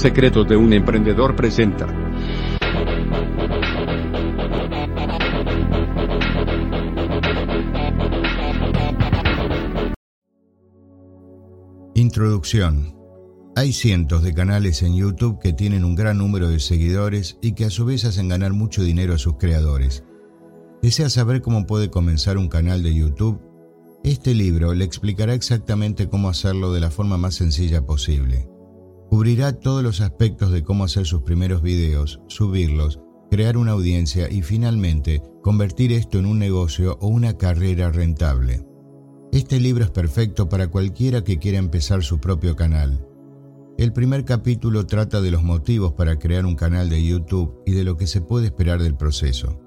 Secretos de un emprendedor presenta. Introducción. Hay cientos de canales en YouTube que tienen un gran número de seguidores y que a su vez hacen ganar mucho dinero a sus creadores. ¿Desea saber cómo puede comenzar un canal de YouTube? Este libro le explicará exactamente cómo hacerlo de la forma más sencilla posible. Cubrirá todos los aspectos de cómo hacer sus primeros videos, subirlos, crear una audiencia y finalmente convertir esto en un negocio o una carrera rentable. Este libro es perfecto para cualquiera que quiera empezar su propio canal. El primer capítulo trata de los motivos para crear un canal de YouTube y de lo que se puede esperar del proceso.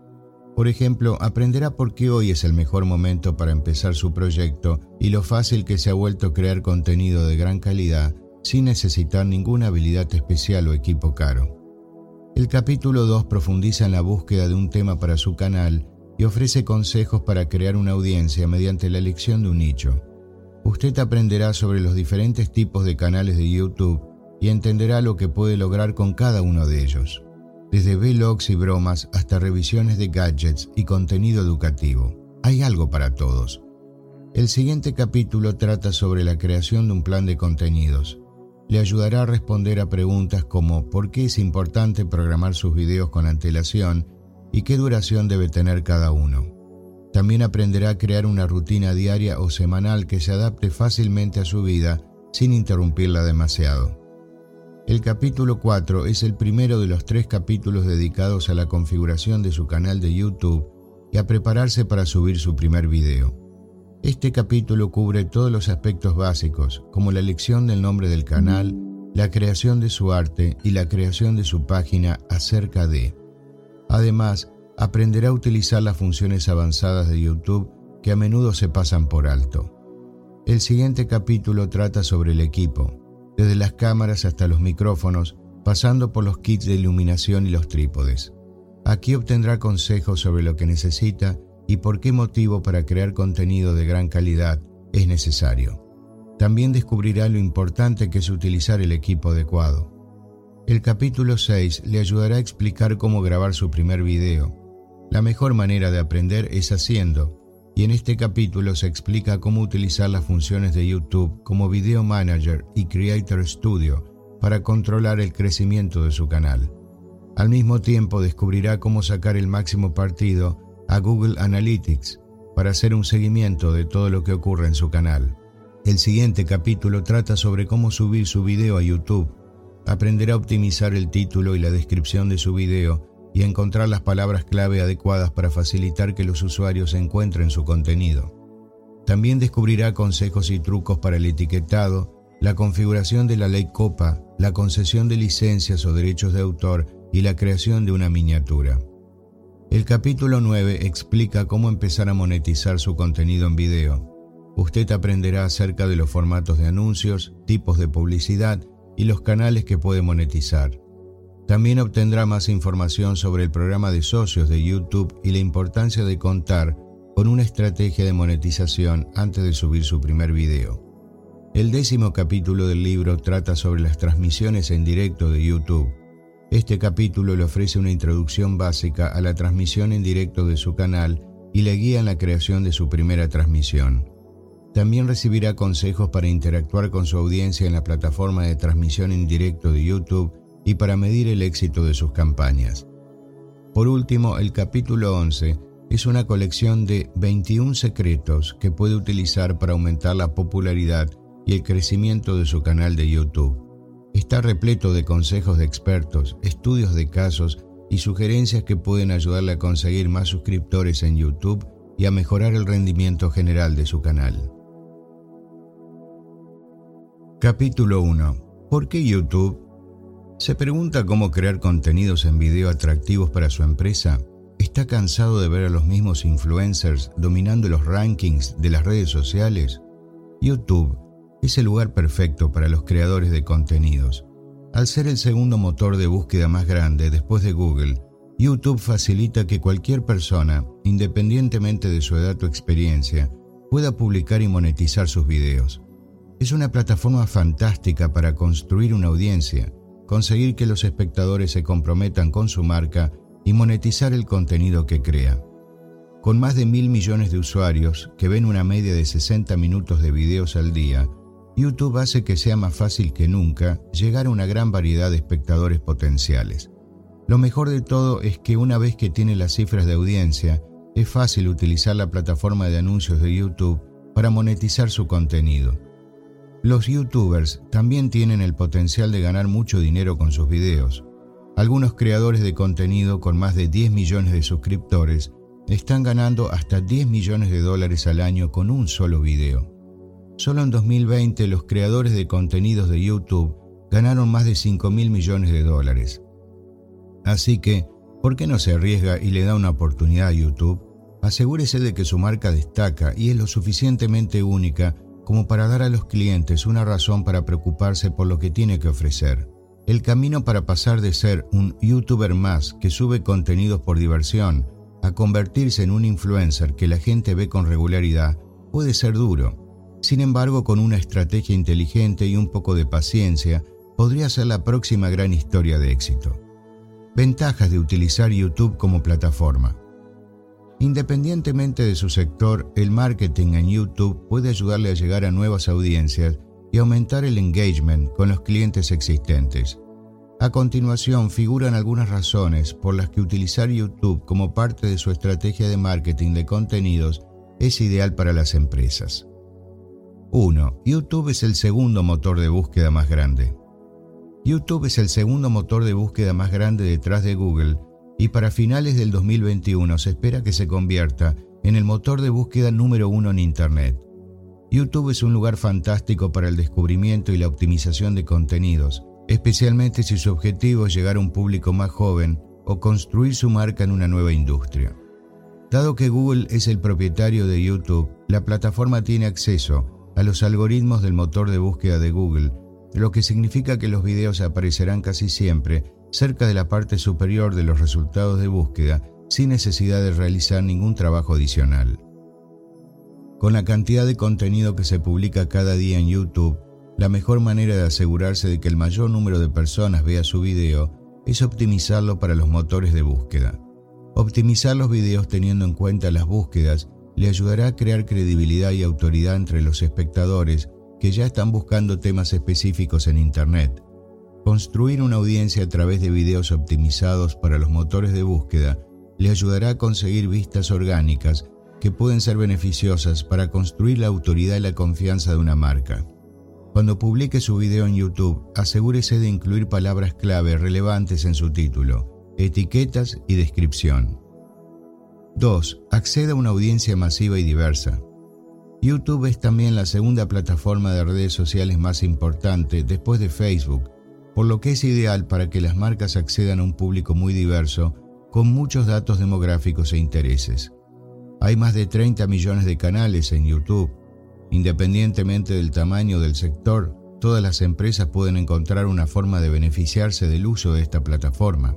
Por ejemplo, aprenderá por qué hoy es el mejor momento para empezar su proyecto y lo fácil que se ha vuelto crear contenido de gran calidad sin necesitar ninguna habilidad especial o equipo caro. El capítulo 2 profundiza en la búsqueda de un tema para su canal y ofrece consejos para crear una audiencia mediante la elección de un nicho. Usted aprenderá sobre los diferentes tipos de canales de YouTube y entenderá lo que puede lograr con cada uno de ellos, desde vlogs y bromas hasta revisiones de gadgets y contenido educativo. Hay algo para todos. El siguiente capítulo trata sobre la creación de un plan de contenidos. Le ayudará a responder a preguntas como ¿por qué es importante programar sus videos con antelación y qué duración debe tener cada uno. También aprenderá a crear una rutina diaria o semanal que se adapte fácilmente a su vida sin interrumpirla demasiado. El capítulo 4 es el primero de los tres capítulos dedicados a la configuración de su canal de YouTube y a prepararse para subir su primer video. Este capítulo cubre todos los aspectos básicos, como la elección del nombre del canal, la creación de su arte y la creación de su página acerca de. Además, aprenderá a utilizar las funciones avanzadas de YouTube que a menudo se pasan por alto. El siguiente capítulo trata sobre el equipo, desde las cámaras hasta los micrófonos, pasando por los kits de iluminación y los trípodes. Aquí obtendrá consejos sobre lo que necesita y por qué motivo para crear contenido de gran calidad es necesario. También descubrirá lo importante que es utilizar el equipo adecuado. El capítulo 6 le ayudará a explicar cómo grabar su primer video. La mejor manera de aprender es haciendo, y en este capítulo se explica cómo utilizar las funciones de YouTube como Video Manager y Creator Studio para controlar el crecimiento de su canal. Al mismo tiempo descubrirá cómo sacar el máximo partido a Google Analytics para hacer un seguimiento de todo lo que ocurre en su canal. El siguiente capítulo trata sobre cómo subir su video a YouTube aprenderá a optimizar el título y la descripción de su video y encontrar las palabras clave adecuadas para facilitar que los usuarios encuentren su contenido. También descubrirá consejos y trucos para el etiquetado, la configuración de la ley COPA, la concesión de licencias o derechos de autor y la creación de una miniatura. El capítulo 9 explica cómo empezar a monetizar su contenido en video. Usted aprenderá acerca de los formatos de anuncios, tipos de publicidad y los canales que puede monetizar. También obtendrá más información sobre el programa de socios de YouTube y la importancia de contar con una estrategia de monetización antes de subir su primer video. El décimo capítulo del libro trata sobre las transmisiones en directo de YouTube. Este capítulo le ofrece una introducción básica a la transmisión en directo de su canal y le guía en la creación de su primera transmisión. También recibirá consejos para interactuar con su audiencia en la plataforma de transmisión en directo de YouTube y para medir el éxito de sus campañas. Por último, el capítulo 11 es una colección de 21 secretos que puede utilizar para aumentar la popularidad y el crecimiento de su canal de YouTube. Está repleto de consejos de expertos, estudios de casos y sugerencias que pueden ayudarle a conseguir más suscriptores en YouTube y a mejorar el rendimiento general de su canal. Capítulo 1. ¿Por qué YouTube? ¿Se pregunta cómo crear contenidos en video atractivos para su empresa? ¿Está cansado de ver a los mismos influencers dominando los rankings de las redes sociales? YouTube es el lugar perfecto para los creadores de contenidos. Al ser el segundo motor de búsqueda más grande después de Google, YouTube facilita que cualquier persona, independientemente de su edad o experiencia, pueda publicar y monetizar sus videos. Es una plataforma fantástica para construir una audiencia, conseguir que los espectadores se comprometan con su marca y monetizar el contenido que crea. Con más de mil millones de usuarios que ven una media de 60 minutos de videos al día, YouTube hace que sea más fácil que nunca llegar a una gran variedad de espectadores potenciales. Lo mejor de todo es que una vez que tiene las cifras de audiencia, es fácil utilizar la plataforma de anuncios de YouTube para monetizar su contenido. Los youtubers también tienen el potencial de ganar mucho dinero con sus videos. Algunos creadores de contenido con más de 10 millones de suscriptores están ganando hasta 10 millones de dólares al año con un solo video. Solo en 2020 los creadores de contenidos de YouTube ganaron más de 5 mil millones de dólares. Así que, ¿por qué no se arriesga y le da una oportunidad a YouTube? Asegúrese de que su marca destaca y es lo suficientemente única como para dar a los clientes una razón para preocuparse por lo que tiene que ofrecer. El camino para pasar de ser un youtuber más que sube contenidos por diversión a convertirse en un influencer que la gente ve con regularidad puede ser duro. Sin embargo, con una estrategia inteligente y un poco de paciencia, podría ser la próxima gran historia de éxito. Ventajas de utilizar YouTube como plataforma. Independientemente de su sector, el marketing en YouTube puede ayudarle a llegar a nuevas audiencias y aumentar el engagement con los clientes existentes. A continuación figuran algunas razones por las que utilizar YouTube como parte de su estrategia de marketing de contenidos es ideal para las empresas. 1. YouTube es el segundo motor de búsqueda más grande. YouTube es el segundo motor de búsqueda más grande detrás de Google y para finales del 2021 se espera que se convierta en el motor de búsqueda número uno en Internet. YouTube es un lugar fantástico para el descubrimiento y la optimización de contenidos, especialmente si su objetivo es llegar a un público más joven o construir su marca en una nueva industria. Dado que Google es el propietario de YouTube, la plataforma tiene acceso a los algoritmos del motor de búsqueda de Google lo que significa que los videos aparecerán casi siempre cerca de la parte superior de los resultados de búsqueda sin necesidad de realizar ningún trabajo adicional. Con la cantidad de contenido que se publica cada día en YouTube, la mejor manera de asegurarse de que el mayor número de personas vea su video es optimizarlo para los motores de búsqueda. Optimizar los videos teniendo en cuenta las búsquedas le ayudará a crear credibilidad y autoridad entre los espectadores que ya están buscando temas específicos en Internet. Construir una audiencia a través de videos optimizados para los motores de búsqueda le ayudará a conseguir vistas orgánicas que pueden ser beneficiosas para construir la autoridad y la confianza de una marca. Cuando publique su video en YouTube, asegúrese de incluir palabras clave relevantes en su título, etiquetas y descripción. 2. Acceda a una audiencia masiva y diversa. YouTube es también la segunda plataforma de redes sociales más importante después de Facebook, por lo que es ideal para que las marcas accedan a un público muy diverso con muchos datos demográficos e intereses. Hay más de 30 millones de canales en YouTube. Independientemente del tamaño del sector, todas las empresas pueden encontrar una forma de beneficiarse del uso de esta plataforma.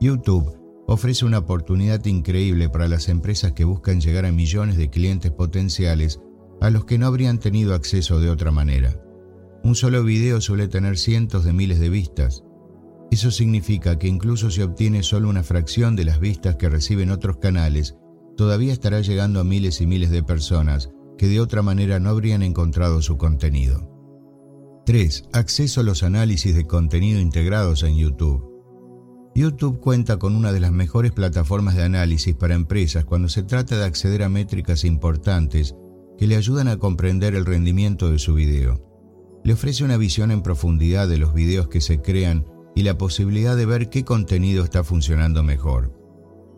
YouTube ofrece una oportunidad increíble para las empresas que buscan llegar a millones de clientes potenciales a los que no habrían tenido acceso de otra manera. Un solo video suele tener cientos de miles de vistas. Eso significa que incluso si obtiene solo una fracción de las vistas que reciben otros canales, todavía estará llegando a miles y miles de personas que de otra manera no habrían encontrado su contenido. 3. Acceso a los análisis de contenido integrados en YouTube. YouTube cuenta con una de las mejores plataformas de análisis para empresas cuando se trata de acceder a métricas importantes que le ayudan a comprender el rendimiento de su video. Le ofrece una visión en profundidad de los videos que se crean y la posibilidad de ver qué contenido está funcionando mejor.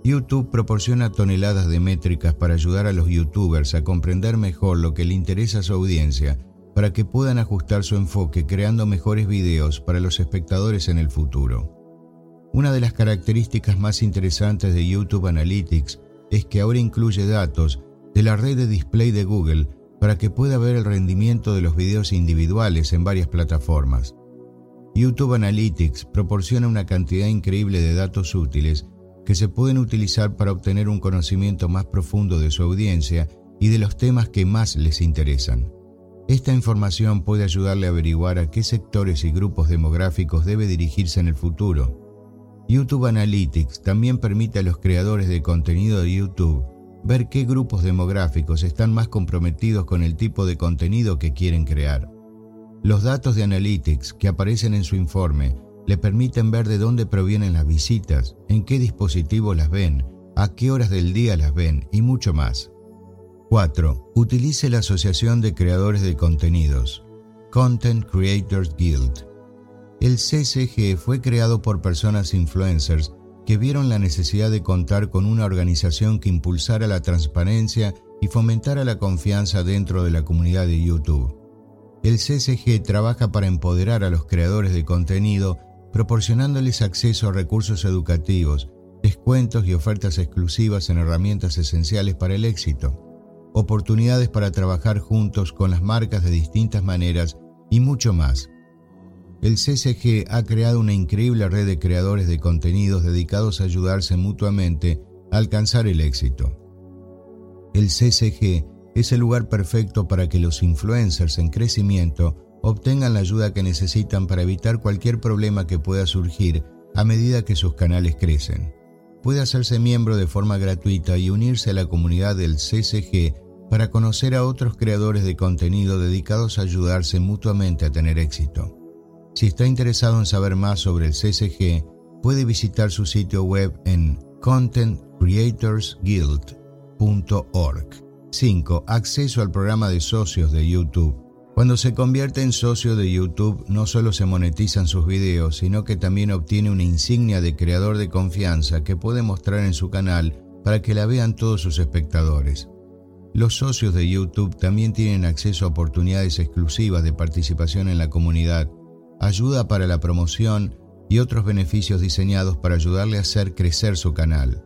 YouTube proporciona toneladas de métricas para ayudar a los youtubers a comprender mejor lo que le interesa a su audiencia para que puedan ajustar su enfoque creando mejores videos para los espectadores en el futuro. Una de las características más interesantes de YouTube Analytics es que ahora incluye datos de la red de display de Google para que pueda ver el rendimiento de los videos individuales en varias plataformas. YouTube Analytics proporciona una cantidad increíble de datos útiles que se pueden utilizar para obtener un conocimiento más profundo de su audiencia y de los temas que más les interesan. Esta información puede ayudarle a averiguar a qué sectores y grupos demográficos debe dirigirse en el futuro. YouTube Analytics también permite a los creadores de contenido de YouTube ver qué grupos demográficos están más comprometidos con el tipo de contenido que quieren crear. Los datos de Analytics que aparecen en su informe le permiten ver de dónde provienen las visitas, en qué dispositivo las ven, a qué horas del día las ven y mucho más. 4. Utilice la Asociación de Creadores de Contenidos, Content Creators Guild. El CCG fue creado por personas influencers que vieron la necesidad de contar con una organización que impulsara la transparencia y fomentara la confianza dentro de la comunidad de YouTube. El CCG trabaja para empoderar a los creadores de contenido proporcionándoles acceso a recursos educativos, descuentos y ofertas exclusivas en herramientas esenciales para el éxito, oportunidades para trabajar juntos con las marcas de distintas maneras y mucho más. El CCG ha creado una increíble red de creadores de contenidos dedicados a ayudarse mutuamente a alcanzar el éxito. El CCG es el lugar perfecto para que los influencers en crecimiento obtengan la ayuda que necesitan para evitar cualquier problema que pueda surgir a medida que sus canales crecen. Puede hacerse miembro de forma gratuita y unirse a la comunidad del CCG para conocer a otros creadores de contenido dedicados a ayudarse mutuamente a tener éxito. Si está interesado en saber más sobre el CCG, puede visitar su sitio web en contentcreatorsguild.org. 5. Acceso al programa de socios de YouTube. Cuando se convierte en socio de YouTube, no solo se monetizan sus videos, sino que también obtiene una insignia de creador de confianza que puede mostrar en su canal para que la vean todos sus espectadores. Los socios de YouTube también tienen acceso a oportunidades exclusivas de participación en la comunidad, ayuda para la promoción y otros beneficios diseñados para ayudarle a hacer crecer su canal.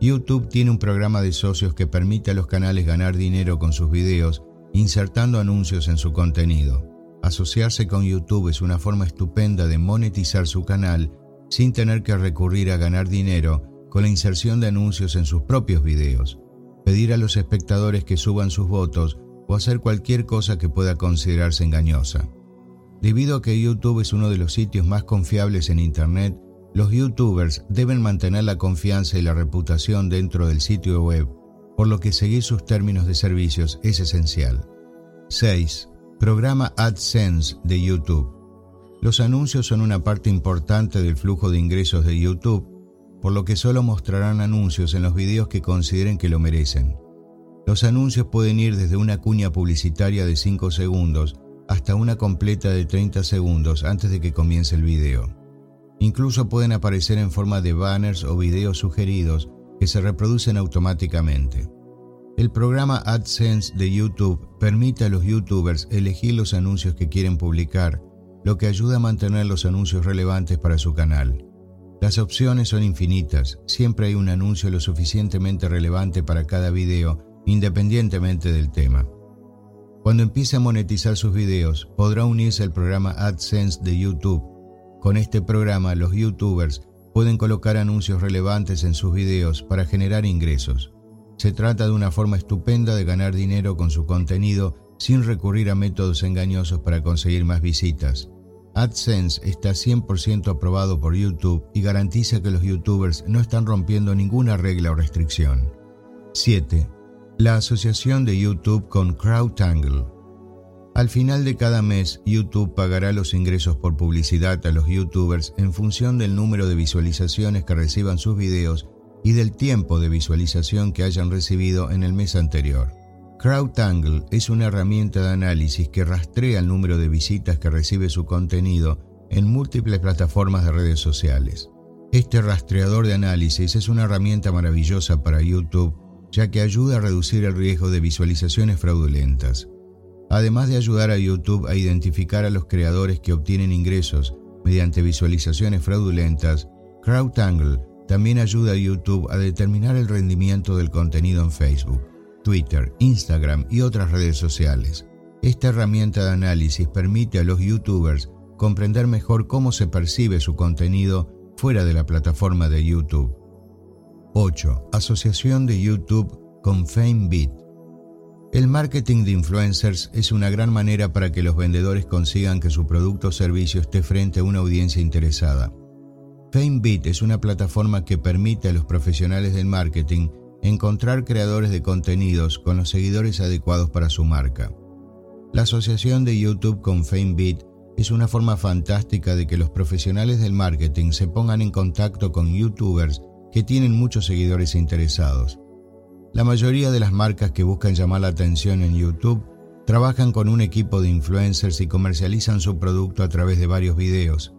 YouTube tiene un programa de socios que permite a los canales ganar dinero con sus videos insertando anuncios en su contenido. Asociarse con YouTube es una forma estupenda de monetizar su canal sin tener que recurrir a ganar dinero con la inserción de anuncios en sus propios videos, pedir a los espectadores que suban sus votos o hacer cualquier cosa que pueda considerarse engañosa. Debido a que YouTube es uno de los sitios más confiables en Internet, los youtubers deben mantener la confianza y la reputación dentro del sitio web por lo que seguir sus términos de servicios es esencial. 6. Programa AdSense de YouTube. Los anuncios son una parte importante del flujo de ingresos de YouTube, por lo que solo mostrarán anuncios en los videos que consideren que lo merecen. Los anuncios pueden ir desde una cuña publicitaria de 5 segundos hasta una completa de 30 segundos antes de que comience el video. Incluso pueden aparecer en forma de banners o videos sugeridos que se reproducen automáticamente. El programa AdSense de YouTube permite a los youtubers elegir los anuncios que quieren publicar, lo que ayuda a mantener los anuncios relevantes para su canal. Las opciones son infinitas, siempre hay un anuncio lo suficientemente relevante para cada video, independientemente del tema. Cuando empiece a monetizar sus videos, podrá unirse al programa AdSense de YouTube. Con este programa, los youtubers pueden colocar anuncios relevantes en sus videos para generar ingresos. Se trata de una forma estupenda de ganar dinero con su contenido sin recurrir a métodos engañosos para conseguir más visitas. AdSense está 100% aprobado por YouTube y garantiza que los youtubers no están rompiendo ninguna regla o restricción. 7. La asociación de YouTube con CrowdTangle. Al final de cada mes, YouTube pagará los ingresos por publicidad a los youtubers en función del número de visualizaciones que reciban sus videos y del tiempo de visualización que hayan recibido en el mes anterior. CrowdTangle es una herramienta de análisis que rastrea el número de visitas que recibe su contenido en múltiples plataformas de redes sociales. Este rastreador de análisis es una herramienta maravillosa para YouTube ya que ayuda a reducir el riesgo de visualizaciones fraudulentas. además de ayudar a YouTube a identificar a los creadores que obtienen ingresos mediante visualizaciones fraudulentas, CrowdAngle también ayuda a YouTube a determinar el rendimiento del contenido en Facebook, Twitter, Instagram y otras redes sociales. Esta herramienta de análisis permite a los YouTubers comprender mejor cómo se percibe su contenido fuera de la plataforma de YouTube. 8. Asociación de YouTube con FameBit. El marketing de influencers es una gran manera para que los vendedores consigan que su producto o servicio esté frente a una audiencia interesada. FameBit es una plataforma que permite a los profesionales del marketing encontrar creadores de contenidos con los seguidores adecuados para su marca. La asociación de YouTube con FameBit es una forma fantástica de que los profesionales del marketing se pongan en contacto con youtubers que tienen muchos seguidores interesados. La mayoría de las marcas que buscan llamar la atención en YouTube trabajan con un equipo de influencers y comercializan su producto a través de varios videos.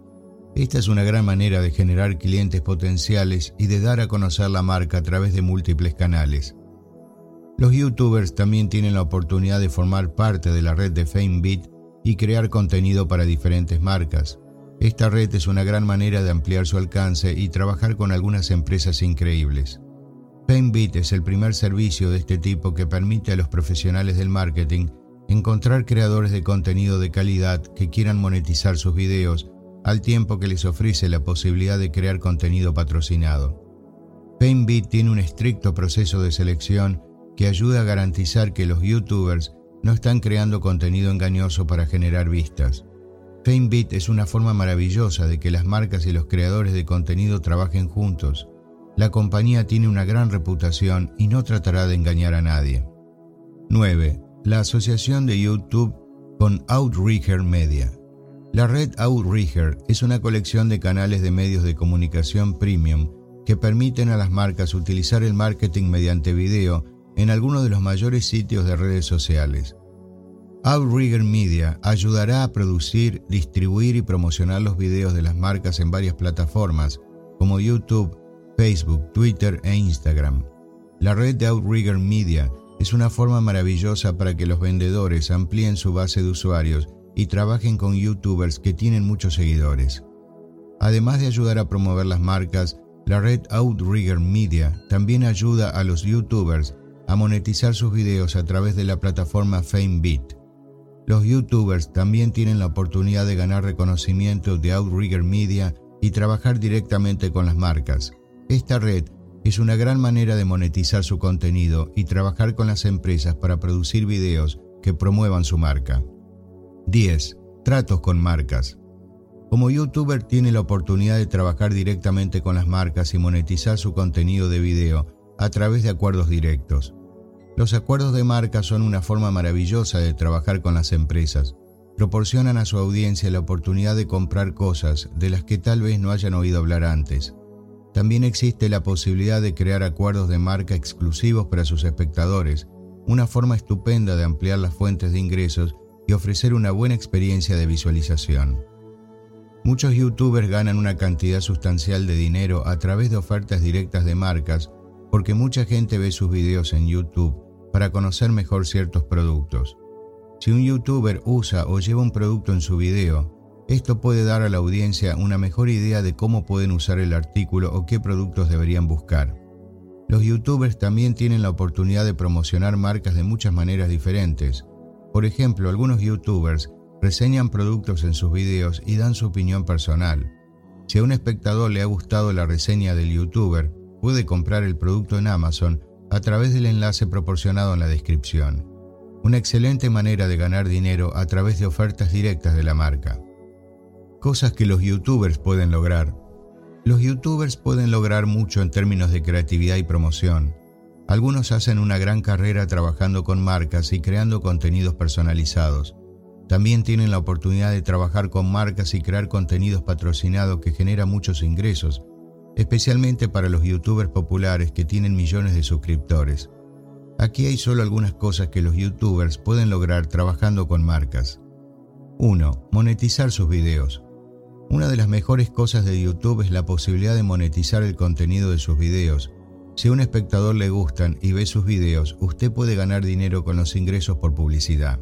Esta es una gran manera de generar clientes potenciales y de dar a conocer la marca a través de múltiples canales. Los youtubers también tienen la oportunidad de formar parte de la red de FameBit y crear contenido para diferentes marcas. Esta red es una gran manera de ampliar su alcance y trabajar con algunas empresas increíbles. FameBit es el primer servicio de este tipo que permite a los profesionales del marketing encontrar creadores de contenido de calidad que quieran monetizar sus videos al tiempo que les ofrece la posibilidad de crear contenido patrocinado. FameBit tiene un estricto proceso de selección que ayuda a garantizar que los youtubers no están creando contenido engañoso para generar vistas. FameBit es una forma maravillosa de que las marcas y los creadores de contenido trabajen juntos. La compañía tiene una gran reputación y no tratará de engañar a nadie. 9. La asociación de YouTube con Outrigger Media. La red Outrigger es una colección de canales de medios de comunicación premium que permiten a las marcas utilizar el marketing mediante video en algunos de los mayores sitios de redes sociales. Outrigger Media ayudará a producir, distribuir y promocionar los videos de las marcas en varias plataformas como YouTube, Facebook, Twitter e Instagram. La red de Outrigger Media es una forma maravillosa para que los vendedores amplíen su base de usuarios y trabajen con youtubers que tienen muchos seguidores. Además de ayudar a promover las marcas, la red Outrigger Media también ayuda a los youtubers a monetizar sus videos a través de la plataforma FameBit. Los youtubers también tienen la oportunidad de ganar reconocimiento de Outrigger Media y trabajar directamente con las marcas. Esta red es una gran manera de monetizar su contenido y trabajar con las empresas para producir videos que promuevan su marca. 10. Tratos con marcas. Como youtuber tiene la oportunidad de trabajar directamente con las marcas y monetizar su contenido de video a través de acuerdos directos. Los acuerdos de marca son una forma maravillosa de trabajar con las empresas. Proporcionan a su audiencia la oportunidad de comprar cosas de las que tal vez no hayan oído hablar antes. También existe la posibilidad de crear acuerdos de marca exclusivos para sus espectadores, una forma estupenda de ampliar las fuentes de ingresos y ofrecer una buena experiencia de visualización. Muchos youtubers ganan una cantidad sustancial de dinero a través de ofertas directas de marcas porque mucha gente ve sus videos en YouTube para conocer mejor ciertos productos. Si un youtuber usa o lleva un producto en su video, esto puede dar a la audiencia una mejor idea de cómo pueden usar el artículo o qué productos deberían buscar. Los youtubers también tienen la oportunidad de promocionar marcas de muchas maneras diferentes. Por ejemplo, algunos youtubers reseñan productos en sus videos y dan su opinión personal. Si a un espectador le ha gustado la reseña del youtuber, puede comprar el producto en Amazon a través del enlace proporcionado en la descripción. Una excelente manera de ganar dinero a través de ofertas directas de la marca. Cosas que los youtubers pueden lograr. Los youtubers pueden lograr mucho en términos de creatividad y promoción. Algunos hacen una gran carrera trabajando con marcas y creando contenidos personalizados. También tienen la oportunidad de trabajar con marcas y crear contenidos patrocinados que genera muchos ingresos especialmente para los youtubers populares que tienen millones de suscriptores. Aquí hay solo algunas cosas que los youtubers pueden lograr trabajando con marcas. 1. Monetizar sus videos. Una de las mejores cosas de YouTube es la posibilidad de monetizar el contenido de sus videos. Si a un espectador le gustan y ve sus videos, usted puede ganar dinero con los ingresos por publicidad.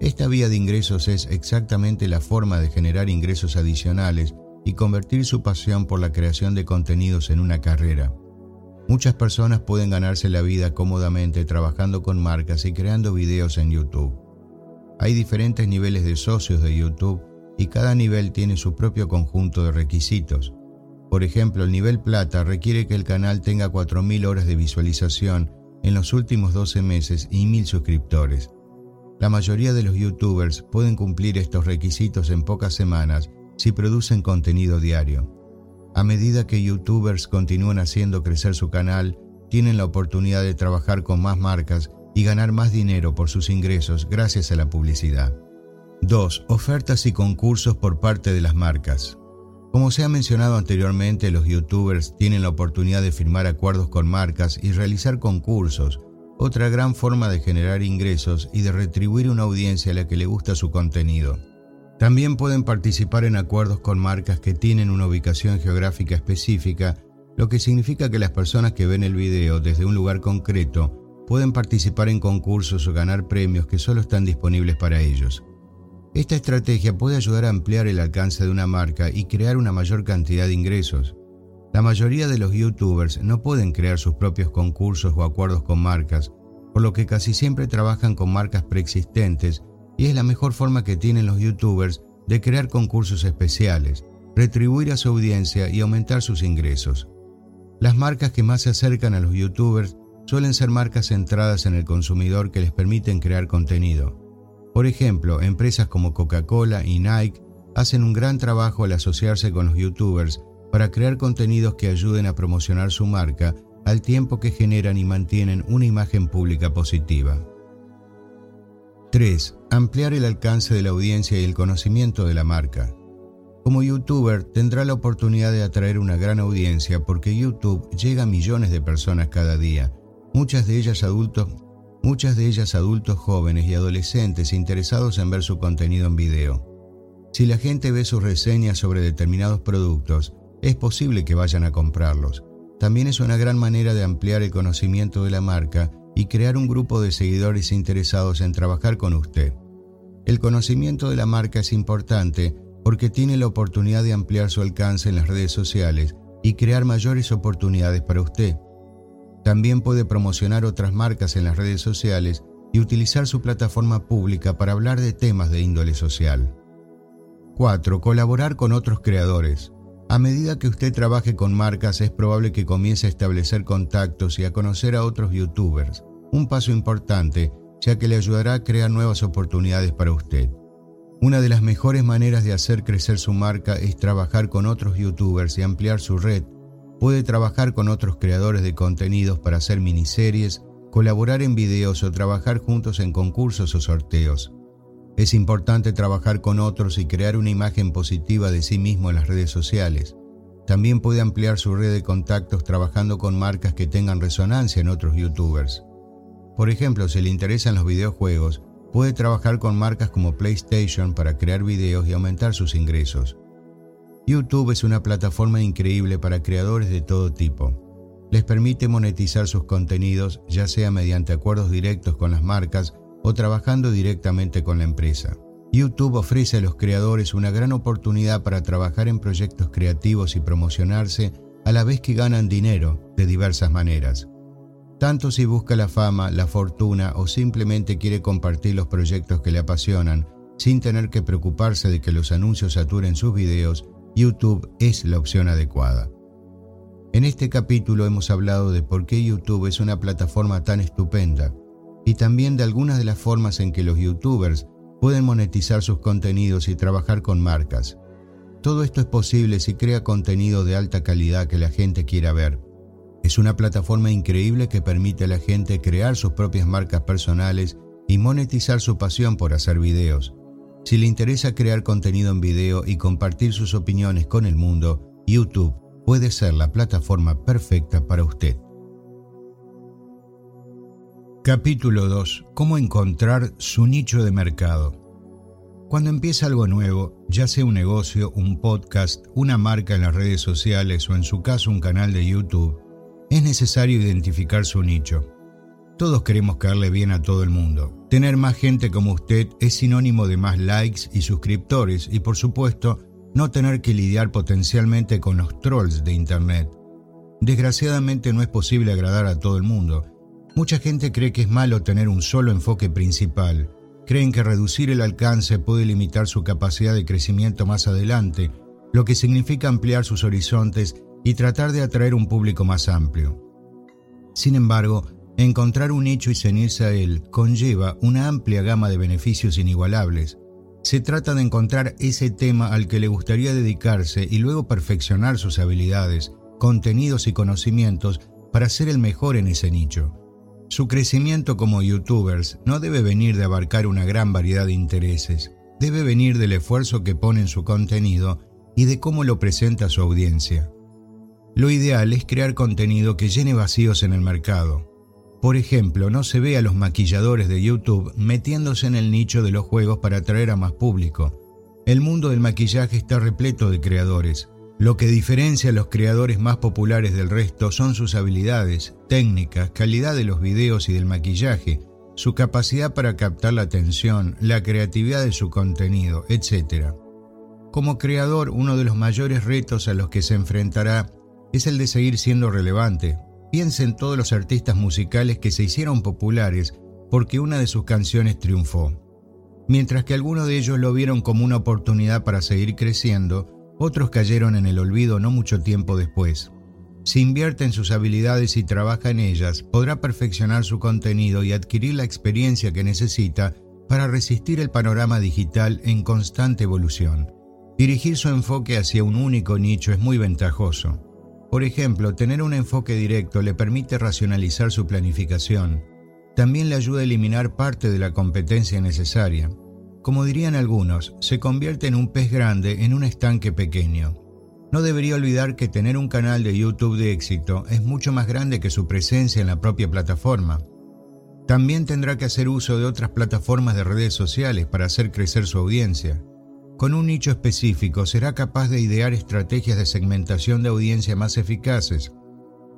Esta vía de ingresos es exactamente la forma de generar ingresos adicionales y convertir su pasión por la creación de contenidos en una carrera. Muchas personas pueden ganarse la vida cómodamente trabajando con marcas y creando videos en YouTube. Hay diferentes niveles de socios de YouTube y cada nivel tiene su propio conjunto de requisitos. Por ejemplo, el nivel plata requiere que el canal tenga 4.000 horas de visualización en los últimos 12 meses y 1.000 suscriptores. La mayoría de los youtubers pueden cumplir estos requisitos en pocas semanas si producen contenido diario. A medida que youtubers continúan haciendo crecer su canal, tienen la oportunidad de trabajar con más marcas y ganar más dinero por sus ingresos gracias a la publicidad. 2. Ofertas y concursos por parte de las marcas. Como se ha mencionado anteriormente, los youtubers tienen la oportunidad de firmar acuerdos con marcas y realizar concursos, otra gran forma de generar ingresos y de retribuir una audiencia a la que le gusta su contenido. También pueden participar en acuerdos con marcas que tienen una ubicación geográfica específica, lo que significa que las personas que ven el video desde un lugar concreto pueden participar en concursos o ganar premios que solo están disponibles para ellos. Esta estrategia puede ayudar a ampliar el alcance de una marca y crear una mayor cantidad de ingresos. La mayoría de los youtubers no pueden crear sus propios concursos o acuerdos con marcas, por lo que casi siempre trabajan con marcas preexistentes y es la mejor forma que tienen los youtubers de crear concursos especiales, retribuir a su audiencia y aumentar sus ingresos. Las marcas que más se acercan a los youtubers suelen ser marcas centradas en el consumidor que les permiten crear contenido. Por ejemplo, empresas como Coca-Cola y Nike hacen un gran trabajo al asociarse con los youtubers para crear contenidos que ayuden a promocionar su marca al tiempo que generan y mantienen una imagen pública positiva. 3. Ampliar el alcance de la audiencia y el conocimiento de la marca. Como youtuber tendrá la oportunidad de atraer una gran audiencia porque YouTube llega a millones de personas cada día, muchas de ellas adultos, muchas de ellas adultos jóvenes y adolescentes interesados en ver su contenido en video. Si la gente ve sus reseñas sobre determinados productos, es posible que vayan a comprarlos. También es una gran manera de ampliar el conocimiento de la marca y crear un grupo de seguidores interesados en trabajar con usted. El conocimiento de la marca es importante porque tiene la oportunidad de ampliar su alcance en las redes sociales y crear mayores oportunidades para usted. También puede promocionar otras marcas en las redes sociales y utilizar su plataforma pública para hablar de temas de índole social. 4. Colaborar con otros creadores. A medida que usted trabaje con marcas es probable que comience a establecer contactos y a conocer a otros youtubers, un paso importante ya que le ayudará a crear nuevas oportunidades para usted. Una de las mejores maneras de hacer crecer su marca es trabajar con otros youtubers y ampliar su red. Puede trabajar con otros creadores de contenidos para hacer miniseries, colaborar en videos o trabajar juntos en concursos o sorteos. Es importante trabajar con otros y crear una imagen positiva de sí mismo en las redes sociales. También puede ampliar su red de contactos trabajando con marcas que tengan resonancia en otros youtubers. Por ejemplo, si le interesan los videojuegos, puede trabajar con marcas como PlayStation para crear videos y aumentar sus ingresos. YouTube es una plataforma increíble para creadores de todo tipo. Les permite monetizar sus contenidos ya sea mediante acuerdos directos con las marcas o trabajando directamente con la empresa. YouTube ofrece a los creadores una gran oportunidad para trabajar en proyectos creativos y promocionarse a la vez que ganan dinero de diversas maneras. Tanto si busca la fama, la fortuna o simplemente quiere compartir los proyectos que le apasionan sin tener que preocuparse de que los anuncios saturen sus videos, YouTube es la opción adecuada. En este capítulo hemos hablado de por qué YouTube es una plataforma tan estupenda y también de algunas de las formas en que los youtubers pueden monetizar sus contenidos y trabajar con marcas. Todo esto es posible si crea contenido de alta calidad que la gente quiera ver. Es una plataforma increíble que permite a la gente crear sus propias marcas personales y monetizar su pasión por hacer videos. Si le interesa crear contenido en video y compartir sus opiniones con el mundo, YouTube puede ser la plataforma perfecta para usted. Capítulo 2. Cómo encontrar su nicho de mercado. Cuando empieza algo nuevo, ya sea un negocio, un podcast, una marca en las redes sociales o en su caso un canal de YouTube, es necesario identificar su nicho. Todos queremos caerle bien a todo el mundo. Tener más gente como usted es sinónimo de más likes y suscriptores y por supuesto no tener que lidiar potencialmente con los trolls de Internet. Desgraciadamente no es posible agradar a todo el mundo. Mucha gente cree que es malo tener un solo enfoque principal. Creen que reducir el alcance puede limitar su capacidad de crecimiento más adelante, lo que significa ampliar sus horizontes y tratar de atraer un público más amplio. Sin embargo, Encontrar un nicho y cenirse a él conlleva una amplia gama de beneficios inigualables. Se trata de encontrar ese tema al que le gustaría dedicarse y luego perfeccionar sus habilidades, contenidos y conocimientos para ser el mejor en ese nicho. Su crecimiento como youtubers no debe venir de abarcar una gran variedad de intereses, debe venir del esfuerzo que pone en su contenido y de cómo lo presenta a su audiencia. Lo ideal es crear contenido que llene vacíos en el mercado, por ejemplo, no se ve a los maquilladores de YouTube metiéndose en el nicho de los juegos para atraer a más público. El mundo del maquillaje está repleto de creadores. Lo que diferencia a los creadores más populares del resto son sus habilidades, técnicas, calidad de los videos y del maquillaje, su capacidad para captar la atención, la creatividad de su contenido, etc. Como creador, uno de los mayores retos a los que se enfrentará es el de seguir siendo relevante, Piensa en todos los artistas musicales que se hicieron populares porque una de sus canciones triunfó. Mientras que algunos de ellos lo vieron como una oportunidad para seguir creciendo, otros cayeron en el olvido no mucho tiempo después. Si invierte en sus habilidades y trabaja en ellas, podrá perfeccionar su contenido y adquirir la experiencia que necesita para resistir el panorama digital en constante evolución. Dirigir su enfoque hacia un único nicho es muy ventajoso. Por ejemplo, tener un enfoque directo le permite racionalizar su planificación. También le ayuda a eliminar parte de la competencia necesaria. Como dirían algunos, se convierte en un pez grande en un estanque pequeño. No debería olvidar que tener un canal de YouTube de éxito es mucho más grande que su presencia en la propia plataforma. También tendrá que hacer uso de otras plataformas de redes sociales para hacer crecer su audiencia. Con un nicho específico será capaz de idear estrategias de segmentación de audiencia más eficaces.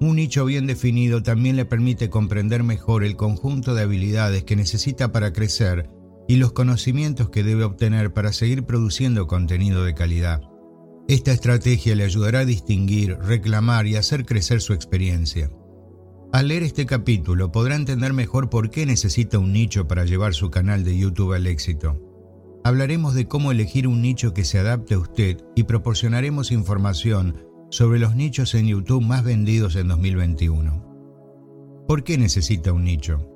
Un nicho bien definido también le permite comprender mejor el conjunto de habilidades que necesita para crecer y los conocimientos que debe obtener para seguir produciendo contenido de calidad. Esta estrategia le ayudará a distinguir, reclamar y hacer crecer su experiencia. Al leer este capítulo podrá entender mejor por qué necesita un nicho para llevar su canal de YouTube al éxito. Hablaremos de cómo elegir un nicho que se adapte a usted y proporcionaremos información sobre los nichos en YouTube más vendidos en 2021. ¿Por qué necesita un nicho?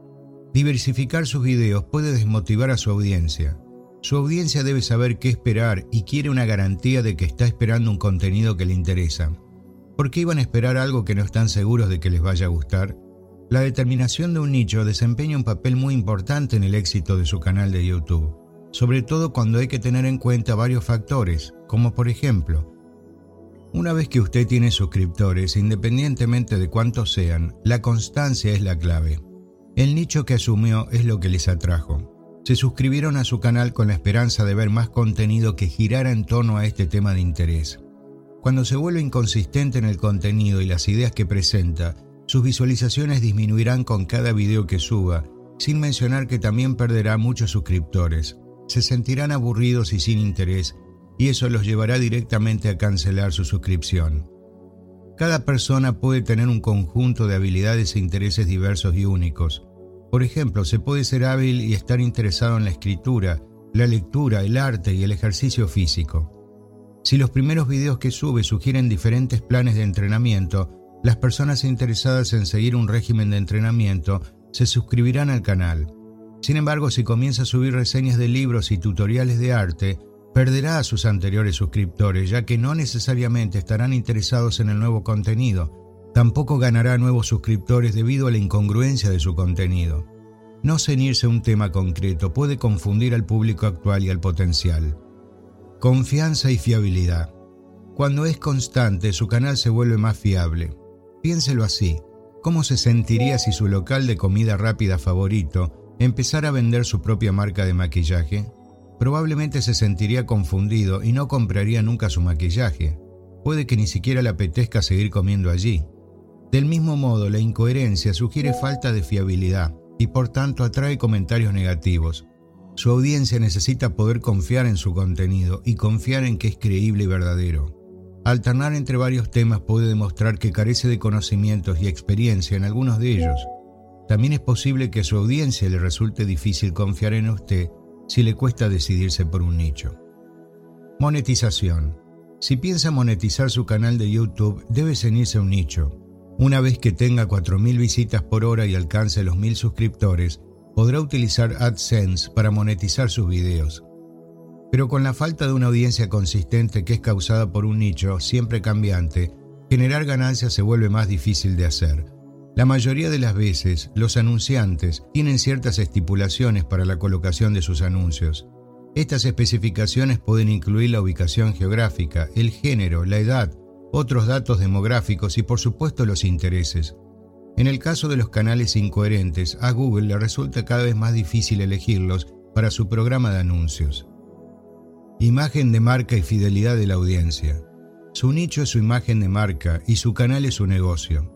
Diversificar sus videos puede desmotivar a su audiencia. Su audiencia debe saber qué esperar y quiere una garantía de que está esperando un contenido que le interesa. ¿Por qué iban a esperar algo que no están seguros de que les vaya a gustar? La determinación de un nicho desempeña un papel muy importante en el éxito de su canal de YouTube sobre todo cuando hay que tener en cuenta varios factores, como por ejemplo, una vez que usted tiene suscriptores, independientemente de cuántos sean, la constancia es la clave. El nicho que asumió es lo que les atrajo. Se suscribieron a su canal con la esperanza de ver más contenido que girara en torno a este tema de interés. Cuando se vuelve inconsistente en el contenido y las ideas que presenta, sus visualizaciones disminuirán con cada video que suba, sin mencionar que también perderá muchos suscriptores se sentirán aburridos y sin interés, y eso los llevará directamente a cancelar su suscripción. Cada persona puede tener un conjunto de habilidades e intereses diversos y únicos. Por ejemplo, se puede ser hábil y estar interesado en la escritura, la lectura, el arte y el ejercicio físico. Si los primeros videos que sube sugieren diferentes planes de entrenamiento, las personas interesadas en seguir un régimen de entrenamiento se suscribirán al canal. Sin embargo, si comienza a subir reseñas de libros y tutoriales de arte, perderá a sus anteriores suscriptores, ya que no necesariamente estarán interesados en el nuevo contenido. Tampoco ganará nuevos suscriptores debido a la incongruencia de su contenido. No ceñirse a un tema concreto puede confundir al público actual y al potencial. Confianza y fiabilidad. Cuando es constante, su canal se vuelve más fiable. Piénselo así. ¿Cómo se sentiría si su local de comida rápida favorito empezar a vender su propia marca de maquillaje, probablemente se sentiría confundido y no compraría nunca su maquillaje. Puede que ni siquiera le apetezca seguir comiendo allí. Del mismo modo, la incoherencia sugiere falta de fiabilidad y por tanto atrae comentarios negativos. Su audiencia necesita poder confiar en su contenido y confiar en que es creíble y verdadero. Alternar entre varios temas puede demostrar que carece de conocimientos y experiencia en algunos de ellos. También es posible que a su audiencia le resulte difícil confiar en usted si le cuesta decidirse por un nicho. Monetización. Si piensa monetizar su canal de YouTube, debe ceñirse a un nicho. Una vez que tenga 4.000 visitas por hora y alcance los 1.000 suscriptores, podrá utilizar AdSense para monetizar sus videos. Pero con la falta de una audiencia consistente que es causada por un nicho siempre cambiante, generar ganancias se vuelve más difícil de hacer. La mayoría de las veces, los anunciantes tienen ciertas estipulaciones para la colocación de sus anuncios. Estas especificaciones pueden incluir la ubicación geográfica, el género, la edad, otros datos demográficos y por supuesto los intereses. En el caso de los canales incoherentes, a Google le resulta cada vez más difícil elegirlos para su programa de anuncios. Imagen de marca y fidelidad de la audiencia. Su nicho es su imagen de marca y su canal es su negocio.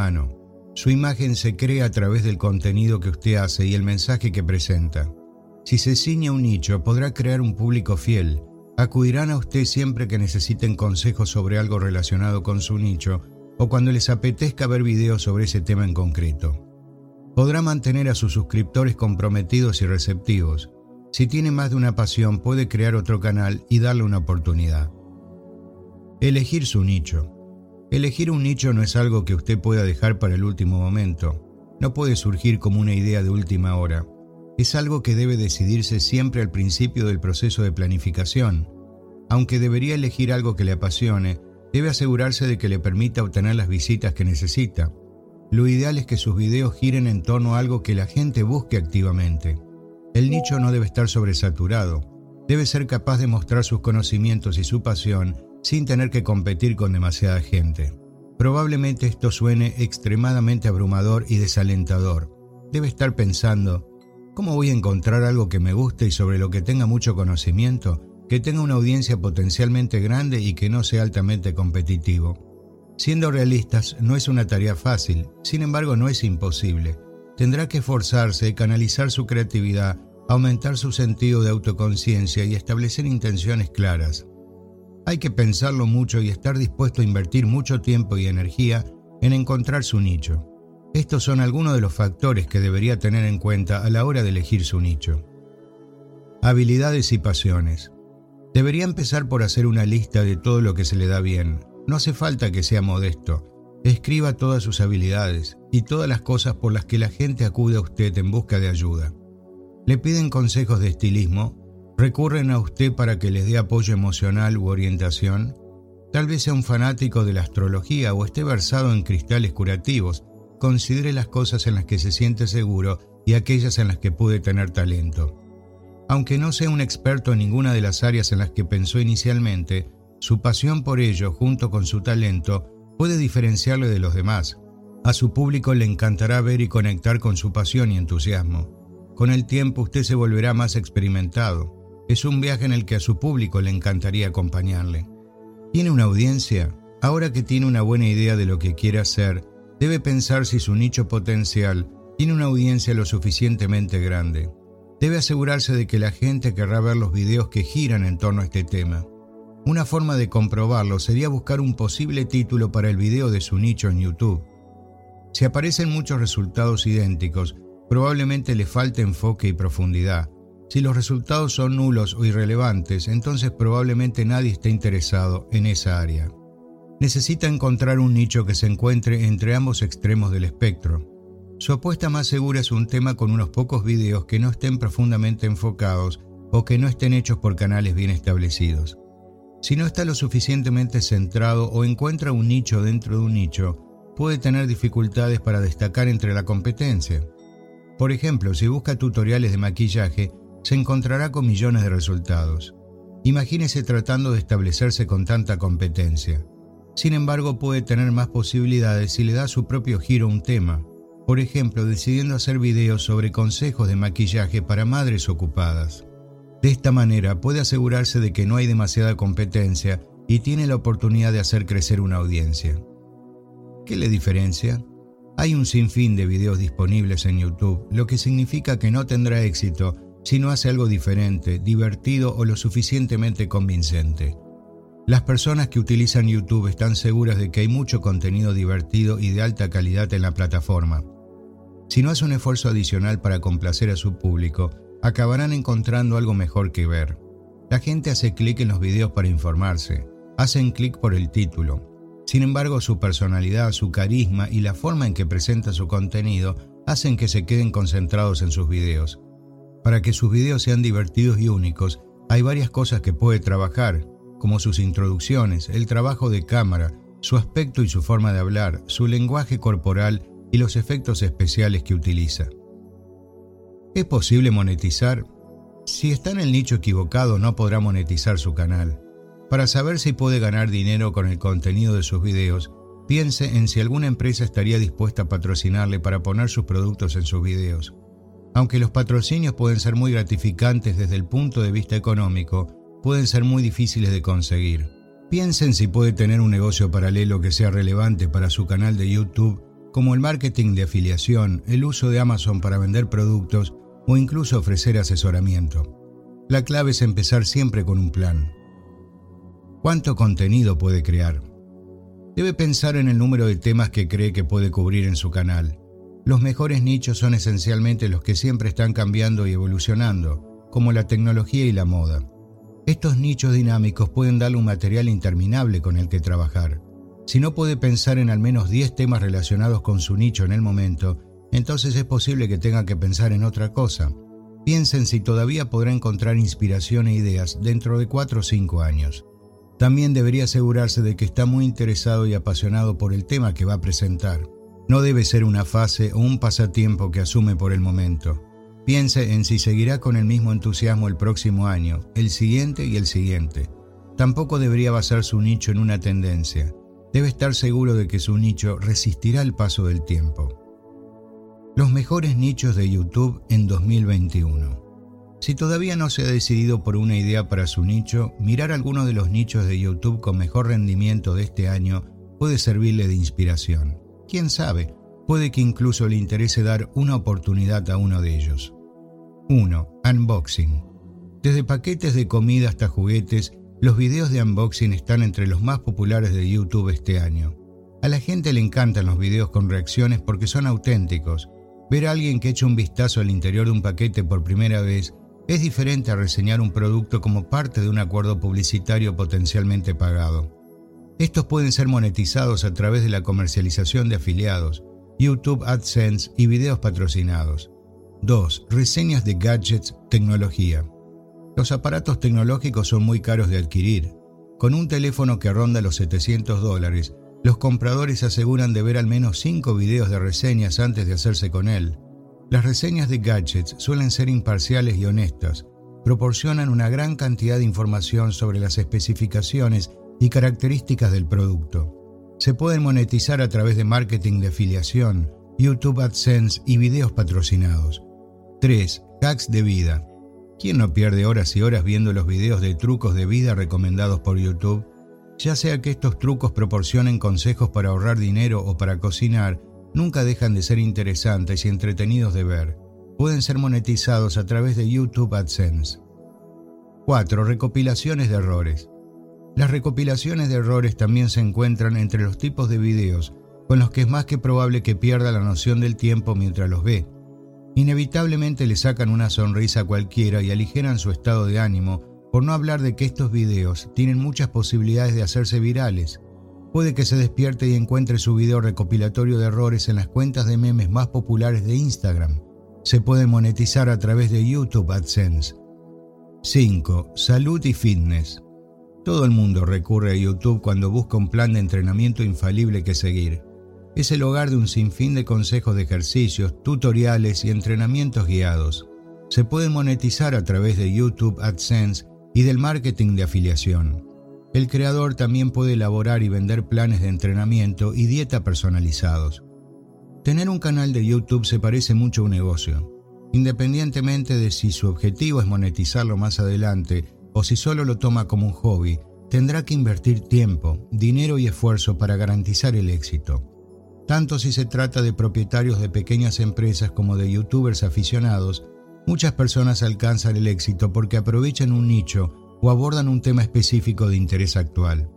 Ah. Su imagen se crea a través del contenido que usted hace y el mensaje que presenta. Si se ciña un nicho, podrá crear un público fiel. Acudirán a usted siempre que necesiten consejos sobre algo relacionado con su nicho o cuando les apetezca ver videos sobre ese tema en concreto. Podrá mantener a sus suscriptores comprometidos y receptivos. Si tiene más de una pasión, puede crear otro canal y darle una oportunidad. Elegir su nicho. Elegir un nicho no es algo que usted pueda dejar para el último momento. No puede surgir como una idea de última hora. Es algo que debe decidirse siempre al principio del proceso de planificación. Aunque debería elegir algo que le apasione, debe asegurarse de que le permita obtener las visitas que necesita. Lo ideal es que sus videos giren en torno a algo que la gente busque activamente. El nicho no debe estar sobresaturado. Debe ser capaz de mostrar sus conocimientos y su pasión sin tener que competir con demasiada gente. Probablemente esto suene extremadamente abrumador y desalentador. Debe estar pensando, ¿cómo voy a encontrar algo que me guste y sobre lo que tenga mucho conocimiento, que tenga una audiencia potencialmente grande y que no sea altamente competitivo? Siendo realistas, no es una tarea fácil, sin embargo no es imposible. Tendrá que esforzarse, canalizar su creatividad, aumentar su sentido de autoconciencia y establecer intenciones claras. Hay que pensarlo mucho y estar dispuesto a invertir mucho tiempo y energía en encontrar su nicho. Estos son algunos de los factores que debería tener en cuenta a la hora de elegir su nicho. Habilidades y pasiones. Debería empezar por hacer una lista de todo lo que se le da bien. No hace falta que sea modesto. Escriba todas sus habilidades y todas las cosas por las que la gente acude a usted en busca de ayuda. Le piden consejos de estilismo, recurren a usted para que les dé apoyo emocional u orientación, tal vez sea un fanático de la astrología o esté versado en cristales curativos, considere las cosas en las que se siente seguro y aquellas en las que puede tener talento. Aunque no sea un experto en ninguna de las áreas en las que pensó inicialmente, su pasión por ello, junto con su talento, puede diferenciarle de los demás. A su público le encantará ver y conectar con su pasión y entusiasmo. Con el tiempo usted se volverá más experimentado, es un viaje en el que a su público le encantaría acompañarle. ¿Tiene una audiencia? Ahora que tiene una buena idea de lo que quiere hacer, debe pensar si su nicho potencial tiene una audiencia lo suficientemente grande. Debe asegurarse de que la gente querrá ver los videos que giran en torno a este tema. Una forma de comprobarlo sería buscar un posible título para el video de su nicho en YouTube. Si aparecen muchos resultados idénticos, probablemente le falte enfoque y profundidad, si los resultados son nulos o irrelevantes, entonces probablemente nadie esté interesado en esa área. Necesita encontrar un nicho que se encuentre entre ambos extremos del espectro. Su apuesta más segura es un tema con unos pocos videos que no estén profundamente enfocados o que no estén hechos por canales bien establecidos. Si no está lo suficientemente centrado o encuentra un nicho dentro de un nicho, puede tener dificultades para destacar entre la competencia. Por ejemplo, si busca tutoriales de maquillaje, se encontrará con millones de resultados. Imagínese tratando de establecerse con tanta competencia. Sin embargo, puede tener más posibilidades si le da su propio giro a un tema. Por ejemplo, decidiendo hacer videos sobre consejos de maquillaje para madres ocupadas. De esta manera puede asegurarse de que no hay demasiada competencia y tiene la oportunidad de hacer crecer una audiencia. ¿Qué le diferencia? Hay un sinfín de videos disponibles en YouTube, lo que significa que no tendrá éxito si no hace algo diferente, divertido o lo suficientemente convincente. Las personas que utilizan YouTube están seguras de que hay mucho contenido divertido y de alta calidad en la plataforma. Si no hace un esfuerzo adicional para complacer a su público, acabarán encontrando algo mejor que ver. La gente hace clic en los videos para informarse, hacen clic por el título. Sin embargo, su personalidad, su carisma y la forma en que presenta su contenido hacen que se queden concentrados en sus videos. Para que sus videos sean divertidos y únicos, hay varias cosas que puede trabajar, como sus introducciones, el trabajo de cámara, su aspecto y su forma de hablar, su lenguaje corporal y los efectos especiales que utiliza. ¿Es posible monetizar? Si está en el nicho equivocado no podrá monetizar su canal. Para saber si puede ganar dinero con el contenido de sus videos, piense en si alguna empresa estaría dispuesta a patrocinarle para poner sus productos en sus videos. Aunque los patrocinios pueden ser muy gratificantes desde el punto de vista económico, pueden ser muy difíciles de conseguir. Piensen si puede tener un negocio paralelo que sea relevante para su canal de YouTube, como el marketing de afiliación, el uso de Amazon para vender productos o incluso ofrecer asesoramiento. La clave es empezar siempre con un plan. ¿Cuánto contenido puede crear? Debe pensar en el número de temas que cree que puede cubrir en su canal. Los mejores nichos son esencialmente los que siempre están cambiando y evolucionando, como la tecnología y la moda. Estos nichos dinámicos pueden darle un material interminable con el que trabajar. Si no puede pensar en al menos 10 temas relacionados con su nicho en el momento, entonces es posible que tenga que pensar en otra cosa. Piensen si todavía podrá encontrar inspiración e ideas dentro de 4 o 5 años. También debería asegurarse de que está muy interesado y apasionado por el tema que va a presentar. No debe ser una fase o un pasatiempo que asume por el momento. Piense en si seguirá con el mismo entusiasmo el próximo año, el siguiente y el siguiente. Tampoco debería basar su nicho en una tendencia. Debe estar seguro de que su nicho resistirá el paso del tiempo. Los mejores nichos de YouTube en 2021. Si todavía no se ha decidido por una idea para su nicho, mirar algunos de los nichos de YouTube con mejor rendimiento de este año puede servirle de inspiración. ¿Quién sabe? Puede que incluso le interese dar una oportunidad a uno de ellos. 1. Unboxing. Desde paquetes de comida hasta juguetes, los videos de unboxing están entre los más populares de YouTube este año. A la gente le encantan los videos con reacciones porque son auténticos. Ver a alguien que echa un vistazo al interior de un paquete por primera vez es diferente a reseñar un producto como parte de un acuerdo publicitario potencialmente pagado. Estos pueden ser monetizados a través de la comercialización de afiliados, YouTube AdSense y videos patrocinados. 2. Reseñas de gadgets, tecnología. Los aparatos tecnológicos son muy caros de adquirir. Con un teléfono que ronda los 700 dólares, los compradores aseguran de ver al menos 5 videos de reseñas antes de hacerse con él. Las reseñas de gadgets suelen ser imparciales y honestas, proporcionan una gran cantidad de información sobre las especificaciones y características del producto. Se pueden monetizar a través de marketing de afiliación, YouTube AdSense y videos patrocinados. 3. Hacks de vida. ¿Quién no pierde horas y horas viendo los videos de trucos de vida recomendados por YouTube? Ya sea que estos trucos proporcionen consejos para ahorrar dinero o para cocinar, nunca dejan de ser interesantes y entretenidos de ver. Pueden ser monetizados a través de YouTube AdSense. 4. Recopilaciones de errores. Las recopilaciones de errores también se encuentran entre los tipos de videos con los que es más que probable que pierda la noción del tiempo mientras los ve inevitablemente le sacan una sonrisa a cualquiera y aligeran su estado de ánimo, por no hablar de que estos videos tienen muchas posibilidades de hacerse virales. Puede que se despierte y encuentre su video recopilatorio de errores en las cuentas de memes más populares de Instagram. Se puede monetizar a través de YouTube AdSense. 5. Salud y fitness. Todo el mundo recurre a YouTube cuando busca un plan de entrenamiento infalible que seguir. es el hogar de un sinfín de consejos de ejercicios, tutoriales y entrenamientos guiados. Se puede monetizar a través de YouTube AdSense y del marketing de afiliación. El creador también puede elaborar y vender planes de entrenamiento y dieta personalizados. Tener un canal de YouTube se parece mucho a un negocio. Independientemente de si su objetivo es monetizarlo más adelante o si solo lo toma como un hobby, tendrá que invertir tiempo, dinero y esfuerzo para garantizar el éxito. Tanto si se trata de propietarios de pequeñas empresas como de youtubers aficionados, muchas personas alcanzan el éxito porque aprovechan un nicho o abordan un tema específico de interés actual.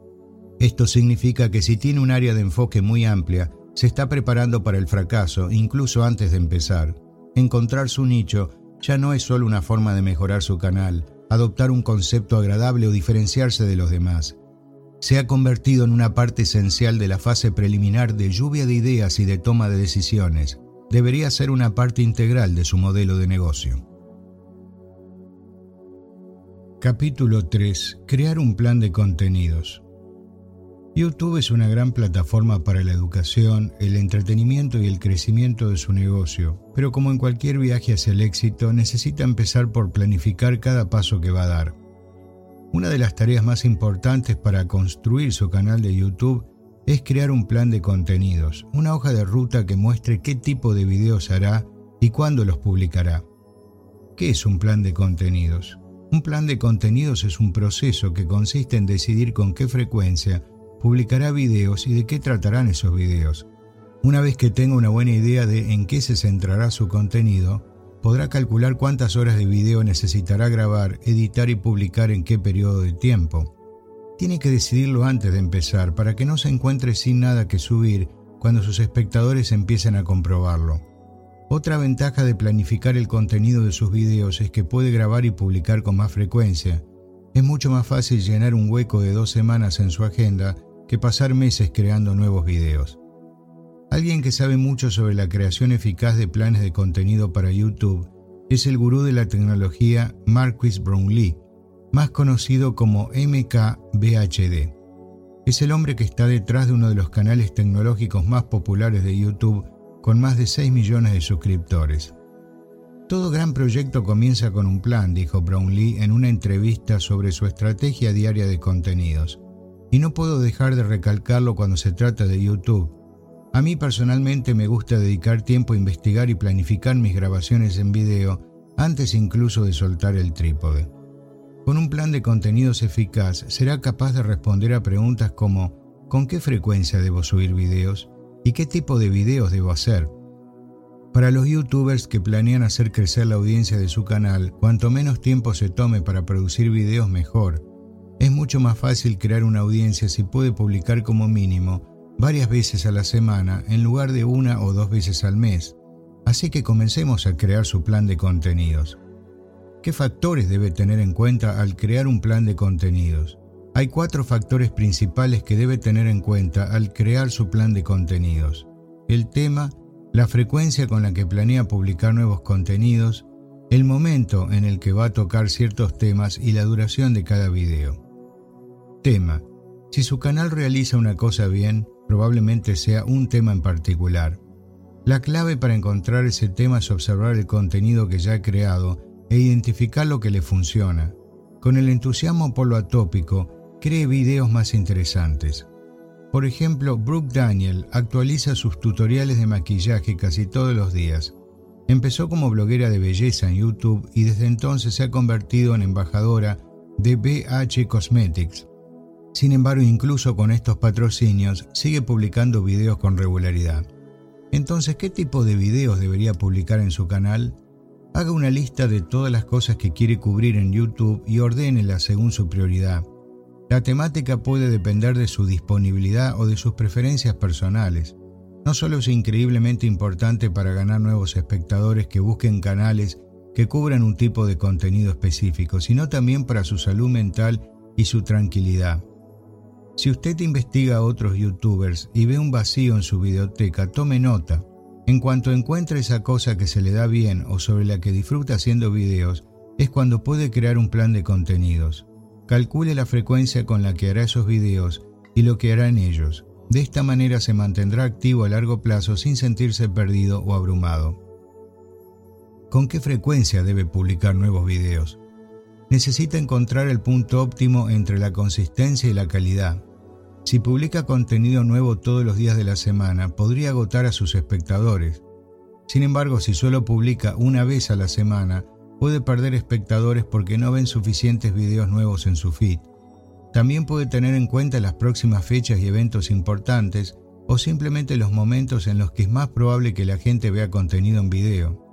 Esto significa que si tiene un área de enfoque muy amplia, se está preparando para el fracaso incluso antes de empezar. Encontrar su nicho ya no es solo una forma de mejorar su canal, adoptar un concepto agradable o diferenciarse de los demás. Se ha convertido en una parte esencial de la fase preliminar de lluvia de ideas y de toma de decisiones. Debería ser una parte integral de su modelo de negocio. Capítulo 3. Crear un plan de contenidos. YouTube es una gran plataforma para la educación, el entretenimiento y el crecimiento de su negocio, pero como en cualquier viaje hacia el éxito, necesita empezar por planificar cada paso que va a dar. Una de las tareas más importantes para construir su canal de YouTube es crear un plan de contenidos, una hoja de ruta que muestre qué tipo de videos hará y cuándo los publicará. ¿Qué es un plan de contenidos? Un plan de contenidos es un proceso que consiste en decidir con qué frecuencia publicará videos y de qué tratarán esos videos. Una vez que tenga una buena idea de en qué se centrará su contenido, podrá calcular cuántas horas de video necesitará grabar, editar y publicar en qué periodo de tiempo. Tiene que decidirlo antes de empezar para que no se encuentre sin nada que subir cuando sus espectadores empiecen a comprobarlo. Otra ventaja de planificar el contenido de sus videos es que puede grabar y publicar con más frecuencia. Es mucho más fácil llenar un hueco de dos semanas en su agenda que pasar meses creando nuevos videos. Alguien que sabe mucho sobre la creación eficaz de planes de contenido para YouTube es el gurú de la tecnología Marquis Brownlee, más conocido como MKBHD. Es el hombre que está detrás de uno de los canales tecnológicos más populares de YouTube con más de 6 millones de suscriptores. Todo gran proyecto comienza con un plan, dijo Brownlee en una entrevista sobre su estrategia diaria de contenidos y no puedo dejar de recalcarlo cuando se trata de YouTube. A mí personalmente me gusta dedicar tiempo a investigar y planificar mis grabaciones en video antes incluso de soltar el trípode. Con un plan de contenidos eficaz será capaz de responder a preguntas como ¿con qué frecuencia debo subir videos? ¿Y qué tipo de videos debo hacer? Para los youtubers que planean hacer crecer la audiencia de su canal, cuanto menos tiempo se tome para producir videos mejor. Es mucho más fácil crear una audiencia si puede publicar como mínimo varias veces a la semana en lugar de una o dos veces al mes. Así que comencemos a crear su plan de contenidos. ¿Qué factores debe tener en cuenta al crear un plan de contenidos? Hay cuatro factores principales que debe tener en cuenta al crear su plan de contenidos. El tema, la frecuencia con la que planea publicar nuevos contenidos, el momento en el que va a tocar ciertos temas y la duración de cada video. Tema. Si su canal realiza una cosa bien, probablemente sea un tema en particular. La clave para encontrar ese tema es observar el contenido que ya ha creado e identificar lo que le funciona. Con el entusiasmo por lo atópico, cree videos más interesantes. Por ejemplo, Brooke Daniel actualiza sus tutoriales de maquillaje casi todos los días. Empezó como bloguera de belleza en YouTube y desde entonces se ha convertido en embajadora de BH Cosmetics, sin embargo, incluso con estos patrocinios, sigue publicando videos con regularidad. Entonces, ¿qué tipo de videos debería publicar en su canal? Haga una lista de todas las cosas que quiere cubrir en YouTube y ordénelas según su prioridad. La temática puede depender de su disponibilidad o de sus preferencias personales. No solo es increíblemente importante para ganar nuevos espectadores que busquen canales que cubran un tipo de contenido específico, sino también para su salud mental y su tranquilidad. Si usted investiga a otros youtubers y ve un vacío en su videoteca, tome nota. En cuanto encuentre esa cosa que se le da bien o sobre la que disfruta haciendo videos, es cuando puede crear un plan de contenidos. Calcule la frecuencia con la que hará esos videos y lo que hará en ellos. De esta manera se mantendrá activo a largo plazo sin sentirse perdido o abrumado. ¿Con qué frecuencia debe publicar nuevos videos? Necesita encontrar el punto óptimo entre la consistencia y la calidad. Si publica contenido nuevo todos los días de la semana, podría agotar a sus espectadores. Sin embargo, si solo publica una vez a la semana, puede perder espectadores porque no ven suficientes videos nuevos en su feed. También puede tener en cuenta las próximas fechas y eventos importantes o simplemente los momentos en los que es más probable que la gente vea contenido en video.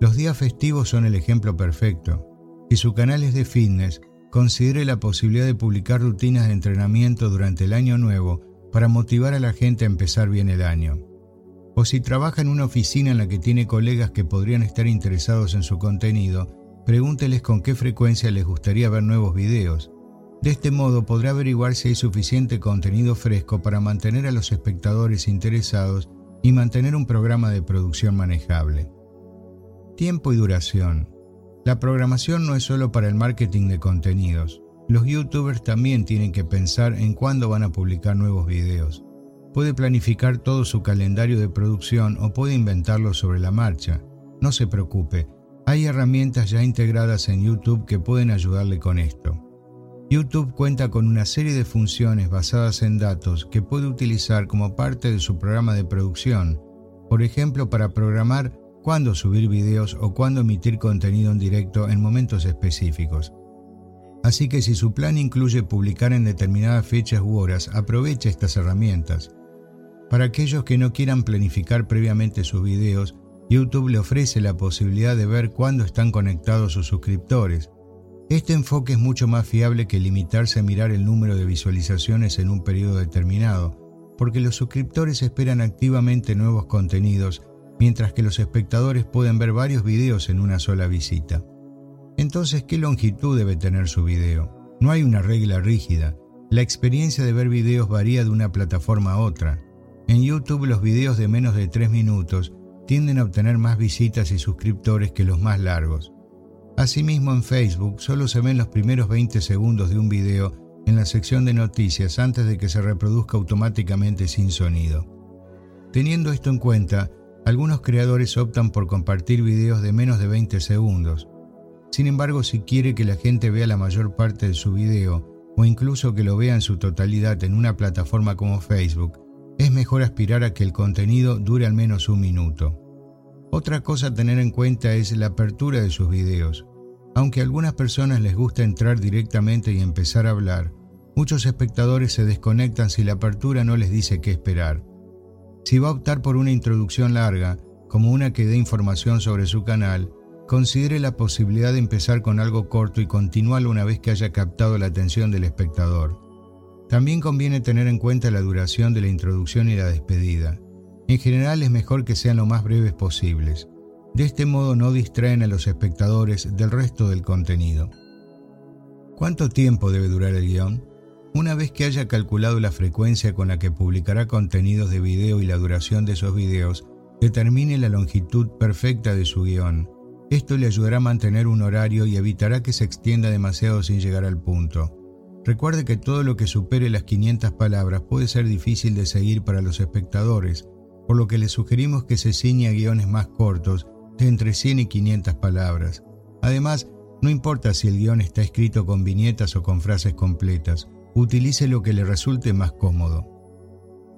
Los días festivos son el ejemplo perfecto. Si su canal es de fitness, considere la posibilidad de publicar rutinas de entrenamiento durante el año nuevo para motivar a la gente a empezar bien el año. O si trabaja en una oficina en la que tiene colegas que podrían estar interesados en su contenido, pregúnteles con qué frecuencia les gustaría ver nuevos videos. De este modo podrá averiguar si hay suficiente contenido fresco para mantener a los espectadores interesados y mantener un programa de producción manejable. Tiempo y duración. La programación no es solo para el marketing de contenidos. Los youtubers también tienen que pensar en cuándo van a publicar nuevos videos. Puede planificar todo su calendario de producción o puede inventarlo sobre la marcha. No se preocupe, hay herramientas ya integradas en YouTube que pueden ayudarle con esto. YouTube cuenta con una serie de funciones basadas en datos que puede utilizar como parte de su programa de producción, por ejemplo para programar cuándo subir videos o cuándo emitir contenido en directo en momentos específicos. Así que si su plan incluye publicar en determinadas fechas u horas, aproveche estas herramientas. Para aquellos que no quieran planificar previamente sus videos, YouTube le ofrece la posibilidad de ver cuándo están conectados sus suscriptores, este enfoque es mucho más fiable que limitarse a mirar el número de visualizaciones en un periodo determinado, porque los suscriptores esperan activamente nuevos contenidos, mientras que los espectadores pueden ver varios videos en una sola visita. Entonces, ¿qué longitud debe tener su video? No hay una regla rígida. La experiencia de ver videos varía de una plataforma a otra. En YouTube los videos de menos de 3 minutos tienden a obtener más visitas y suscriptores que los más largos. Asimismo, en Facebook solo se ven los primeros 20 segundos de un video en la sección de noticias antes de que se reproduzca automáticamente sin sonido. Teniendo esto en cuenta, algunos creadores optan por compartir videos de menos de 20 segundos. Sin embargo, si quiere que la gente vea la mayor parte de su video, o incluso que lo vea en su totalidad en una plataforma como Facebook, es mejor aspirar a que el contenido dure al menos un minuto. Otra cosa a tener en cuenta es la apertura de sus videos. Aunque a algunas personas les gusta entrar directamente y empezar a hablar, muchos espectadores se desconectan si la apertura no les dice qué esperar. Si va a optar por una introducción larga, como una que dé información sobre su canal, considere la posibilidad de empezar con algo corto y continuarlo una vez que haya captado la atención del espectador. También conviene tener en cuenta la duración de la introducción y la despedida. En general es mejor que sean lo más breves posibles. De este modo no distraen a los espectadores del resto del contenido. ¿Cuánto tiempo debe durar el guion? Una vez que haya calculado la frecuencia con la que publicará contenidos de video y la duración de esos videos, determine la longitud perfecta de su guion. Esto le ayudará a mantener un horario y evitará que se extienda demasiado sin llegar al punto. Recuerde que todo lo que supere las 500 palabras puede ser difícil de seguir para los espectadores, por lo que le sugerimos que se ciña a guiones más cortos, de entre 100 y 500 palabras. Además, no importa si el guion está escrito con viñetas o con frases completas, utilice lo que le resulte más cómodo.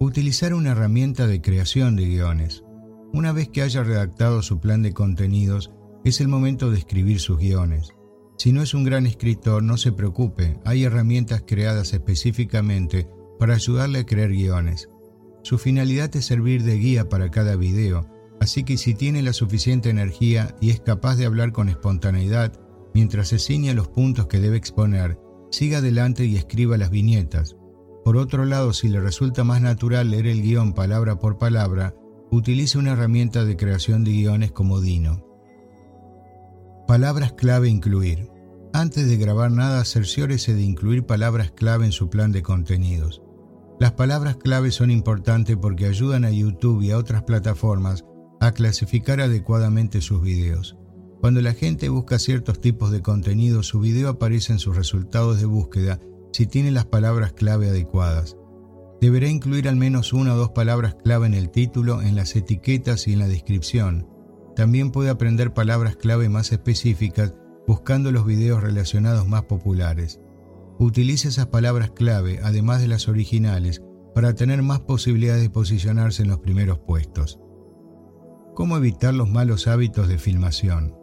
Utilizar una herramienta de creación de guiones. Una vez que haya redactado su plan de contenidos, es el momento de escribir sus guiones. Si no es un gran escritor, no se preocupe, hay herramientas creadas específicamente para ayudarle a crear guiones. Su finalidad es servir de guía para cada video, así que si tiene la suficiente energía y es capaz de hablar con espontaneidad mientras se ciña los puntos que debe exponer, siga adelante y escriba las viñetas. Por otro lado, si le resulta más natural leer el guion palabra por palabra, utilice una herramienta de creación de guiones como Dino. Palabras clave incluir. Antes de grabar nada, cerciórese de incluir palabras clave en su plan de contenidos. Las palabras clave son importantes porque ayudan a YouTube y a otras plataformas a clasificar adecuadamente sus videos. Cuando la gente busca ciertos tipos de contenido, su video aparece en sus resultados de búsqueda si tiene las palabras clave adecuadas. Deberá incluir al menos una o dos palabras clave en el título, en las etiquetas y en la descripción. También puede aprender palabras clave más específicas buscando los videos relacionados más populares. Utilice esas palabras clave, además de las originales, para tener más posibilidades de posicionarse en los primeros puestos. ¿Cómo evitar los malos hábitos de filmación?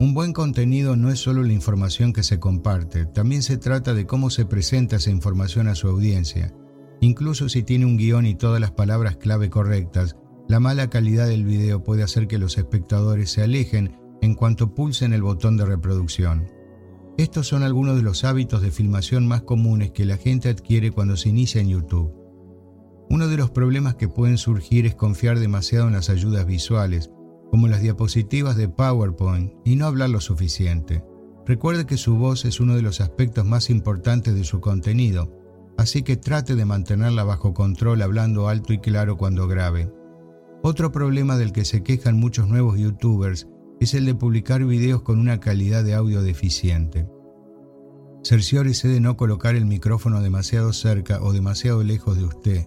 Un buen contenido no es solo la información que se comparte, también se trata de cómo se presenta esa información a su audiencia. Incluso si tiene un guion y todas las palabras clave correctas, la mala calidad del video puede hacer que los espectadores se alejen en cuanto pulsen el botón de reproducción. Estos son algunos de los hábitos de filmación más comunes que la gente adquiere cuando se inicia en YouTube. Uno de los problemas que pueden surgir es confiar demasiado en las ayudas visuales, como las diapositivas de PowerPoint, y no hablar lo suficiente. Recuerde que su voz es uno de los aspectos más importantes de su contenido, así que trate de mantenerla bajo control hablando alto y claro cuando grabe. Otro problema del que se quejan muchos nuevos youtubers es el de publicar videos con una calidad de audio deficiente. Cerciórese de no colocar el micrófono demasiado cerca o demasiado lejos de usted.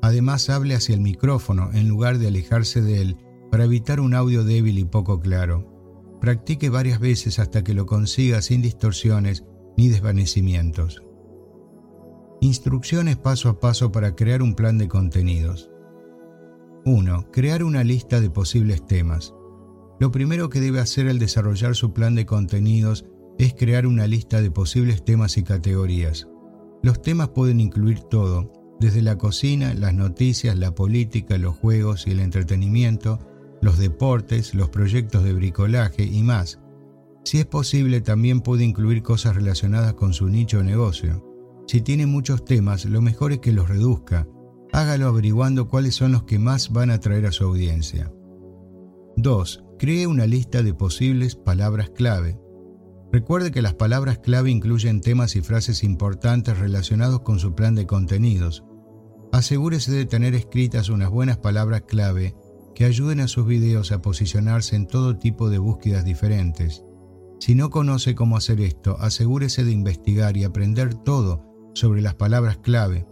Además, hable hacia el micrófono en lugar de alejarse de él para evitar un audio débil y poco claro. Practique varias veces hasta que lo consiga sin distorsiones ni desvanecimientos. Instrucciones paso a paso para crear un plan de contenidos. 1. Crear una lista de posibles temas. Lo primero que debe hacer al desarrollar su plan de contenidos es crear una lista de posibles temas y categorías. Los temas pueden incluir todo, desde la cocina, las noticias, la política, los juegos y el entretenimiento, los deportes, los proyectos de bricolaje y más. Si es posible, también puede incluir cosas relacionadas con su nicho o negocio. Si tiene muchos temas, lo mejor es que los reduzca. Hágalo averiguando cuáles son los que más van a atraer a su audiencia. 2. Cree una lista de posibles palabras clave. Recuerde que las palabras clave incluyen temas y frases importantes relacionados con su plan de contenidos. Asegúrese de tener escritas unas buenas palabras clave que ayuden a sus videos a posicionarse en todo tipo de búsquedas diferentes. Si no conoce cómo hacer esto, asegúrese de investigar y aprender todo sobre las palabras clave.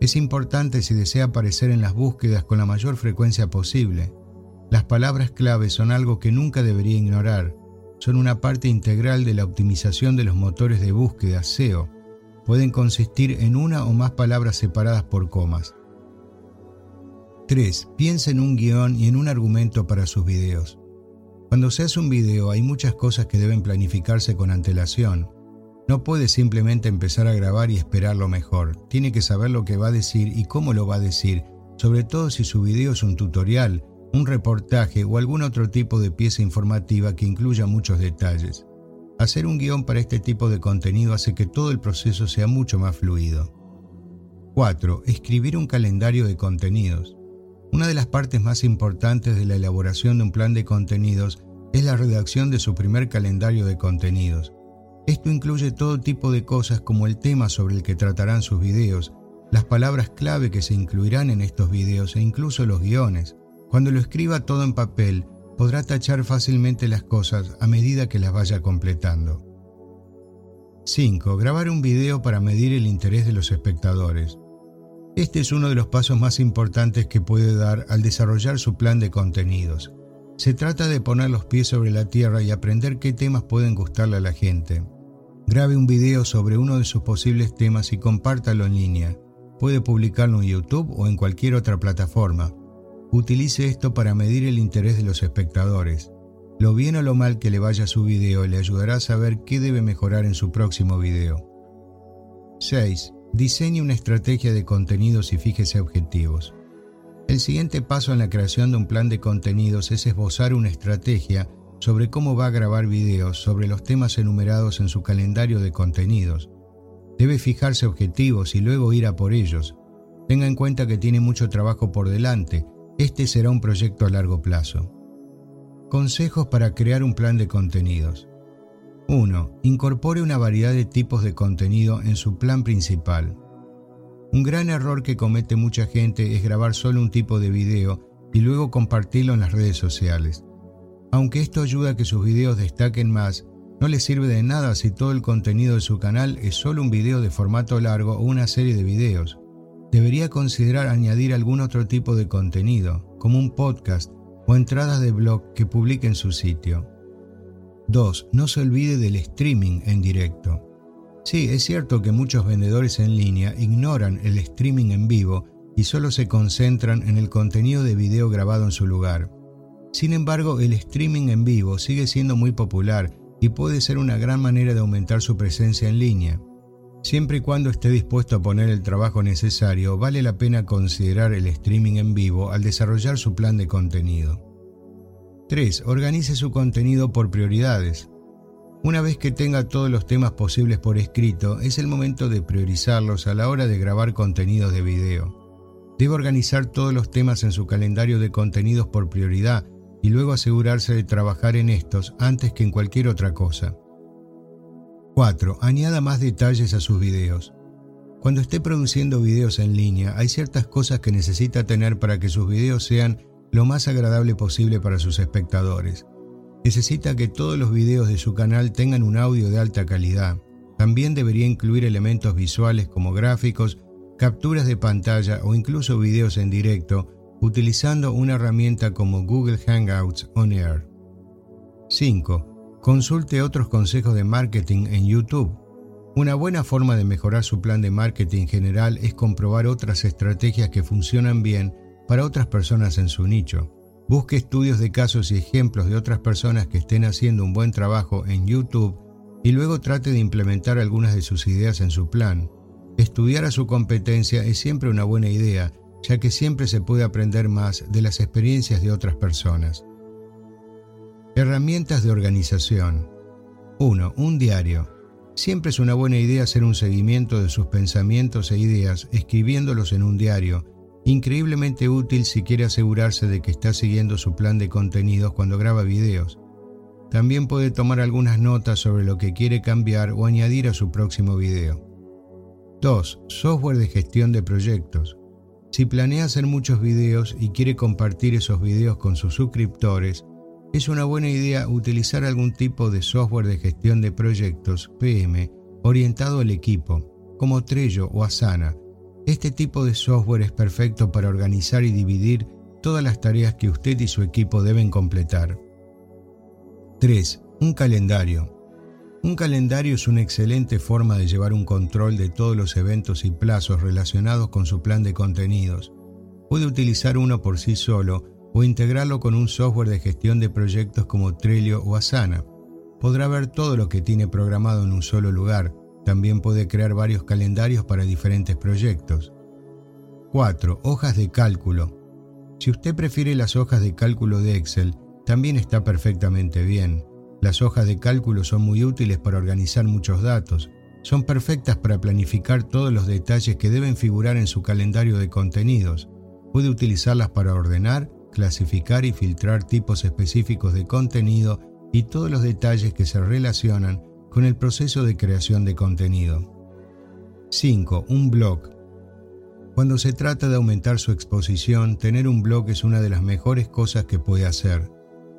Es importante si desea aparecer en las búsquedas con la mayor frecuencia posible. Las palabras clave son algo que nunca debería ignorar son una parte integral de la optimización de los motores de búsqueda SEO. Pueden consistir en una o más palabras separadas por comas. 3. Piensa en un guion y en un argumento para sus videos. Cuando se hace un video hay muchas cosas que deben planificarse con antelación. No puede simplemente empezar a grabar y esperar lo mejor. Tiene que saber lo que va a decir y cómo lo va a decir, sobre todo si su video es un tutorial un reportaje o algún otro tipo de pieza informativa que incluya muchos detalles. Hacer un guion para este tipo de contenido hace que todo el proceso sea mucho más fluido. 4. Escribir un calendario de contenidos. Una de las partes más importantes de la elaboración de un plan de contenidos es la redacción de su primer calendario de contenidos. Esto incluye todo tipo de cosas como el tema sobre el que tratarán sus videos, las palabras clave que se incluirán en estos videos e incluso los guiones. Cuando lo escriba todo en papel, podrá tachar fácilmente las cosas a medida que las vaya completando. 5. Grabar un video para medir el interés de los espectadores. Este es uno de los pasos más importantes que puede dar al desarrollar su plan de contenidos. Se trata de poner los pies sobre la tierra y aprender qué temas pueden gustarle a la gente. Grabe un video sobre uno de sus posibles temas y compártalo en línea. Puede publicarlo en YouTube o en cualquier otra plataforma. Utilice esto para medir el interés de los espectadores. Lo bien o lo mal que le vaya su video le ayudará a saber qué debe mejorar en su próximo video. 6. Diseñe una estrategia de contenidos y fíjese objetivos. El siguiente paso en la creación de un plan de contenidos es esbozar una estrategia sobre cómo va a grabar videos sobre los temas enumerados en su calendario de contenidos. Debe fijarse objetivos y luego ir a por ellos. Tenga en cuenta que tiene mucho trabajo por delante este será un proyecto a largo plazo. Consejos para crear un plan de contenidos. 1. Incorpore una variedad de tipos de contenido en su plan principal. Un gran error que comete mucha gente es grabar solo un tipo de video y luego compartirlo en las redes sociales. Aunque esto ayuda a que sus videos destaquen más, no le sirve de nada si todo el contenido de su canal es solo un video de formato largo o una serie de videos. debería considerar añadir algún otro tipo de contenido, como un podcast o entradas de blog que publique en su sitio. 2. No se olvide del streaming en directo. Sí, es cierto que muchos vendedores en línea ignoran el streaming en vivo y solo se concentran en el contenido de video grabado en su lugar. Sin embargo, el streaming en vivo sigue siendo muy popular y puede ser una gran manera de aumentar su presencia en línea. Siempre y cuando esté dispuesto a poner el trabajo necesario, vale la pena considerar el streaming en vivo al desarrollar su plan de contenido. 3. Organice su contenido por prioridades. Una vez que tenga todos los temas posibles por escrito, es el momento de priorizarlos a la hora de grabar contenidos de video. Debe organizar todos los temas en su calendario de contenidos por prioridad y luego asegurarse de trabajar en estos antes que en cualquier otra cosa. 4. Añada más detalles a sus videos. Cuando esté produciendo videos en línea, hay ciertas cosas que necesita tener para que sus videos sean lo más agradable posible para sus espectadores. Necesita que todos los videos de su canal tengan un audio de alta calidad. También debería incluir elementos visuales como gráficos, capturas de pantalla o incluso videos en directo utilizando una herramienta como Google Hangouts On Air. 5. Consulte otros consejos de marketing en YouTube. Una buena forma de mejorar su plan de marketing general es comprobar otras estrategias que funcionan bien para otras personas en su nicho. Busque estudios de casos y ejemplos de otras personas que estén haciendo un buen trabajo en YouTube y luego trate de implementar algunas de sus ideas en su plan. Estudiar a su competencia es siempre una buena idea, ya que siempre se puede aprender más de las experiencias de otras personas. Herramientas de organización. 1. Un diario. Siempre es una buena idea hacer un seguimiento de sus pensamientos e ideas escribiéndolos en un diario increíblemente útil si quiere asegurarse de que está siguiendo su plan de contenidos cuando graba videos. También puede tomar algunas notas sobre lo que quiere cambiar o añadir a su próximo video. 2. Software de gestión de proyectos. Si planea hacer muchos videos y quiere compartir esos videos con sus suscriptores, es una buena idea utilizar algún tipo de software de gestión de proyectos, PM, orientado al equipo, como Trello o Asana, este tipo de software es perfecto para organizar y dividir todas las tareas que usted y su equipo deben completar. 3. Un calendario. Un calendario es una excelente forma de llevar un control de todos los eventos y plazos relacionados con su plan de contenidos. Puede utilizar uno por sí solo o integrarlo con un software de gestión de proyectos como Trello o Asana. Podrá ver todo lo que tiene programado en un solo lugar, también puede crear varios calendarios para diferentes proyectos. 4. Hojas de cálculo. Si usted prefiere las hojas de cálculo de Excel, también está perfectamente bien. Las hojas de cálculo son muy útiles para organizar muchos datos. Son perfectas para planificar todos los detalles que deben figurar en su calendario de contenidos. Puede utilizarlas para ordenar, clasificar y filtrar tipos específicos de contenido y todos los detalles que se relacionan con el proceso de creación de contenido. 5. Un blog. Cuando se trata de aumentar su exposición, tener un blog es una de las mejores cosas que puede hacer.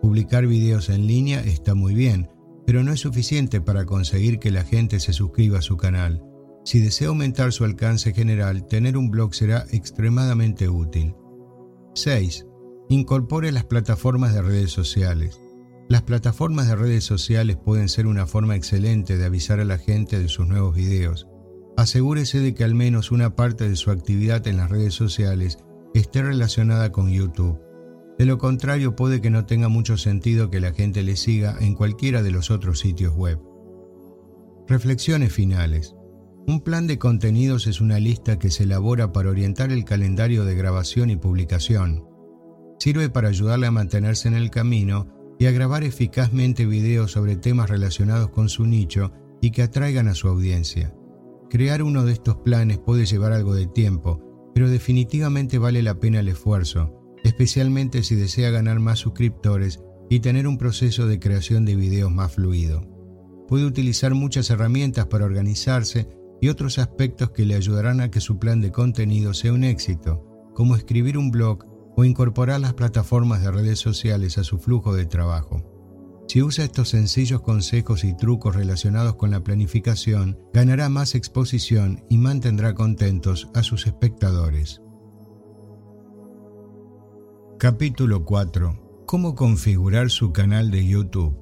Publicar videos en línea está muy bien, pero no es suficiente para conseguir que la gente se suscriba a su canal. Si desea aumentar su alcance general, tener un blog será extremadamente útil. 6. Incorpore las plataformas de redes sociales. Las plataformas de redes sociales pueden ser una forma excelente de avisar a la gente de sus nuevos videos. Asegúrese de que al menos una parte de su actividad en las redes sociales esté relacionada con YouTube. De lo contrario, puede que no tenga mucho sentido que la gente le siga en cualquiera de los otros sitios web. Reflexiones finales. Un plan de contenidos es una lista que se elabora para orientar el calendario de grabación y publicación. Sirve para ayudarle a mantenerse en el camino y a grabar eficazmente videos sobre temas relacionados con su nicho y que atraigan a su audiencia. Crear uno de estos planes puede llevar algo de tiempo, pero definitivamente vale la pena el esfuerzo, especialmente si desea ganar más suscriptores y tener un proceso de creación de videos más fluido. Puede utilizar muchas herramientas para organizarse y otros aspectos que le ayudarán a que su plan de contenido sea un éxito, como escribir un blog o incorporar las plataformas de redes sociales a su flujo de trabajo. Si usa estos sencillos consejos y trucos relacionados con la planificación, ganará más exposición y mantendrá contentos a sus espectadores. Capítulo 4. Cómo configurar su canal de YouTube.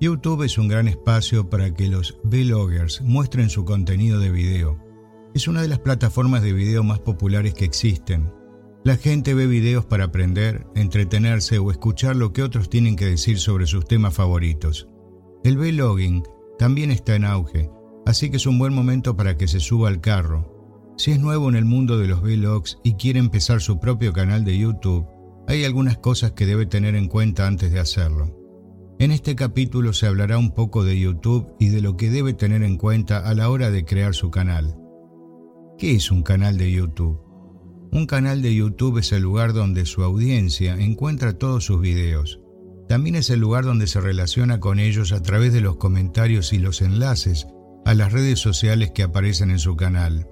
YouTube es un gran espacio para que los vloggers muestren su contenido de video. Es una de las plataformas de video más populares que existen. La gente ve videos para aprender, entretenerse o escuchar lo que otros tienen que decir sobre sus temas favoritos. El vlogging también está en auge, así que es un buen momento para que se suba al carro. Si es nuevo en el mundo de los vlogs y quiere empezar su propio canal de YouTube, hay algunas cosas que debe tener en cuenta antes de hacerlo. En este capítulo se hablará un poco de YouTube y de lo que debe tener en cuenta a la hora de crear su canal. ¿Qué es un canal de YouTube? Un canal de YouTube es el lugar donde su audiencia encuentra todos sus videos. También es el lugar donde se relaciona con ellos a través de los comentarios y los enlaces a las redes sociales que aparecen en su canal.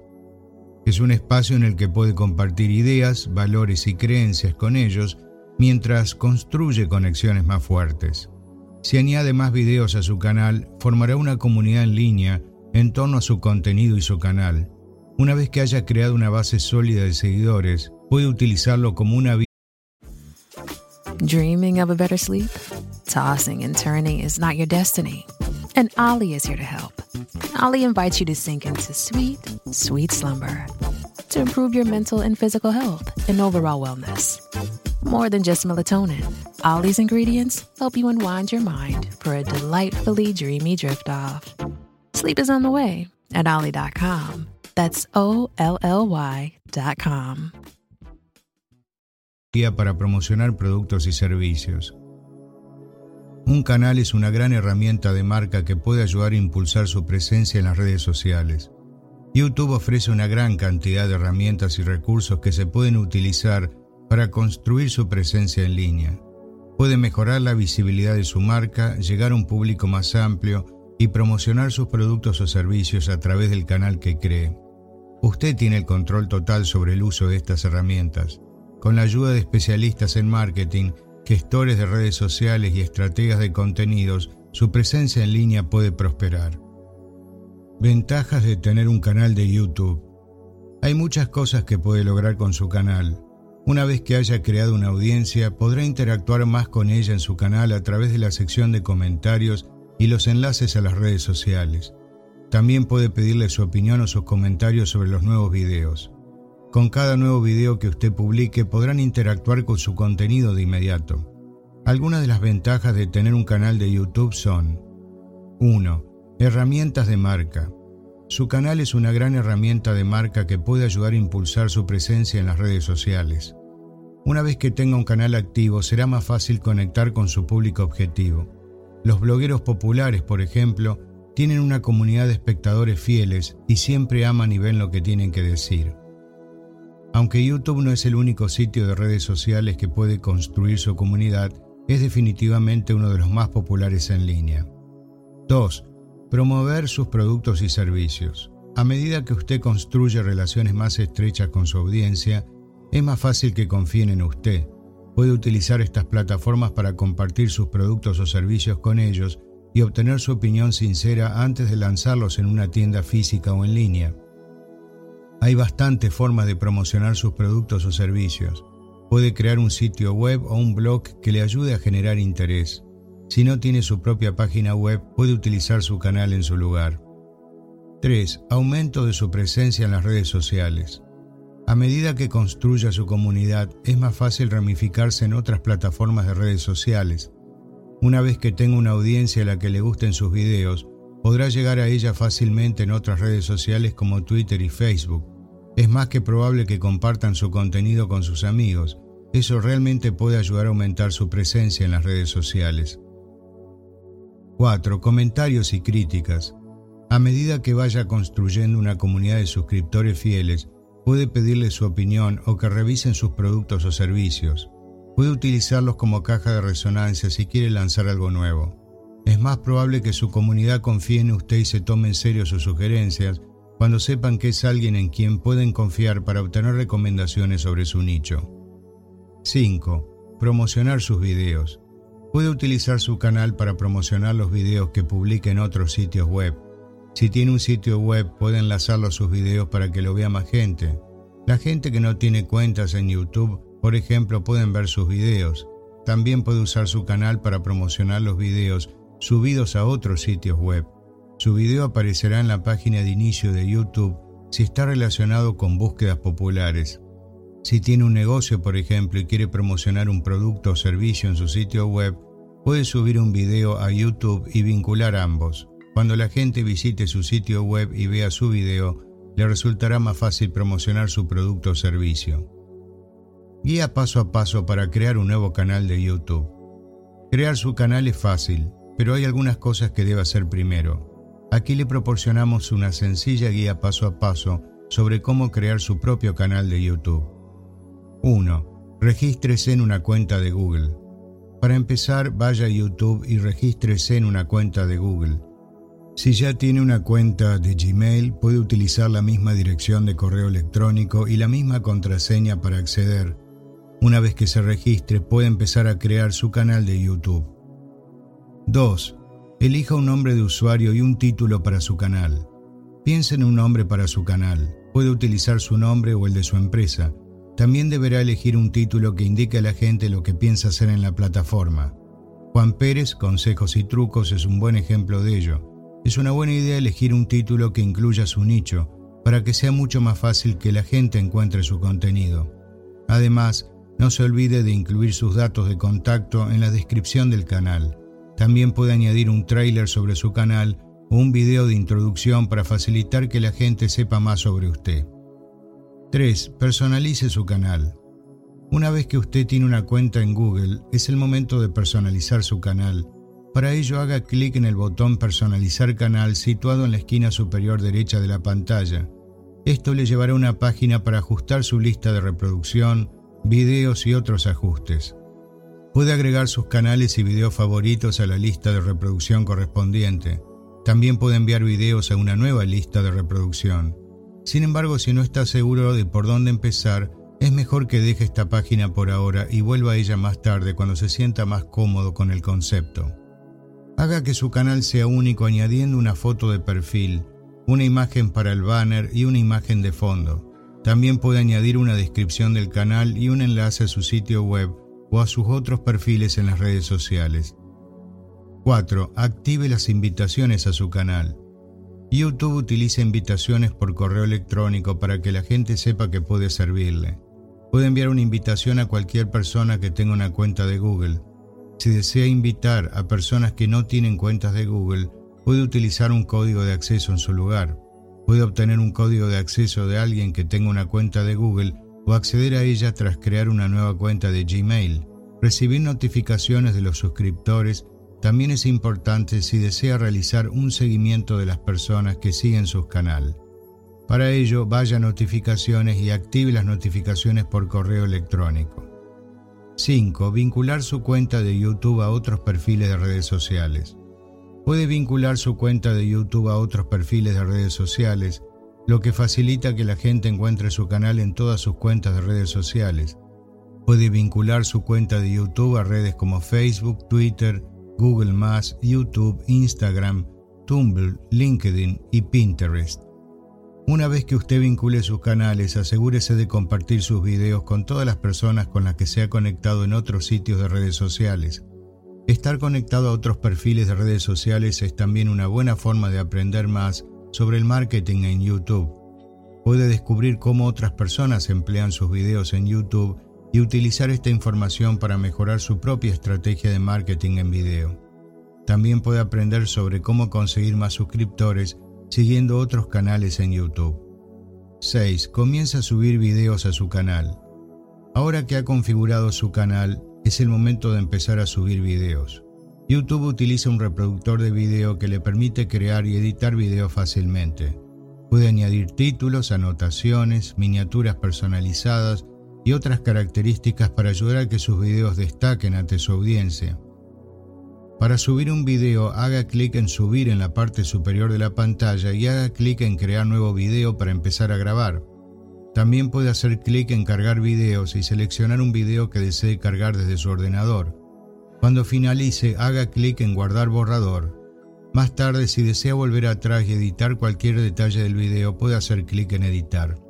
Es un espacio en el que puede compartir ideas, valores y creencias con ellos mientras construye conexiones más fuertes. Si añade más videos a su canal, formará una comunidad en línea en torno a su contenido y su canal. Una vez que haya creado una base sólida de seguidores, puede utilizarlo como una Dreaming of a better sleep? Tossing and turning is not your destiny. And Ollie is here to help. Ollie invites you to sink into sweet, sweet slumber to improve your mental and physical health and overall wellness. More than just melatonin, Ollie's ingredients help you unwind your mind for a delightfully dreamy drift off. Sleep is on the way at Ollie.com. That's O L L Y.com. Para promocionar productos y servicios. Un canal es una gran herramienta de marca que puede ayudar a impulsar su presencia en las redes sociales. YouTube ofrece una gran cantidad de herramientas y recursos que se pueden utilizar para construir su presencia en línea. Puede mejorar la visibilidad de su marca, llegar a un público más amplio y promocionar sus productos o servicios a través del canal que cree. Usted tiene el control total sobre el uso de estas herramientas. Con la ayuda de especialistas en marketing, gestores de redes sociales y estrategas de contenidos, su presencia en línea puede prosperar. Ventajas de tener un canal de YouTube. Hay muchas cosas que puede lograr con su canal. Una vez que haya creado una audiencia, podrá interactuar más con ella en su canal a través de la sección de comentarios y los enlaces a las redes sociales. También puede pedirle su opinión o sus comentarios sobre los nuevos videos. Con cada nuevo video que usted publique podrán interactuar con su contenido de inmediato. Algunas de las ventajas de tener un canal de YouTube son 1. Herramientas de marca. Su canal es una gran herramienta de marca que puede ayudar a impulsar su presencia en las redes sociales. Una vez que tenga un canal activo será más fácil conectar con su público objetivo. Los blogueros populares, por ejemplo, tienen una comunidad de espectadores fieles y siempre aman y ven lo que tienen que decir. Aunque YouTube no es el único sitio de redes sociales que puede construir su comunidad, es definitivamente uno de los más populares en línea. 2. Promover sus productos y servicios. A medida que usted construye relaciones más estrechas con su audiencia, es más fácil que confíen en usted. Puede utilizar estas plataformas para compartir sus productos o servicios con ellos y obtener su opinión sincera antes de lanzarlos en una tienda física o en línea. Hay bastantes formas de promocionar sus productos o servicios. Puede crear un sitio web o un blog que le ayude a generar interés. Si no tiene su propia página web, puede utilizar su canal en su lugar. 3. Aumento de su presencia en las redes sociales. A medida que construya su comunidad, es más fácil ramificarse en otras plataformas de redes sociales. Una vez que tenga una audiencia a la que le gusten sus videos, podrá llegar a ella fácilmente en otras redes sociales como Twitter y Facebook. Es más que probable que compartan su contenido con sus amigos. Eso realmente puede ayudar a aumentar su presencia en las redes sociales. 4. Comentarios y críticas. A medida que vaya construyendo una comunidad de suscriptores fieles, puede pedirle su opinión o que revisen sus productos o servicios. Puede utilizarlos como caja de resonancia si quiere lanzar algo nuevo. Es más probable que su comunidad confíe en usted y se tome en serio sus sugerencias cuando sepan que es alguien en quien pueden confiar para obtener recomendaciones sobre su nicho. 5. Promocionar sus videos. Puede utilizar su canal para promocionar los videos que publique en otros sitios web. Si tiene un sitio web, puede enlazarlo a sus videos para que lo vea más gente. La gente que no tiene cuentas en YouTube, por ejemplo, pueden ver sus videos. También puede usar su canal para promocionar los videos subidos a otros sitios web. Su video aparecerá en la página de inicio de YouTube si está relacionado con búsquedas populares. Si tiene un negocio, por ejemplo, y quiere promocionar un producto o servicio en su sitio web, puede subir un video a YouTube y vincular ambos. Cuando la gente visite su sitio web y vea su video, le resultará más fácil promocionar su producto o servicio. Guía paso a paso para crear un nuevo canal de YouTube. Crear su canal es fácil, pero hay algunas cosas que debe hacer primero. Aquí le proporcionamos una sencilla guía paso a paso sobre cómo crear su propio canal de YouTube. 1. Regístrese en una cuenta de Google. Para empezar, vaya a YouTube y regístrese en una cuenta de Google. Si ya tiene una cuenta de Gmail, puede utilizar la misma dirección de correo electrónico y la misma contraseña para acceder. Una vez que se registre, puede empezar a crear su canal de YouTube. 2. Elija un nombre de usuario y un título para su canal. Piense en un nombre para su canal. Puede utilizar su nombre o el de su empresa. También deberá elegir un título que indique a la gente lo que piensa hacer en la plataforma. Juan Pérez, Consejos y Trucos, es un buen ejemplo de ello es una buena idea elegir un título que incluya su nicho, para que sea mucho más fácil que la gente encuentre su contenido. Además, no se olvide de incluir sus datos de contacto en la descripción del canal. También puede añadir un tráiler sobre su canal o un video de introducción para facilitar que la gente sepa más sobre usted. 3. Personalice su canal. Una vez que usted tiene una cuenta en Google, es el momento de personalizar su canal para ello haga clic en el botón Personalizar canal situado en la esquina superior derecha de la pantalla. Esto le llevará a una página para ajustar su lista de reproducción, videos y otros ajustes. Puede agregar sus canales y videos favoritos a la lista de reproducción correspondiente. También puede enviar videos a una nueva lista de reproducción. Sin embargo, si no está seguro de por dónde empezar, es mejor que deje esta página por ahora y vuelva a ella más tarde cuando se sienta más cómodo con el concepto. Haga que su canal sea único añadiendo una foto de perfil, una imagen para el banner y una imagen de fondo. También puede añadir una descripción del canal y un enlace a su sitio web o a sus otros perfiles en las redes sociales. 4. Active las invitaciones a su canal. YouTube utiliza invitaciones por correo electrónico para que la gente sepa que puede servirle. Puede enviar una invitación a cualquier persona que tenga una cuenta de Google. Si desea invitar a personas que no tienen cuentas de Google, puede utilizar un código de acceso en su lugar. Puede obtener un código de acceso de alguien que tenga una cuenta de Google o acceder a ella tras crear una nueva cuenta de Gmail. Recibir notificaciones de los suscriptores también es importante si desea realizar un seguimiento de las personas que siguen su canal. Para ello, vaya a notificaciones y active las notificaciones por correo electrónico. 5. Vincular su cuenta de YouTube a otros perfiles de redes sociales. Puede vincular su cuenta de YouTube a otros perfiles de redes sociales, lo que facilita que la gente encuentre su canal en todas sus cuentas de redes sociales. Puede vincular su cuenta de YouTube a redes como Facebook, Twitter, Google YouTube, Instagram, Tumblr, LinkedIn y Pinterest. Una vez que usted vincule sus canales, asegúrese de compartir sus videos con todas las personas con las que se ha conectado en otros sitios de redes sociales. Estar conectado a otros perfiles de redes sociales es también una buena forma de aprender más sobre el marketing en YouTube. Puede descubrir cómo otras personas emplean sus videos en YouTube y utilizar esta información para mejorar su propia estrategia de marketing en video. También puede aprender sobre cómo conseguir más suscriptores siguiendo otros canales en YouTube. 6. Comienza a subir videos a su canal. Ahora que ha configurado su canal, es el momento de empezar a subir videos. YouTube utiliza un reproductor de video que le permite crear y editar videos fácilmente. Puede añadir títulos, anotaciones, miniaturas personalizadas y otras características para ayudar a que sus videos destaquen ante su audiencia. Para subir un video, haga clic en subir en la parte superior de la pantalla y haga clic en crear nuevo video para empezar a grabar. También puede hacer clic en cargar videos y seleccionar un video que desee cargar desde su ordenador. Cuando finalice, haga clic en guardar borrador. Más tarde, si desea volver atrás y editar cualquier detalle del video, puede hacer clic en editar.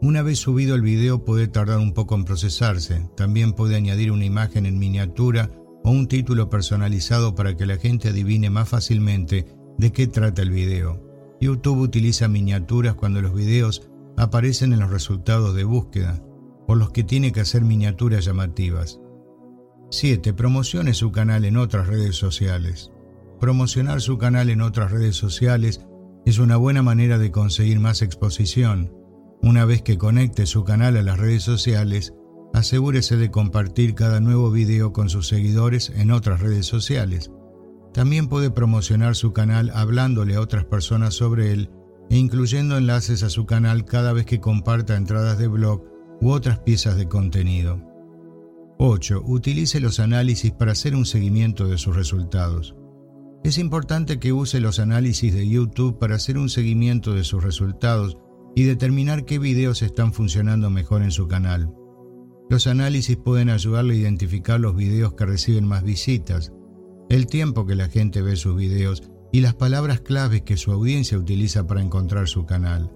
Una vez subido el video puede tardar un poco en procesarse. También puede añadir una imagen en miniatura o un título personalizado para que la gente adivine más fácilmente de qué trata el video. YouTube utiliza miniaturas cuando los videos aparecen en los resultados de búsqueda, por los que tiene que hacer miniaturas llamativas. 7. Promocione su canal en otras redes sociales. Promocionar su canal en otras redes sociales es una buena manera de conseguir más exposición. Una vez que conecte su canal a las redes sociales, asegúrese de compartir cada nuevo video con sus seguidores en otras redes sociales. También puede promocionar su canal hablándole a otras personas sobre él incluyendo enlaces a su canal cada vez que comparta entradas de blog u otras piezas de contenido. 8. Utilice los análisis para hacer un seguimiento de sus resultados. Es importante que use los análisis de YouTube para hacer un seguimiento de sus resultados y determinar qué videos están funcionando mejor en su canal. Los análisis pueden ayudarle a identificar los videos que reciben más visitas, el tiempo que la gente ve sus videos y las palabras claves que su audiencia utiliza para encontrar su canal.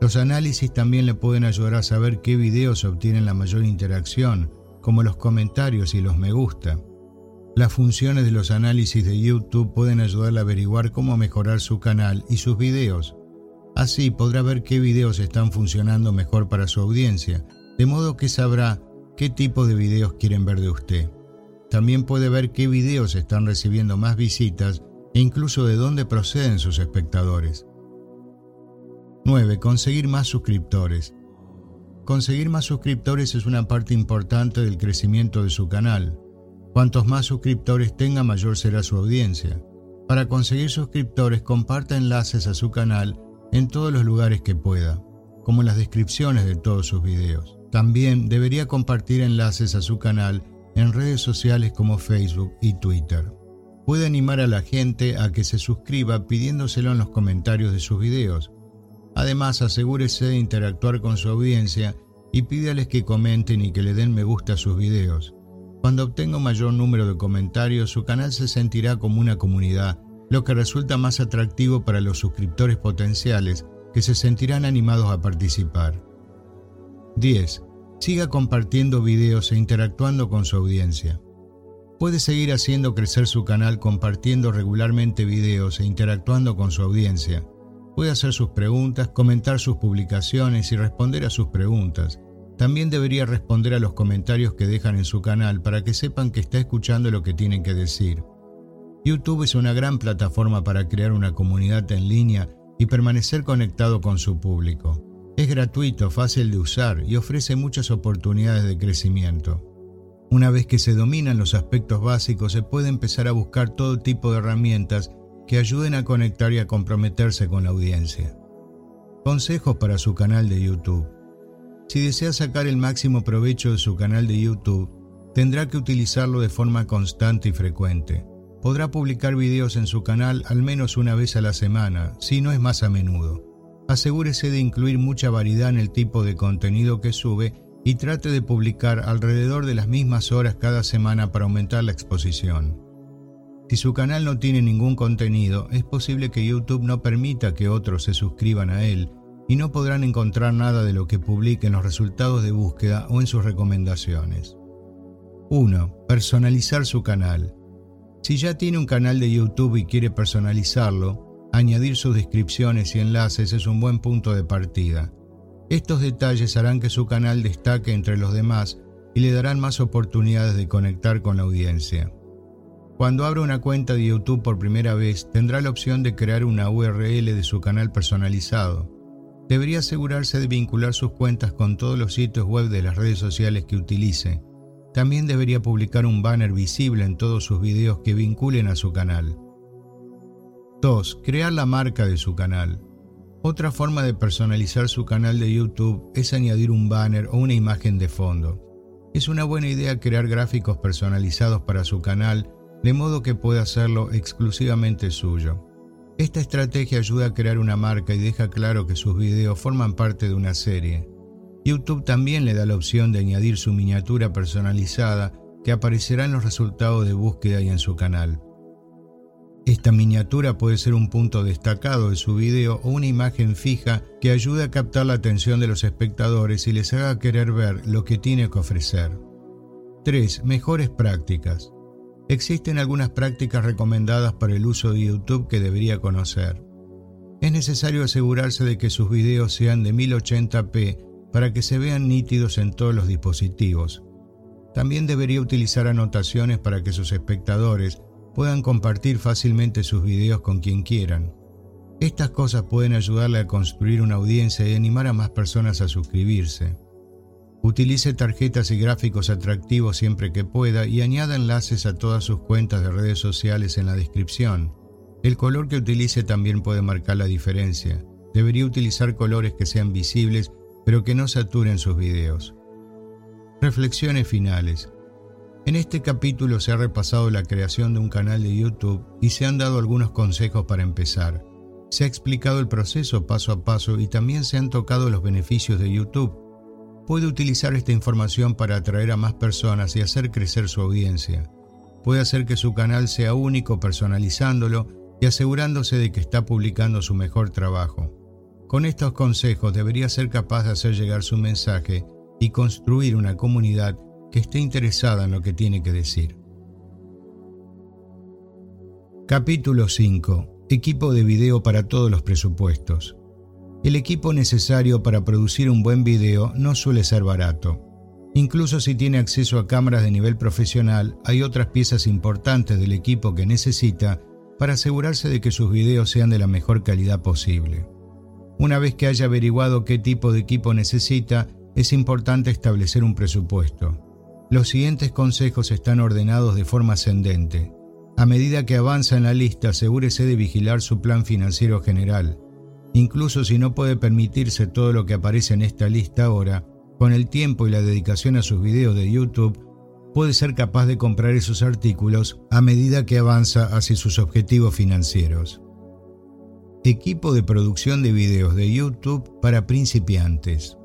Los análisis también le pueden ayudar a saber qué videos obtienen la mayor interacción, como los comentarios y los me gusta. Las funciones de los análisis de YouTube pueden ayudarle a averiguar cómo mejorar su canal y sus videos. Así podrá ver qué videos están funcionando mejor para su audiencia, de modo que sabrá qué tipo de videos quieren ver de usted. También puede ver qué videos están recibiendo más visitas e incluso de dónde proceden sus espectadores. 9. Conseguir más suscriptores. Conseguir más suscriptores es una parte importante del crecimiento de su canal. Cuantos más suscriptores tenga, mayor será su audiencia. Para conseguir suscriptores, comparta enlaces a su canal en todos los lugares que pueda, como en las descripciones de todos sus videos. También debería compartir enlaces a su canal en redes sociales como Facebook y Twitter puede animar a la gente a que se suscriba pidiéndoselo en los comentarios de sus videos. Además, asegúrese de interactuar con su audiencia y pídales que comenten y que le den me gusta a sus videos. Cuando obtenga un mayor número de comentarios, su canal se sentirá como una comunidad, lo que resulta más atractivo para los suscriptores potenciales que se sentirán animados a participar. 10. Siga compartiendo videos e interactuando con su audiencia. Puede seguir haciendo crecer su canal compartiendo regularmente videos e interactuando con su audiencia. Puede hacer sus preguntas, comentar sus publicaciones y responder a sus preguntas. También debería responder a los comentarios que dejan en su canal para que sepan que está escuchando lo que tienen que decir. YouTube es una gran plataforma para crear una comunidad en línea y permanecer conectado con su público. Es gratuito, fácil de usar y ofrece muchas oportunidades de crecimiento. Una vez que se dominan los aspectos básicos, se puede empezar a buscar todo tipo de herramientas que ayuden a conectar y a comprometerse con la audiencia. Consejos para su canal de YouTube. Si desea sacar el máximo provecho de su canal de YouTube, tendrá que utilizarlo de forma constante y frecuente. Podrá publicar videos en su canal al menos una vez a la semana, si no es más a menudo. Asegúrese de incluir mucha variedad en el tipo de contenido que sube y trate de publicar alrededor de las mismas horas cada semana para aumentar la exposición. Si su canal no tiene ningún contenido, es posible que YouTube no permita que otros se suscriban a él y no podrán encontrar nada de lo que publique en los resultados de búsqueda o en sus recomendaciones. 1. Personalizar su canal. Si ya tiene un canal de YouTube y quiere personalizarlo, añadir sus descripciones y enlaces es un buen punto de partida. Estos detalles harán que su canal destaque entre los demás y le darán más oportunidades de conectar con la audiencia. Cuando abra una cuenta de YouTube por primera vez, tendrá la opción de crear una URL de su canal personalizado. Debería asegurarse de vincular sus cuentas con todos los sitios web de las redes sociales que utilice. También debería publicar un banner visible en todos sus videos que vinculen a su canal. 2. Crear la marca de su canal. Otra forma de personalizar su canal de YouTube es añadir un banner o una imagen de fondo. Es una buena idea crear gráficos personalizados para su canal de modo que pueda hacerlo exclusivamente suyo. Esta estrategia ayuda a crear una marca y deja claro que sus videos forman parte de una serie. YouTube también le da la opción de añadir su miniatura personalizada que aparecerá en los resultados de búsqueda y en su canal. Esta miniatura puede ser un punto destacado de su video o una imagen fija que ayude a captar la atención de los espectadores y les haga querer ver lo que tiene que ofrecer. 3. Mejores prácticas. Existen algunas prácticas recomendadas para el uso de YouTube que debería conocer. Es necesario asegurarse de que sus videos sean de 1080p para que se vean nítidos en todos los dispositivos. También debería utilizar anotaciones para que sus espectadores puedan compartir fácilmente sus videos con quien quieran. Estas cosas pueden ayudarle a construir una audiencia y animar a más personas a suscribirse. Utilice tarjetas y gráficos atractivos siempre que pueda y añada enlaces a todas sus cuentas de redes sociales en la descripción. El color que utilice también puede marcar la diferencia. Debería utilizar colores que sean visibles pero que no saturen sus videos. Reflexiones finales. En este capítulo se ha repasado la creación de un canal de YouTube y se han dado algunos consejos para empezar. Se ha explicado el proceso paso a paso y también se han tocado los beneficios de YouTube. Puede utilizar esta información para atraer a más personas y hacer crecer su audiencia. Puede hacer que su canal sea único personalizándolo y asegurándose de que está publicando su mejor trabajo. Con estos consejos debería ser capaz de hacer llegar su mensaje y construir una comunidad que esté interesada en lo que tiene que decir. Capítulo 5. Equipo de video para todos los presupuestos. El equipo necesario para producir un buen video no suele ser barato. Incluso si tiene acceso a cámaras de nivel profesional, hay otras piezas importantes del equipo que necesita para asegurarse de que sus videos sean de la mejor calidad posible. Una vez que haya averiguado qué tipo de equipo necesita, es importante establecer un presupuesto. Los siguientes consejos están ordenados de forma ascendente. A medida que avanza en la lista, asegúrese de vigilar su plan financiero general. Incluso si no puede permitirse todo lo que aparece en esta lista ahora, con el tiempo y la dedicación a sus videos de YouTube, puede ser capaz de comprar esos artículos a medida que avanza hacia sus objetivos financieros. Equipo de producción de videos de YouTube para principiantes.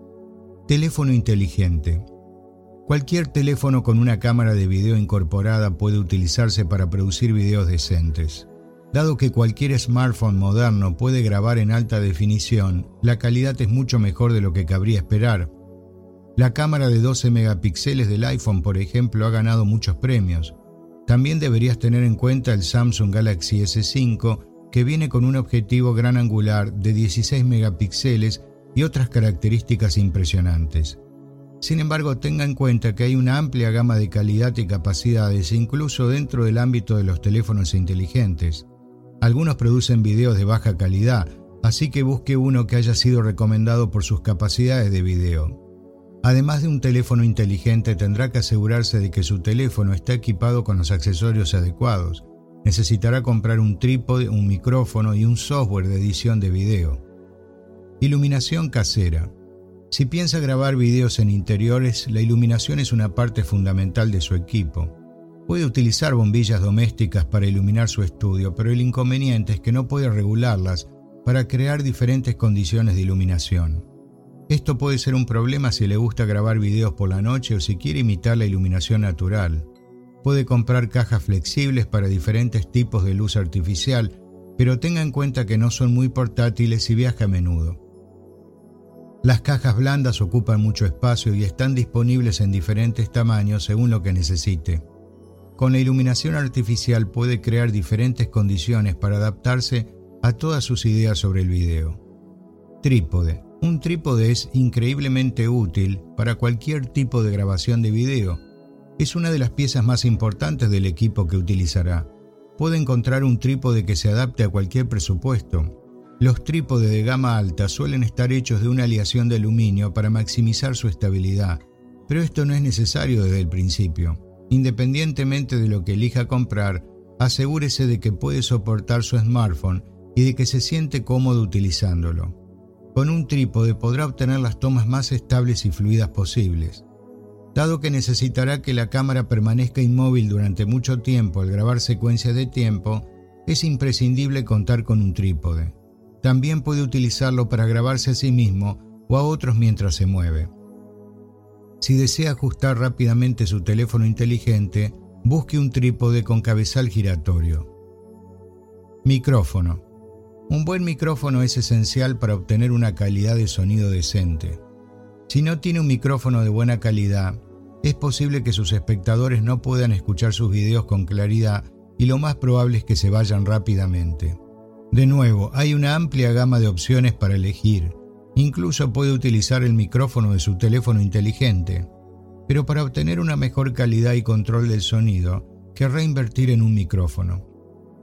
Teléfono inteligente. Cualquier teléfono con una cámara de video incorporada puede utilizarse para producir videos decentes. Dado que cualquier smartphone moderno puede grabar en alta definición, la calidad es mucho mejor de lo que cabría esperar. La cámara de 12 megapíxeles del iPhone, por ejemplo, ha ganado muchos premios. También deberías tener en cuenta el Samsung Galaxy S5, que viene con un objetivo gran angular de 16 megapíxeles y otras características impresionantes. Sin embargo, tenga en cuenta que hay una amplia gama de calidad y capacidades incluso dentro del ámbito de los teléfonos inteligentes. Algunos producen videos de baja calidad, así que busque uno que haya sido recomendado por sus capacidades de video. Además de un teléfono inteligente, tendrá que asegurarse de que su teléfono está equipado con los accesorios adecuados. Necesitará comprar un trípode, un micrófono y un software de edición de video. Iluminación casera. Si piensa grabar videos en interiores, la iluminación es una parte fundamental de su equipo. Puede utilizar bombillas domésticas para iluminar su estudio, pero el inconveniente es que no puede regularlas para crear diferentes condiciones de iluminación. Esto puede ser un problema si le gusta grabar videos por la noche o si quiere imitar la iluminación natural. Puede comprar cajas flexibles para diferentes tipos de luz artificial, pero tenga en cuenta que no son muy portátiles y viaja a menudo. Las cajas blandas ocupan mucho espacio y están disponibles en diferentes tamaños según lo que necesite. Con la iluminación artificial puede crear diferentes condiciones para adaptarse a todas sus ideas sobre el video. Trípode. Un trípode es increíblemente útil para cualquier tipo de grabación de video. Es una de las piezas más importantes del equipo que utilizará. Puede encontrar un trípode que se adapte a cualquier presupuesto. Los trípodes de gama alta suelen estar hechos de una aleación de aluminio para maximizar su estabilidad, pero esto no es necesario desde el principio. Independientemente de lo que elija comprar, asegúrese de que puede soportar su smartphone y de que se siente cómodo utilizándolo. Con un trípode podrá obtener las tomas más estables y fluidas posibles. Dado que necesitará que la cámara permanezca inmóvil durante mucho tiempo al grabar secuencias de tiempo, es imprescindible contar con un trípode. También puede utilizarlo para grabarse a sí mismo o a otros mientras se mueve. Si desea ajustar rápidamente su teléfono inteligente, busque un trípode con cabezal giratorio. Micrófono. Un buen micrófono es esencial para obtener una calidad de sonido decente. Si no tiene un micrófono de buena calidad, es posible que sus espectadores no puedan escuchar sus videos con claridad y lo más probable es que se vayan rápidamente. De nuevo, hay una amplia gama de opciones para elegir. Incluso puede utilizar el micrófono de su teléfono inteligente. Pero para obtener una mejor calidad y control del sonido, querrá invertir en un micrófono.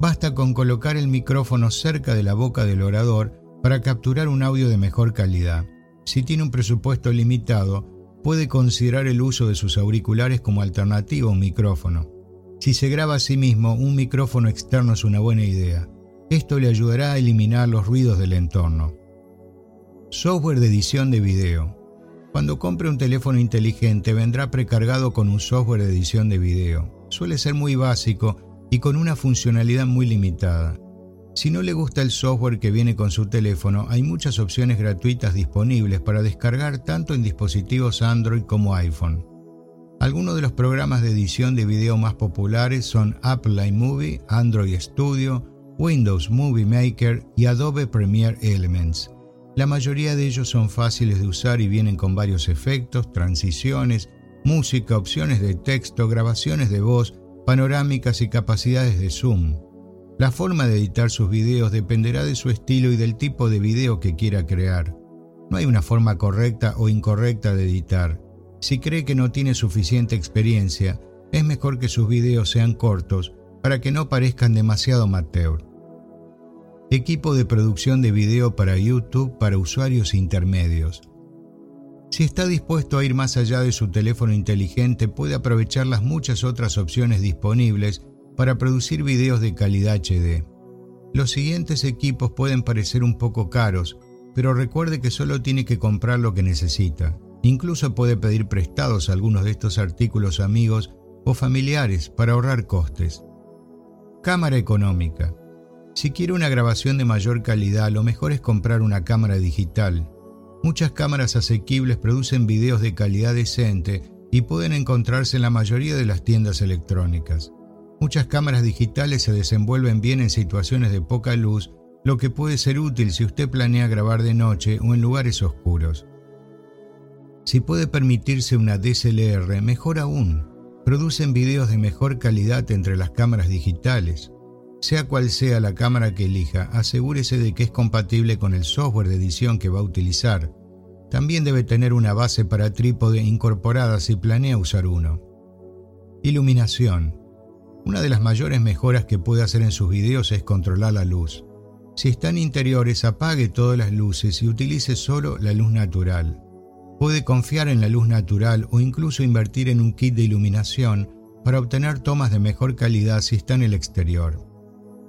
Basta con colocar el micrófono cerca de la boca del orador para capturar un audio de mejor calidad. Si tiene un presupuesto limitado, puede considerar el uso de sus auriculares como alternativa a un micrófono. Si se graba a sí mismo, un micrófono externo es una buena idea. Esto le ayudará a eliminar los ruidos del entorno. Software de edición de video. Cuando compre un teléfono inteligente vendrá precargado con un software de edición de video. Suele ser muy básico y con una funcionalidad muy limitada. Si no le gusta el software que viene con su teléfono, hay muchas opciones gratuitas disponibles para descargar tanto en dispositivos Android como iPhone. Algunos de los programas de edición de video más populares son Apple iMovie, Android Studio, Windows Movie Maker y Adobe Premiere Elements. La mayoría de ellos son fáciles de usar y vienen con varios efectos, transiciones, música, opciones de texto, grabaciones de voz, panorámicas y capacidades de zoom. La forma de editar sus videos dependerá de su estilo y del tipo de video que quiera crear. No hay una forma correcta o incorrecta de editar. Si cree que no tiene suficiente experiencia, es mejor que sus videos sean cortos para que no parezcan demasiado amateur. Equipo de producción de video para YouTube para usuarios intermedios. Si está dispuesto a ir más allá de su teléfono inteligente, puede aprovechar las muchas otras opciones disponibles para producir videos de calidad HD. Los siguientes equipos pueden parecer un poco caros, pero recuerde que solo tiene que comprar lo que necesita. Incluso puede pedir prestados algunos de estos artículos amigos o familiares para ahorrar costes. Cámara económica. Si quiere una grabación de mayor calidad, lo mejor es comprar una cámara digital. Muchas cámaras asequibles producen videos de calidad decente y pueden encontrarse en la mayoría de las tiendas electrónicas. Muchas cámaras digitales se desenvuelven bien en situaciones de poca luz, lo que puede ser útil si usted planea grabar de noche o en lugares oscuros. Si puede permitirse una DSLR, mejor aún. Producen videos de mejor calidad entre las cámaras digitales. Sea cual sea la cámara que elija, asegúrese de que es compatible con el software de edición que va a utilizar. También debe tener una base para trípode incorporada si planea usar uno. Iluminación. Una de las mayores mejoras que puede hacer en sus videos es controlar la luz. Si están interiores, apague todas las luces y utilice solo la luz natural. Puede confiar en la luz natural o incluso invertir en un kit de iluminación para obtener tomas de mejor calidad si está en el exterior.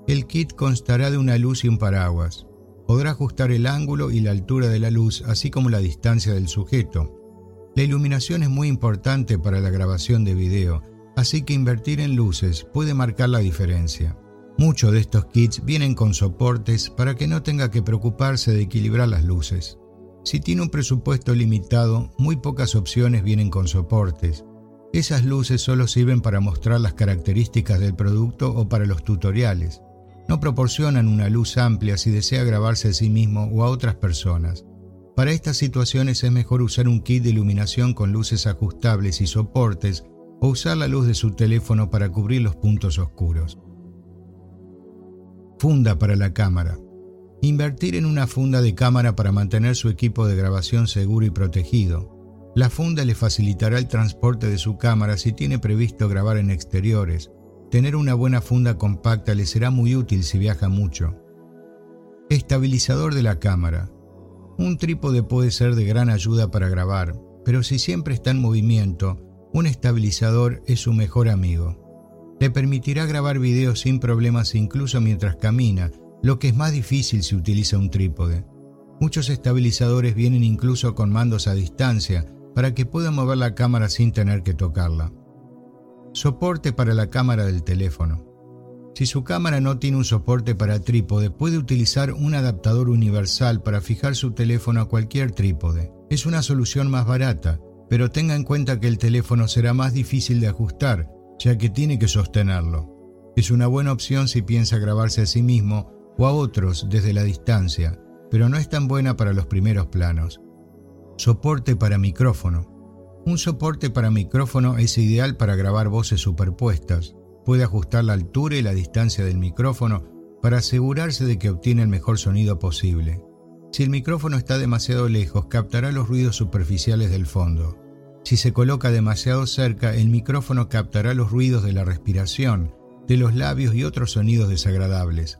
El kit constará de una luz y un paraguas. Podrá ajustar el ángulo y la altura de la luz, así como la distancia del sujeto. La iluminación es muy importante para la grabación de video, así que invertir en luces puede marcar la diferencia. Muchos de estos kits vienen con soportes para que no tenga que preocuparse de equilibrar las luces. Si tiene un presupuesto limitado, muy pocas opciones vienen con soportes. Esas luces solo sirven para mostrar las características del producto o para los tutoriales. No proporcionan una luz amplia si desea grabarse a sí mismo o a otras personas. Para estas situaciones es mejor usar un kit de iluminación con luces ajustables y soportes o usar la luz de su teléfono para cubrir los puntos oscuros. Funda para la cámara. Invertir en una funda de cámara para mantener su equipo de grabación seguro y protegido. La funda le facilitará el transporte de su cámara si tiene previsto grabar en exteriores. Tener una buena funda compacta le será muy útil si viaja mucho. Estabilizador de la cámara. Un trípode puede ser de gran ayuda para grabar, pero si siempre está en movimiento, un estabilizador es su mejor amigo. Le permitirá grabar videos sin problemas incluso mientras camina, lo que es más difícil si utiliza un trípode. Muchos estabilizadores vienen incluso con mandos a distancia para que pueda mover la cámara sin tener que tocarla. Soporte para la cámara del teléfono. Si su cámara no tiene un soporte para trípode, puede utilizar un adaptador universal para fijar su teléfono a cualquier trípode. Es una solución más barata, pero tenga en cuenta que el teléfono será más difícil de ajustar, ya que tiene que sostenerlo. Es una buena opción si piensa grabarse a sí mismo o a otros desde la distancia, pero no es tan buena para los primeros planos. Soporte para micrófono. Un soporte para micrófono es ideal para grabar voces superpuestas. Puede ajustar la altura y la distancia del micrófono para asegurarse de que obtiene el mejor sonido posible. Si el micrófono está demasiado lejos, captará los ruidos superficiales del fondo. Si se coloca demasiado cerca, el micrófono captará los ruidos de la respiración, de los labios y otros sonidos desagradables.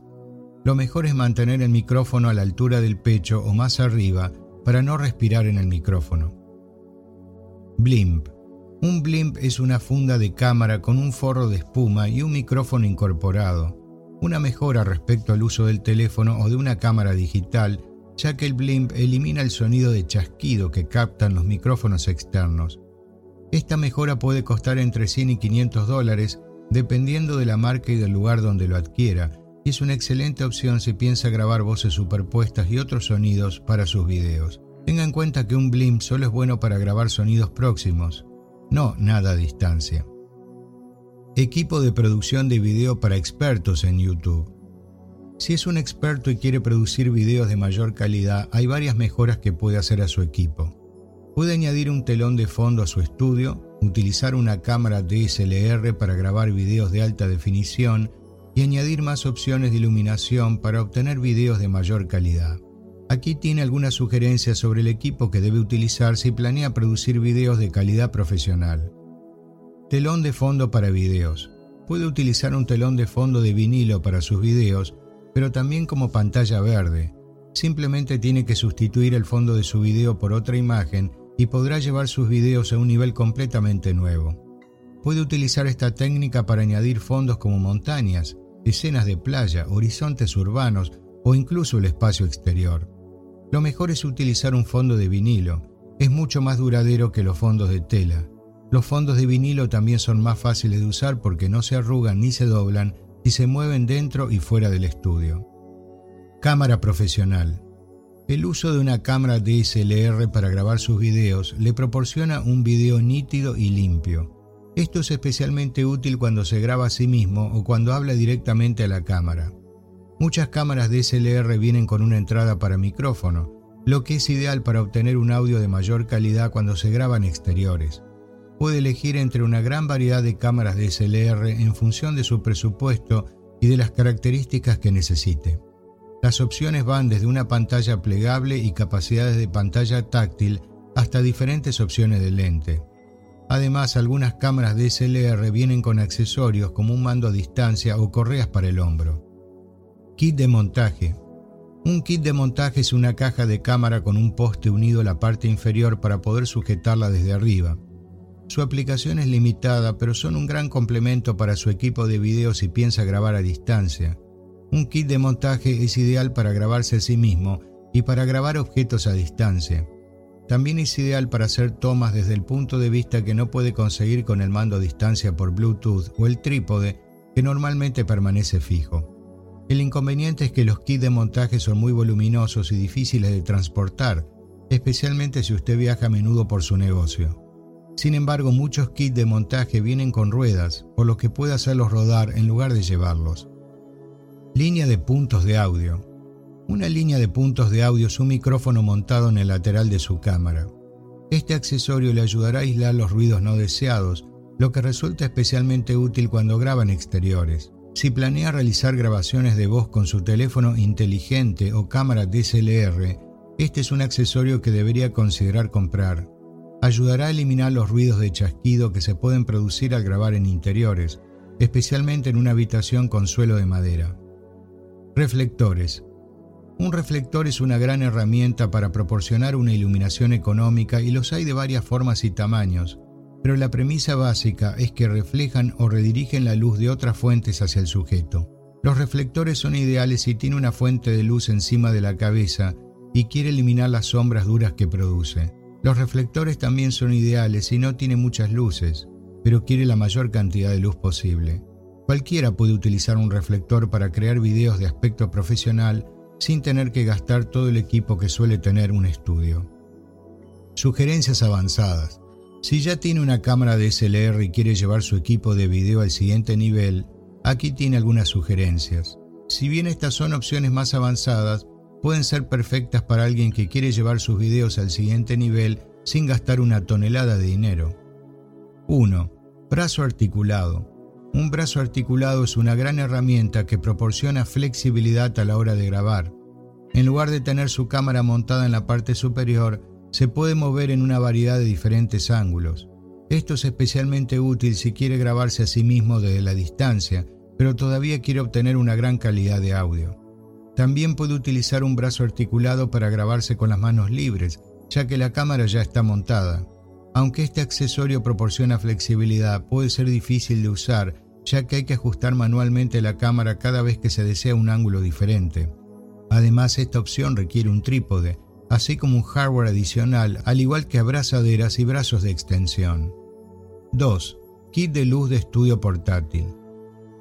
Lo mejor es mantener el micrófono a la altura del pecho o más arriba para no respirar en el micrófono. Blimp. Un blimp es una funda de cámara con un forro de espuma y un micrófono incorporado, una mejora respecto al uso del teléfono o de una cámara digital ya que el blimp elimina el sonido de chasquido que captan los micrófonos externos. Esta mejora puede costar entre 100 y 500 dólares dependiendo de la marca y del lugar donde lo adquiera, y es una excelente opción si piensa grabar voces superpuestas y otros sonidos para sus videos. Tenga en cuenta que un blimp solo es bueno para grabar sonidos próximos, no nada a distancia. Equipo de producción de video para expertos en YouTube. Si es un experto y quiere producir videos de mayor calidad, hay varias mejoras que puede hacer a su equipo. Puede añadir un telón de fondo a su estudio, utilizar una cámara DSLR para grabar videos de alta definición y añadir más opciones de iluminación para obtener videos de mayor calidad. Aquí tiene algunas sugerencias sobre el equipo que debe utilizar si planea producir videos de calidad profesional. Telón de fondo para videos. Puede utilizar un telón de fondo de vinilo para sus videos pero también como pantalla verde. Simplemente tiene que sustituir el fondo de su video por otra imagen y podrá llevar sus videos a un nivel completamente nuevo. Puede utilizar esta técnica para añadir fondos como montañas, escenas de playa, horizontes urbanos o incluso el espacio exterior. Lo mejor es utilizar un fondo de vinilo, es mucho más duradero que los fondos de tela. Los fondos de vinilo también son más fáciles de usar porque no se arrugan ni se doblan y se mueven dentro y fuera del estudio. Cámara profesional. El uso de una cámara DSLR para grabar sus videos le proporciona un video nítido y limpio. Esto es especialmente útil cuando se graba a sí mismo o cuando habla directamente a la cámara. Muchas cámaras DSLR vienen con una entrada para micrófono, lo que es ideal para obtener un audio de mayor calidad cuando se graban exteriores puede elegir entre una gran variedad de cámaras DSLR en función de su presupuesto y de las características que necesite. Las opciones van desde una pantalla plegable y capacidades de pantalla táctil hasta diferentes opciones de lente. Además, algunas cámaras DSLR vienen con accesorios como un mando a distancia o correas para el hombro. Kit de montaje. Un kit de montaje es una caja de cámara con un poste unido a la parte inferior para poder sujetarla desde arriba. Su aplicación es limitada, pero son un gran complemento para su equipo de video si piensa grabar a distancia. Un kit de montaje es ideal para grabarse a sí mismo y para grabar objetos a distancia. También es ideal para hacer tomas desde el punto de vista que no puede conseguir con el mando a distancia por Bluetooth o el trípode que normalmente permanece fijo. El inconveniente es que los kits de montaje son muy voluminosos y difíciles de transportar, especialmente si usted viaja a menudo por su negocio. Sin embargo, muchos kits de montaje vienen con ruedas, por lo que puede hacerlos rodar en lugar de llevarlos. Línea de puntos de audio. Una línea de puntos de audio es un micrófono montado en el lateral de su cámara. Este accesorio le ayudará a aislar los ruidos no deseados, lo que resulta especialmente útil cuando graba en exteriores. Si planea realizar grabaciones de voz con su teléfono inteligente o cámara DSLR, este es un accesorio que debería considerar comprar ayudará a eliminar los ruidos de chasquido que se pueden producir al grabar en interiores, especialmente en una habitación con suelo de madera. Reflectores. Un reflector es una gran herramienta para proporcionar una iluminación económica y los hay de varias formas y tamaños, pero la premisa básica es que reflejan o redirigen la luz de otras fuentes hacia el sujeto. Los reflectores son ideales si tiene una fuente de luz encima de la cabeza y quiere eliminar las sombras duras que produce. Los reflectores también son ideales si no tiene muchas luces, pero quiere la mayor cantidad de luz posible. Cualquiera puede utilizar un reflector para crear videos de aspecto profesional sin tener que gastar todo el equipo que suele tener un estudio. Sugerencias avanzadas. Si ya tiene una cámara DSLR y quiere llevar su equipo de video al siguiente nivel, aquí tiene algunas sugerencias. Si bien estas son opciones más avanzadas, pueden ser perfectas para alguien que quiere llevar sus videos al siguiente nivel sin gastar una tonelada de dinero. 1. Brazo articulado. Un brazo articulado es una gran herramienta que proporciona flexibilidad a la hora de grabar. En lugar de tener su cámara montada en la parte superior, se puede mover en una variedad de diferentes ángulos. Esto es especialmente útil si quiere grabarse a sí mismo desde la distancia, pero todavía quiere obtener una gran calidad de audio. También puede utilizar un brazo articulado para grabarse con las manos libres, ya que la cámara ya está montada. Aunque este accesorio proporciona flexibilidad, puede ser difícil de usar, ya que hay que ajustar manualmente la cámara cada vez que se desea un ángulo diferente. Además, esta opción requiere un trípode, así como un hardware adicional, al igual que abrazaderas y brazos de extensión. 2. Kit de luz de estudio portátil.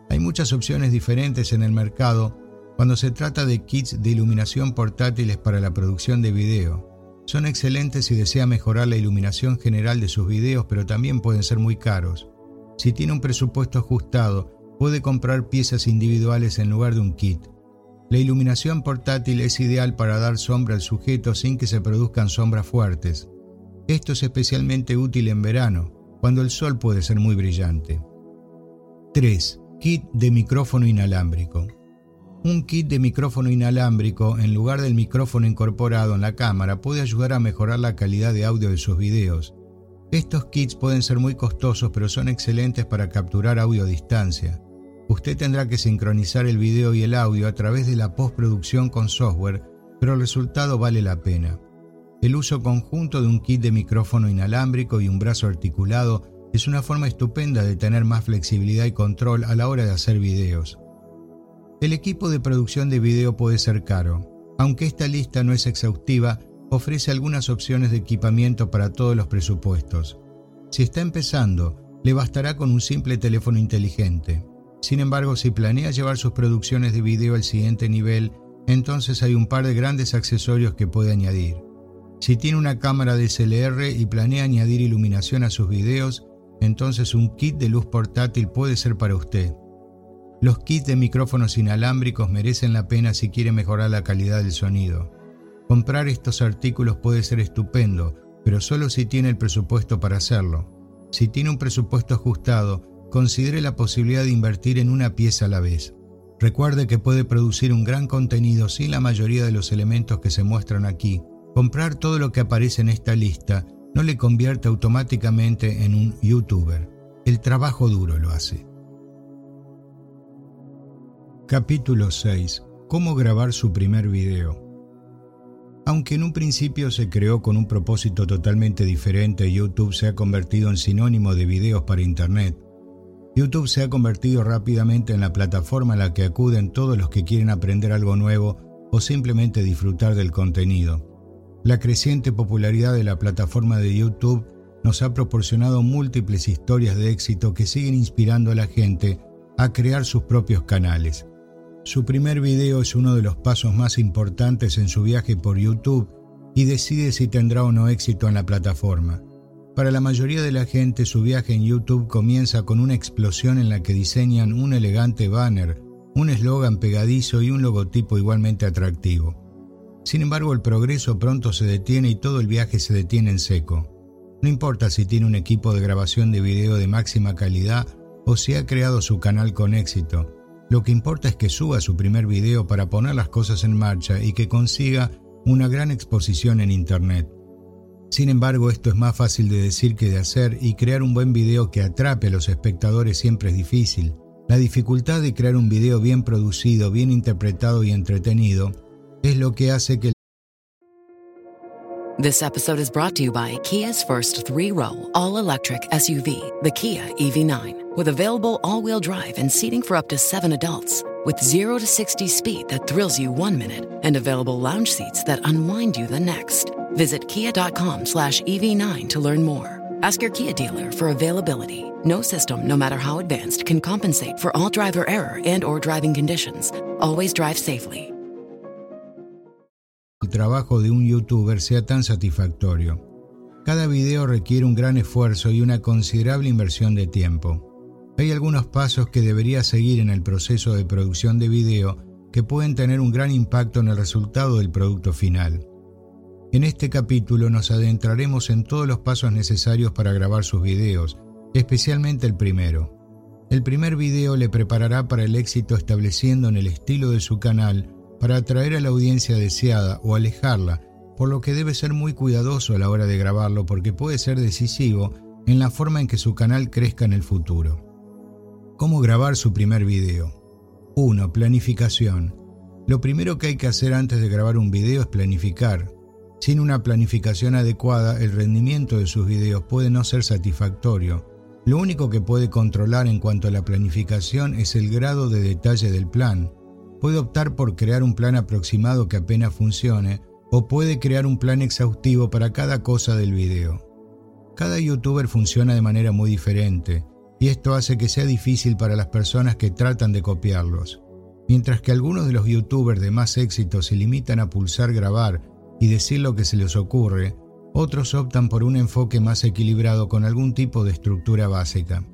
Hay muchas opciones diferentes en el mercado cuando se trata de kits de iluminación portátiles para la producción de video. Son excelentes si desea mejorar la iluminación general de sus videos, pero también pueden ser muy caros. Si tiene un presupuesto ajustado, puede comprar piezas individuales en lugar de un kit. La iluminación portátil es ideal para dar sombra al sujeto sin que se produzcan sombras fuertes. Esto es especialmente útil en verano, cuando el sol puede ser muy brillante. 3. Kit de micrófono inalámbrico. Un kit de micrófono inalámbrico en lugar del micrófono incorporado en la cámara puede ayudar a mejorar la calidad de audio de sus videos. Estos kits pueden ser muy costosos pero son excelentes para capturar audio a distancia. Usted tendrá que sincronizar el video y el audio a través de la postproducción con software, pero el resultado vale la pena. El uso conjunto de un kit de micrófono inalámbrico y un brazo articulado es una forma estupenda de tener más flexibilidad y control a la hora de hacer videos. El equipo de producción de video puede ser caro. Aunque esta lista no es exhaustiva, ofrece algunas opciones de equipamiento para todos los presupuestos. Si está empezando, le bastará con un simple teléfono inteligente. Sin embargo, si planea llevar sus producciones de video al siguiente nivel, entonces hay un par de grandes accesorios que puede añadir. Si tiene una cámara DSLR y planea añadir iluminación a sus videos, entonces un kit de luz portátil puede ser para usted. Los kits de micrófonos inalámbricos merecen la pena si quiere mejorar la calidad del sonido. Comprar estos artículos puede ser estupendo, pero solo si tiene el presupuesto para hacerlo. Si tiene un presupuesto ajustado, considere la posibilidad de invertir en una pieza a la vez. Recuerde que puede producir un gran contenido sin la mayoría de los elementos que se muestran aquí. Comprar todo lo que aparece en esta lista no le convierte automáticamente en un youtuber. El trabajo duro lo hace. Capítulo 6. Cómo grabar su primer video. Aunque en un principio se creó con un propósito totalmente diferente, YouTube se ha convertido en sinónimo de videos para Internet. YouTube se ha convertido rápidamente en la plataforma a la que acuden todos los que quieren aprender algo nuevo o simplemente disfrutar del contenido. La creciente popularidad de la plataforma de YouTube nos ha proporcionado múltiples historias de éxito que siguen inspirando a la gente a crear sus propios canales. Su primer video es uno de los pasos más importantes en su viaje por YouTube y decide si tendrá o no éxito en la plataforma. Para la mayoría de la gente su viaje en YouTube comienza con una explosión en la que diseñan un elegante banner, un eslogan pegadizo y un logotipo igualmente atractivo. Sin embargo, el progreso pronto se detiene y todo el viaje se detiene en seco. No importa si tiene un equipo de grabación de video de máxima calidad o si ha creado su canal con éxito. Lo que importa es que suba su primer video para poner las cosas en marcha y que consiga una gran exposición en Internet. Sin embargo, esto es más fácil de decir que de hacer y crear un buen video que atrape a los espectadores siempre es difícil. La dificultad de crear un video bien producido, bien interpretado y entretenido es lo que hace que This episode is brought to you by Kia's first three-row all-electric SUV, the Kia EV9, with available all-wheel drive and seating for up to 7 adults. With 0 to 60 speed that thrills you 1 minute and available lounge seats that unwind you the next. Visit kia.com slash EV9 to learn more. Ask your Kia dealer for availability. No system, no matter how advanced, can compensate for all driver error and or driving conditions. Always drive safely. El trabajo de un youtuber sea tan satisfactorio. Cada video requiere un gran esfuerzo y una considerable inversión de tiempo. Hay algunos pasos que debería seguir en el proceso de producción de video que pueden tener un gran impacto en el resultado del producto final. En este capítulo nos adentraremos en todos los pasos necesarios para grabar sus videos, especialmente el primero. El primer video le preparará para el éxito estableciendo en el estilo de su canal para atraer a la audiencia deseada o alejarla, por lo que debe ser muy cuidadoso a la hora de grabarlo porque puede ser decisivo en la forma en que su canal crezca en el futuro. ¿Cómo grabar su primer video? 1. Planificación. Lo primero que hay que hacer antes de grabar un video es planificar. Sin una planificación adecuada, el rendimiento de sus videos puede no ser satisfactorio. Lo único que puede controlar en cuanto a la planificación es el grado de detalle del plan. Puede optar por crear un plan aproximado que apenas funcione o puede crear un plan exhaustivo para cada cosa del video. Cada youtuber funciona de manera muy diferente y esto hace que sea difícil para las personas que tratan de copiarlos. Mientras que algunos de los youtubers de más éxito se limitan a pulsar grabar y decir lo que se les ocurre, otros optan por un enfoque más equilibrado con algún tipo de estructura básica.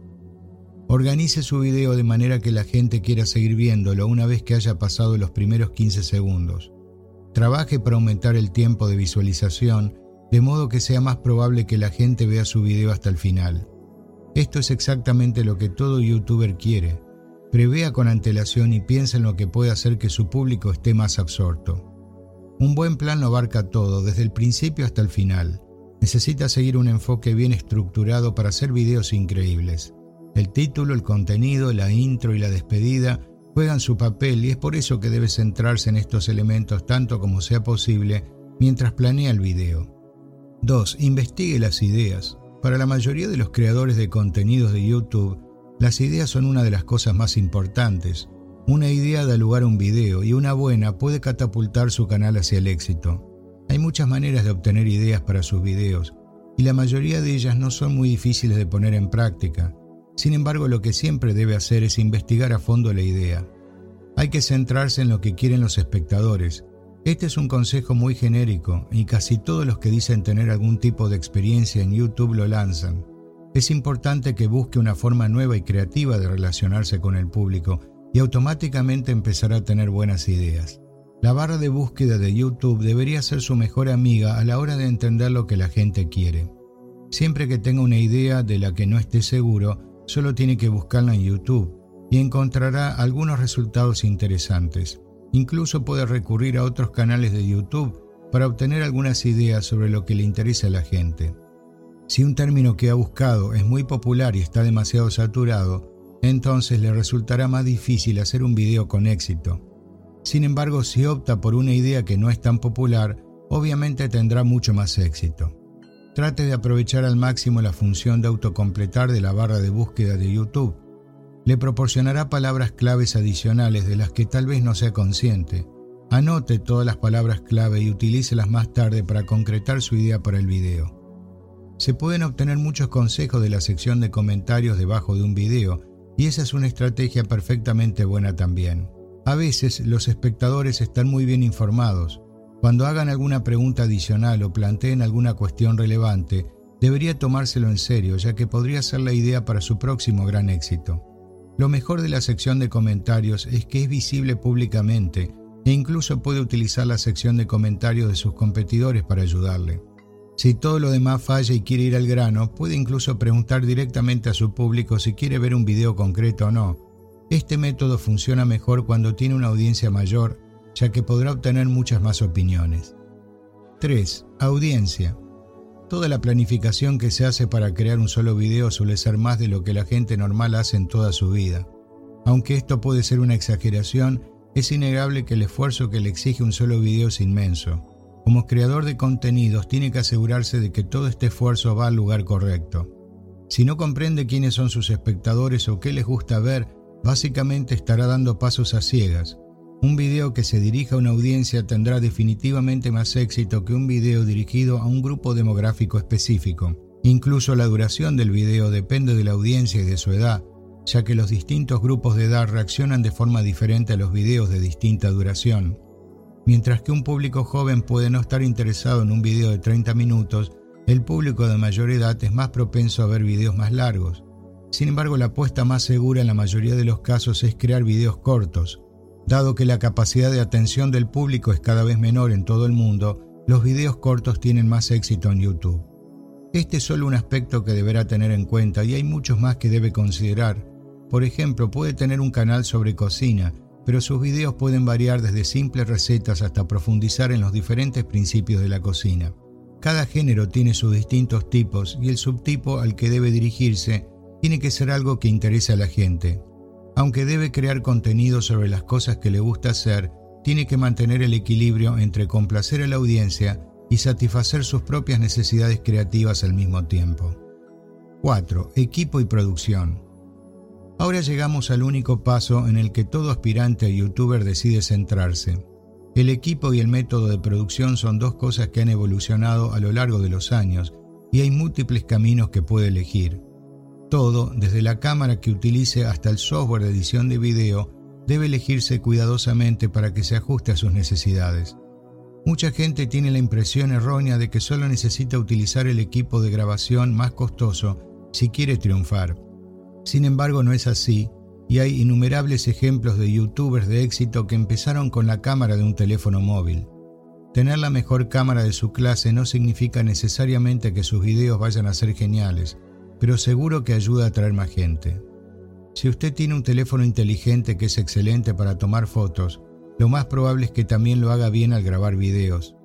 Organice su video de manera que la gente quiera seguir viéndolo una vez que haya pasado los primeros 15 segundos. Trabaje para aumentar el tiempo de visualización de modo que sea más probable que la gente vea su video hasta el final. Esto es exactamente lo que todo youtuber quiere. Prevea con antelación y piensa en lo que puede hacer que su público esté más absorto. Un buen plan lo abarca todo, desde el principio hasta el final. Necesita seguir un enfoque bien estructurado para hacer videos increíbles. El título, el contenido, la intro y la despedida juegan su papel y es por eso que debe centrarse en estos elementos tanto como sea posible mientras planea el video. 2. Investigue las ideas. Para la mayoría de los creadores de contenidos de YouTube, las ideas son una de las cosas más importantes. Una idea da lugar a un video y una buena puede catapultar su canal hacia el éxito. Hay muchas maneras de obtener ideas para sus videos y la mayoría de ellas no son muy difíciles de poner en práctica. Sin embargo, lo que siempre debe hacer es investigar a fondo la idea. Hay que centrarse en lo que quieren los espectadores. Este es un consejo muy genérico y casi todos los que dicen tener algún tipo de experiencia en YouTube lo lanzan. Es importante que busque una forma nueva y creativa de relacionarse con el público y automáticamente empezará a tener buenas ideas. La barra de búsqueda de YouTube debería ser su mejor amiga a la hora de entender lo que la gente quiere. Siempre que tenga una idea de la que no esté seguro, solo tiene que buscarla en YouTube y encontrará algunos resultados interesantes. Incluso puede recurrir a otros canales de YouTube para obtener algunas ideas sobre lo que le interesa a la gente. Si un término que ha buscado es muy popular y está demasiado saturado, entonces le resultará más difícil hacer un video con éxito. Sin embargo, si opta por una idea que no es tan popular, obviamente tendrá mucho más éxito. Trate de aprovechar al máximo la función de autocompletar de la barra de búsqueda de YouTube. Le proporcionará palabras claves adicionales de las que tal vez no sea consciente. Anote todas las palabras clave y utilícelas más tarde para concretar su idea para el video. Se pueden obtener muchos consejos de la sección de comentarios debajo de un video y esa es una estrategia perfectamente buena también. A veces los espectadores están muy bien informados. Cuando hagan alguna pregunta adicional o planteen alguna cuestión relevante, debería tomárselo en serio, ya que podría ser la idea para su próximo gran éxito. Lo mejor de la sección de comentarios es que es visible públicamente e incluso puede utilizar la sección de comentarios de sus competidores para ayudarle. Si todo lo demás falla y quiere ir al grano, puede incluso preguntar directamente a su público si quiere ver un video concreto o no. Este método funciona mejor cuando tiene una audiencia mayor, ya que podrá obtener muchas más opiniones. 3. Audiencia. Toda la planificación que se hace para crear un solo video suele ser más de lo que la gente normal hace en toda su vida. Aunque esto puede ser una exageración, es innegable que el esfuerzo que le exige un solo video es inmenso. Como creador de contenidos tiene que asegurarse de que todo este esfuerzo va al lugar correcto. Si no comprende quiénes son sus espectadores o qué les gusta ver, básicamente estará dando pasos a ciegas. Un video que se dirija a una audiencia tendrá definitivamente más éxito que un video dirigido a un grupo demográfico específico. Incluso la duración del video depende de la audiencia y de su edad, ya que los distintos grupos de edad reaccionan de forma diferente a los videos de distinta duración. Mientras que un público joven puede no estar interesado en un video de 30 minutos, El público de mayor edad es más propenso a ver videos más largos. Sin embargo, la apuesta más segura en la mayoría de los casos es crear videos cortos. Dado que la capacidad de atención del público es cada vez menor en todo el mundo, los videos cortos tienen más éxito en YouTube. Este es solo un aspecto que deberá tener en cuenta y hay muchos más que debe considerar. Por ejemplo, puede tener un canal sobre cocina, pero sus videos pueden variar desde simples recetas hasta profundizar en los diferentes principios de la cocina. Cada género tiene sus distintos tipos y el subtipo al que debe dirigirse tiene que ser algo que interese a la gente. Aunque debe crear contenido sobre las cosas que le gusta hacer, tiene que mantener el equilibrio entre complacer a la audiencia y satisfacer sus propias necesidades creativas al mismo tiempo. 4. Equipo y producción. Ahora llegamos al único paso en el que todo aspirante a youtuber decide centrarse. El equipo y el método de producción son dos cosas que han evolucionado a lo largo de los años y hay múltiples caminos que puede elegir. Todo, desde la cámara que utilice hasta el software de edición de video, debe elegirse cuidadosamente para que se ajuste a sus necesidades. Mucha gente tiene la impresión errónea de que solo necesita utilizar el equipo de grabación más costoso si quiere triunfar. Sin embargo, no es así, y hay innumerables ejemplos de youtubers de éxito que empezaron con la cámara de un teléfono móvil. Tener la mejor cámara de su clase no significa necesariamente que sus videos vayan a ser geniales, pero seguro que ayuda a atraer más gente. Si usted tiene un teléfono inteligente que es excelente para tomar fotos, lo más probable es que también lo haga bien al grabar videos.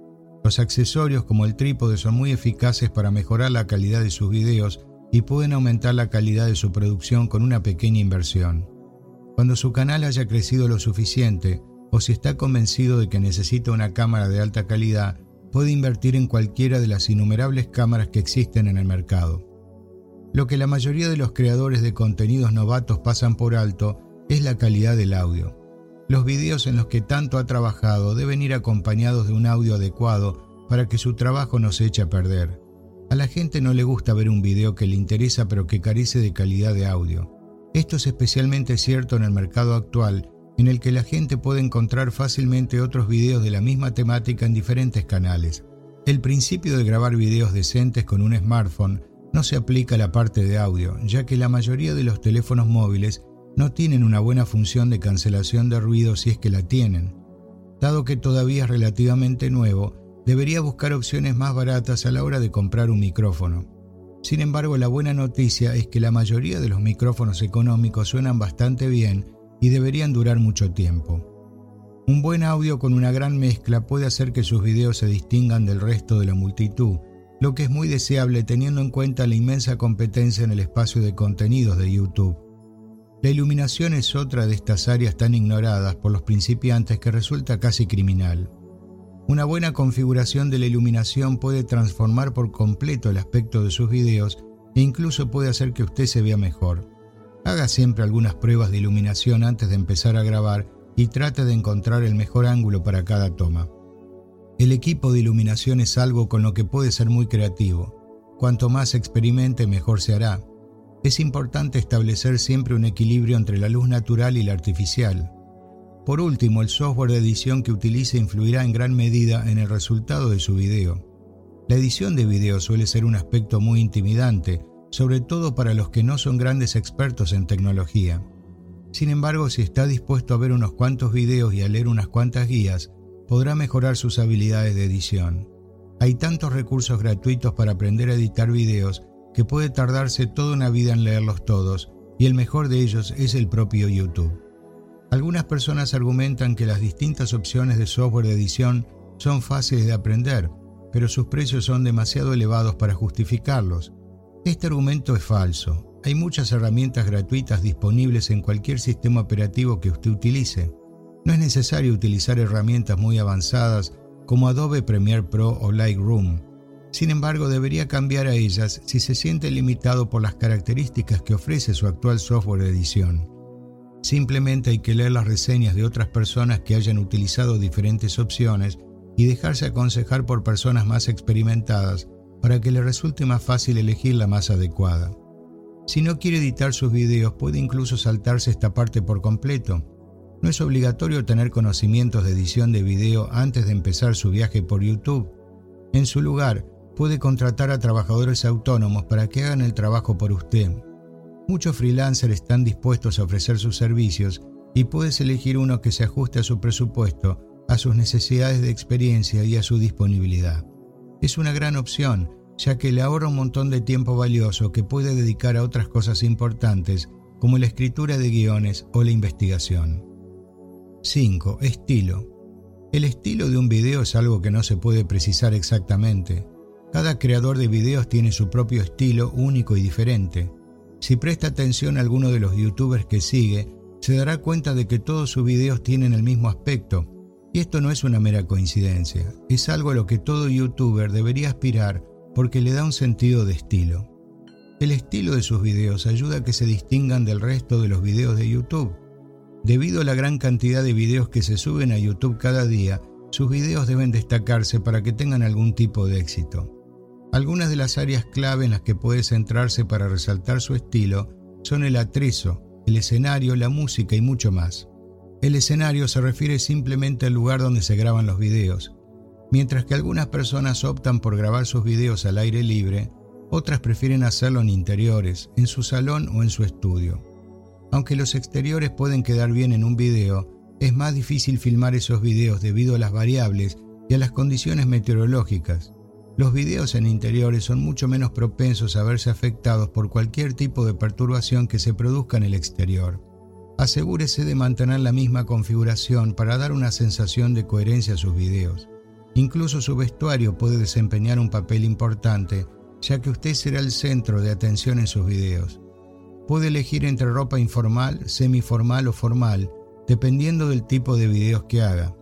Los accesorios como el trípode son muy eficaces para mejorar la calidad de sus videos y pueden aumentar la calidad de su producción con una pequeña inversión. Cuando su canal haya crecido lo suficiente, o si está convencido de que necesita una cámara de alta calidad, puede invertir en cualquiera de las innumerables cámaras que existen en el mercado. Lo que la mayoría de los creadores de contenidos novatos pasan por alto es la calidad del audio. Los videos en los que tanto ha trabajado deben ir acompañados de un audio adecuado para que su trabajo no se eche a perder. A la gente no le gusta ver un video que le interesa pero que carece de calidad de audio. Esto es especialmente cierto en el mercado actual, en el que la gente puede encontrar fácilmente otros videos de la misma temática en diferentes canales. El principio de grabar videos decentes con un smartphone no se aplica a la parte de audio, ya que la mayoría de los teléfonos móviles no tienen una buena función de cancelación de ruido si es que la tienen. Dado que todavía es relativamente nuevo, debería buscar opciones más baratas a la hora de comprar un micrófono. Sin embargo, la buena noticia es que la mayoría de los micrófonos económicos suenan bastante bien y deberían durar mucho tiempo. Un buen audio con una gran mezcla puede hacer que sus videos se distingan del resto de la multitud, lo que es muy deseable teniendo en cuenta la inmensa competencia en el espacio de contenidos de YouTube. La iluminación es otra de estas áreas tan ignoradas por los principiantes que resulta casi criminal. Una buena configuración de la iluminación puede transformar por completo el aspecto de sus videos e incluso puede hacer que usted se vea mejor. Haga siempre algunas pruebas de iluminación antes de empezar a grabar y trate de encontrar el mejor ángulo para cada toma. El equipo de iluminación es algo con lo que puede ser muy creativo. Cuanto más experimente, mejor se hará. Es importante establecer siempre un equilibrio entre la luz natural y la artificial. Por último, el software de edición que utilice influirá en gran medida en el resultado de su video. La edición de video suele ser un aspecto muy intimidante, sobre todo para los que no son grandes expertos en tecnología. Sin embargo, si está dispuesto a ver unos cuantos videos y a leer unas cuantas guías, podrá mejorar sus habilidades de edición. Hay tantos recursos gratuitos para aprender a editar videos que puede tardarse toda una vida en leerlos todos, y el mejor de ellos es el propio YouTube. Algunas personas argumentan que las distintas opciones de software de edición son fáciles de aprender, pero sus precios son demasiado elevados para justificarlos. Este argumento es falso. Hay muchas herramientas gratuitas disponibles en cualquier sistema operativo que usted utilice. No es necesario utilizar herramientas muy avanzadas como Adobe Premiere Pro o Lightroom. Sin embargo, debería cambiar a ellas si se siente limitado por las características que ofrece su actual software de edición. Simplemente hay que leer las reseñas de otras personas que hayan utilizado diferentes opciones y dejarse aconsejar por personas más experimentadas para que le resulte más fácil elegir la más adecuada. Si no quiere editar sus videos, puede incluso saltarse esta parte por completo. No es obligatorio tener conocimientos de edición de video antes de empezar su viaje por YouTube. En su lugar, puede contratar a trabajadores autónomos para que hagan el trabajo por usted. Muchos freelancers están dispuestos a ofrecer sus servicios y puedes elegir uno que se ajuste a su presupuesto, a sus necesidades de experiencia y a su disponibilidad. Es una gran opción, ya que le ahorra un montón de tiempo valioso que puede dedicar a otras cosas importantes como la escritura de guiones o la investigación. 5. Estilo. El estilo de un video es algo que no se puede precisar exactamente. Cada creador de videos tiene su propio estilo único y diferente. Si presta atención a alguno de los youtubers que sigue, se dará cuenta de que todos sus videos tienen el mismo aspecto. Y esto no es una mera coincidencia, es algo a lo que todo youtuber debería aspirar porque le da un sentido de estilo. El estilo de sus videos ayuda a que se distingan del resto de los videos de YouTube. Debido a la gran cantidad de videos que se suben a YouTube cada día, sus videos deben destacarse para que tengan algún tipo de éxito. Algunas de las áreas clave en las que puede centrarse para resaltar su estilo son el atrezo, el escenario, la música y mucho más. El escenario se refiere simplemente al lugar donde se graban los videos. Mientras que algunas personas optan por grabar sus videos al aire libre, otras prefieren hacerlo en interiores, en su salón o en su estudio. Aunque los exteriores pueden quedar bien en un video, es más difícil filmar esos videos debido a las variables y a las condiciones meteorológicas. Los videos en interiores son mucho menos propensos a verse afectados por cualquier tipo de perturbación que se produzca en el exterior. Asegúrese de mantener la misma configuración para dar una sensación de coherencia a sus videos. Incluso su vestuario puede desempeñar un papel importante, ya que usted será el centro de atención en sus videos. Puede elegir entre ropa informal, semiformal o formal, dependiendo del tipo de videos que haga.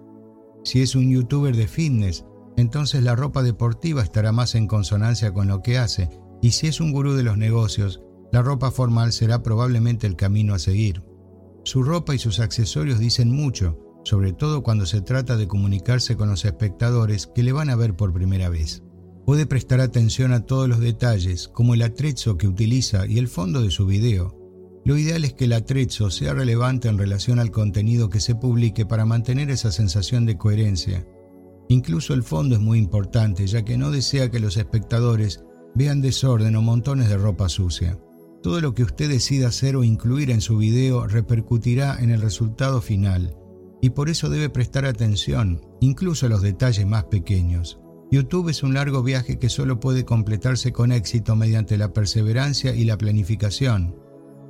Si es un youtuber de fitness, entonces la ropa deportiva estará más en consonancia con lo que hace, y si es un gurú de los negocios, la ropa formal será probablemente el camino a seguir. Su ropa y sus accesorios dicen mucho, sobre todo cuando se trata de comunicarse con los espectadores que le van a ver por primera vez. Puede prestar atención a todos los detalles, como el atrezzo que utiliza y el fondo de su video. Lo ideal es que el atrezzo sea relevante en relación al contenido que se publique para mantener esa sensación de coherencia. Incluso el fondo es muy importante, ya que no desea que los espectadores vean desorden o montones de ropa sucia. Todo lo que usted decida hacer o incluir en su video repercutirá en el resultado final, y por eso debe prestar atención, incluso a los detalles más pequeños. YouTube es un largo viaje que solo puede completarse con éxito mediante la perseverancia y la planificación.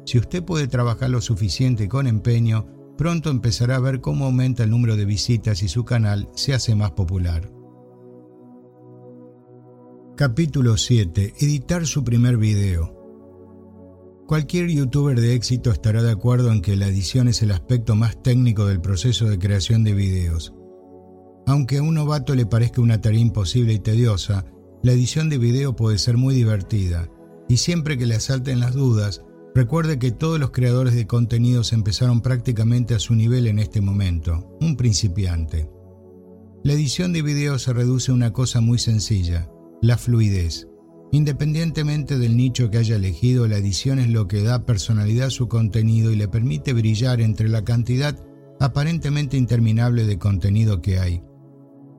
Si usted puede trabajar lo suficiente con empeño, pronto empezará a ver cómo aumenta el número de visitas y su canal se hace más popular. Capítulo 7. Editar su primer video. Cualquier youtuber de éxito estará de acuerdo en que la edición es el aspecto más técnico del proceso de creación de videos. Aunque a un novato le parezca una tarea imposible y tediosa, la edición de video puede ser muy divertida, y siempre que le asalten las dudas, recuerde que todos los creadores de contenidos empezaron prácticamente a su nivel en este momento, un principiante. La edición de video se reduce a una cosa muy sencilla, la fluidez. Independientemente del nicho que haya elegido, la edición es lo que da personalidad a su contenido y le permite brillar entre la cantidad aparentemente interminable de contenido que hay.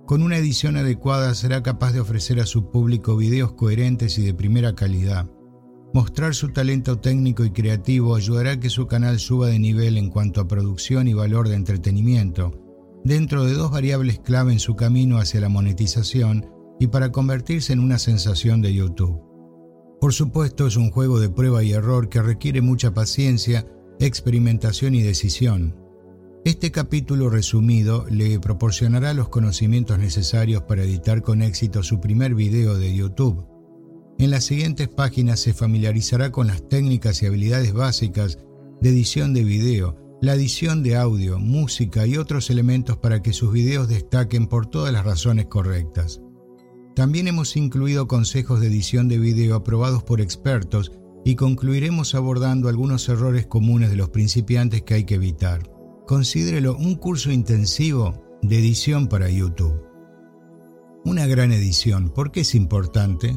Con una edición adecuada será capaz de ofrecer a su público videos coherentes y de primera calidad. Mostrar su talento técnico y creativo ayudará a que su canal suba de nivel en cuanto a producción y valor de entretenimiento, dentro de dos variables clave en su camino hacia la monetización y para convertirse en una sensación de YouTube. Por supuesto es un juego de prueba y error que requiere mucha paciencia, experimentación y decisión. Este capítulo resumido le proporcionará los conocimientos necesarios para editar con éxito su primer video de YouTube. En las siguientes páginas se familiarizará con las técnicas y habilidades básicas de edición de video, la edición de audio, música y otros elementos para que sus videos destaquen por todas las razones correctas. También hemos incluido consejos de edición de video aprobados por expertos y concluiremos abordando algunos errores comunes de los principiantes que hay que evitar. Considérelo un curso intensivo de edición para YouTube. Una gran edición, ¿por qué es importante?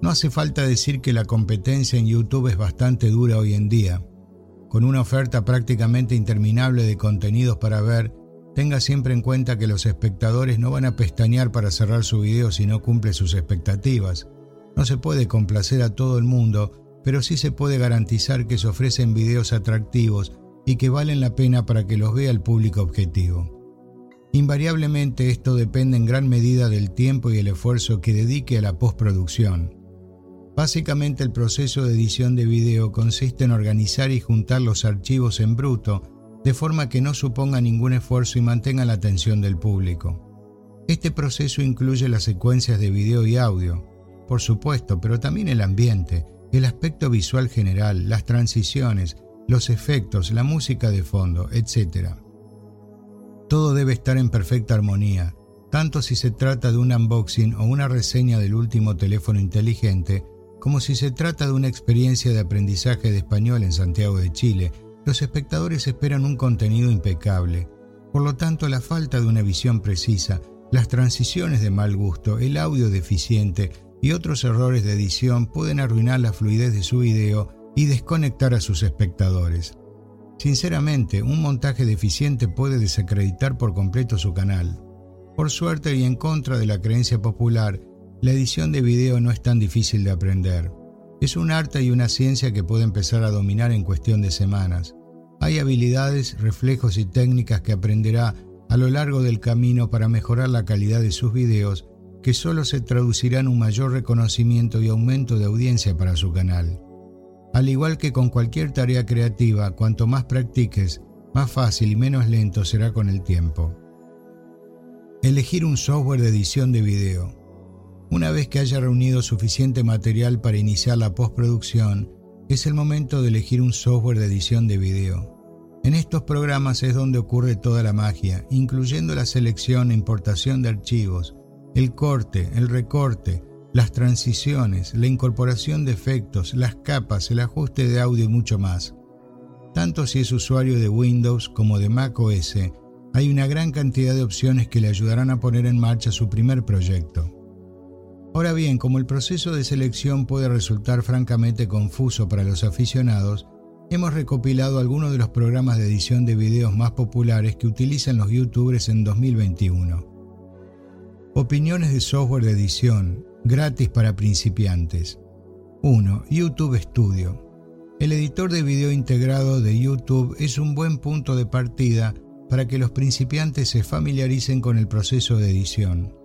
No hace falta decir que la competencia en YouTube es bastante dura hoy en día. Con una oferta prácticamente interminable de contenidos para ver, Tenga siempre en cuenta que los espectadores no van a pestañear para cerrar su video si no cumple sus expectativas. No se puede complacer a todo el mundo, pero sí se puede garantizar que se ofrecen videos atractivos y que valen la pena para que los vea el público objetivo. Invariablemente esto depende en gran medida del tiempo y el esfuerzo que dedique a la postproducción. Básicamente el proceso de edición de video consiste en organizar y juntar los archivos en bruto de forma que no suponga ningún esfuerzo y mantenga la atención del público. Este proceso incluye las secuencias de video y audio, por supuesto, pero también el ambiente, el aspecto visual general, las transiciones, los efectos, la música de fondo, etc. Todo debe estar en perfecta armonía, tanto si se trata de un unboxing o una reseña del último teléfono inteligente, como si se trata de una experiencia de aprendizaje de español en Santiago de Chile, los espectadores esperan un contenido impecable. Por lo tanto, la falta de una visión precisa, las transiciones de mal gusto, el audio deficiente y otros errores de edición pueden arruinar la fluidez de su video y desconectar a sus espectadores. Sinceramente, un montaje deficiente puede desacreditar por completo su canal. Por suerte y en contra de la creencia popular, la edición de video no es tan difícil de aprender. Es un arte y una ciencia que puede empezar a dominar en cuestión de semanas. Hay habilidades, reflejos y técnicas que aprenderá a lo largo del camino para mejorar la calidad de sus videos que solo se traducirán en un mayor reconocimiento y aumento de audiencia para su canal. Al igual que con cualquier tarea creativa, cuanto más practiques, más fácil y menos lento será con el tiempo. Elegir un software de edición de video. Una vez que haya reunido suficiente material para iniciar la postproducción, es el momento de elegir un software de edición de video. En estos programas es donde ocurre toda la magia, incluyendo la selección e importación de archivos, el corte, el recorte, las transiciones, la incorporación de efectos, las capas, el ajuste de audio y mucho más. Tanto si es usuario de Windows como de Mac OS, hay una gran cantidad de opciones que le ayudarán a poner en marcha su primer proyecto. Ahora bien, como el proceso de selección puede resultar francamente confuso para los aficionados, hemos recopilado algunos de los programas de edición de videos más populares que utilizan los youtubers en 2021. Opiniones de software de edición, gratis para principiantes. 1. YouTube Studio. El editor de video integrado de YouTube es un buen punto de partida para que los principiantes se familiaricen con el proceso de edición.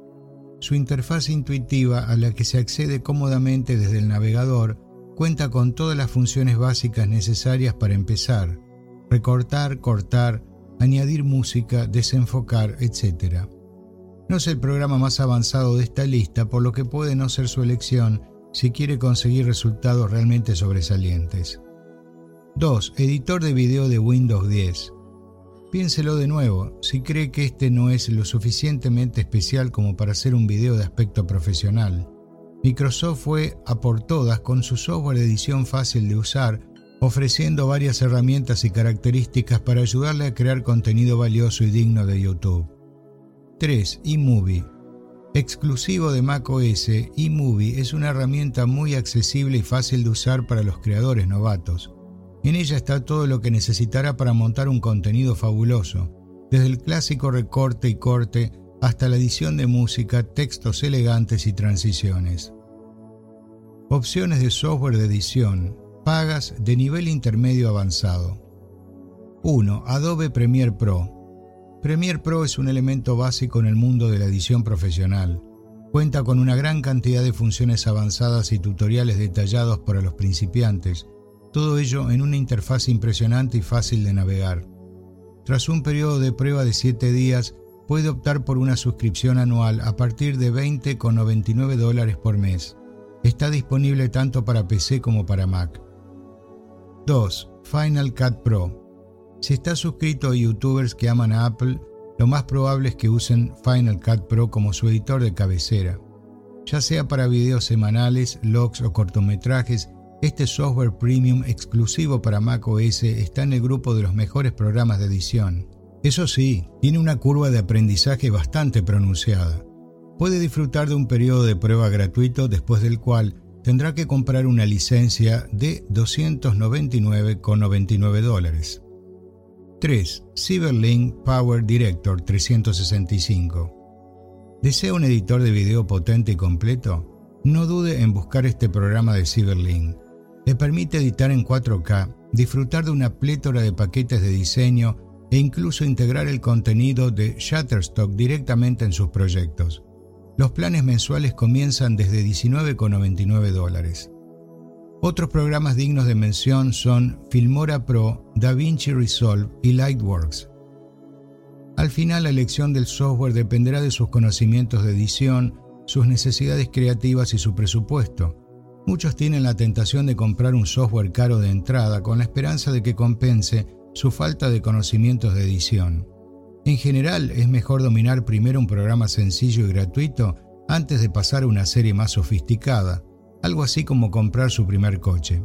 Su interfaz intuitiva a la que se accede cómodamente desde el navegador cuenta con todas las funciones básicas necesarias para empezar, recortar, cortar, añadir música, desenfocar, etc. No es el programa más avanzado de esta lista, por lo que puede no ser su elección si quiere conseguir resultados realmente sobresalientes. 2. Editor de video de Windows 10. Piénselo de nuevo, si cree que este no es lo suficientemente especial como para hacer un video de aspecto profesional. Microsoft fue a por todas con su software edición fácil de usar, ofreciendo varias herramientas y características para ayudarle a crear contenido valioso y digno de YouTube. 3. eMovie. Exclusivo de macOS, eMovie es una herramienta muy accesible y fácil de usar para los creadores novatos. En ella está todo lo que necesitará para montar un contenido fabuloso, desde el clásico recorte y corte hasta la edición de música, textos elegantes y transiciones. Opciones de software de edición, pagas de nivel intermedio avanzado. 1. Adobe Premiere Pro. Premiere Pro es un elemento básico en el mundo de la edición profesional. Cuenta con una gran cantidad de funciones avanzadas y tutoriales detallados para los principiantes, todo ello en una interfaz impresionante y fácil de navegar. Tras un periodo de prueba de 7 días, puede optar por una suscripción anual a partir de 20,99 dólares por mes. Está disponible tanto para PC como para Mac. 2. Final Cut Pro. Si está suscrito a youtubers que aman a Apple, lo más probable es que usen Final Cut Pro como su editor de cabecera. Ya sea para videos semanales, logs o cortometrajes, este software premium exclusivo para macOS está en el grupo de los mejores programas de edición. Eso sí, tiene una curva de aprendizaje bastante pronunciada. Puede disfrutar de un periodo de prueba gratuito después del cual tendrá que comprar una licencia de 299,99 dólares. 3. Cyberlink Power Director 365. ¿Desea un editor de video potente y completo? No dude en buscar este programa de Cyberlink. Le permite editar en 4K, disfrutar de una plétora de paquetes de diseño e incluso integrar el contenido de Shutterstock directamente en sus proyectos. Los planes mensuales comienzan desde 19,99 dólares. Otros programas dignos de mención son Filmora Pro, DaVinci Resolve y Lightworks. Al final la elección del software dependerá de sus conocimientos de edición, sus necesidades creativas y su presupuesto. Muchos tienen la tentación de comprar un software caro de entrada con la esperanza de que compense su falta de conocimientos de edición. En general es mejor dominar primero un programa sencillo y gratuito antes de pasar a una serie más sofisticada algo así como comprar su primer coche.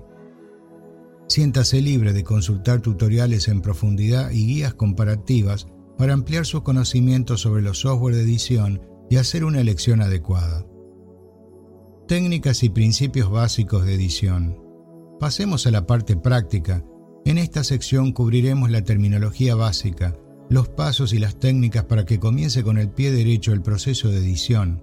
Siéntase libre de consultar tutoriales en profundidad y guías comparativas para ampliar sus conocimientos sobre los software de edición y hacer una elección adecuada. Técnicas y principios básicos de edición. Pasemos a la parte práctica. En esta sección cubriremos la terminología básica, los pasos y las técnicas para que comience con el pie derecho el proceso de edición.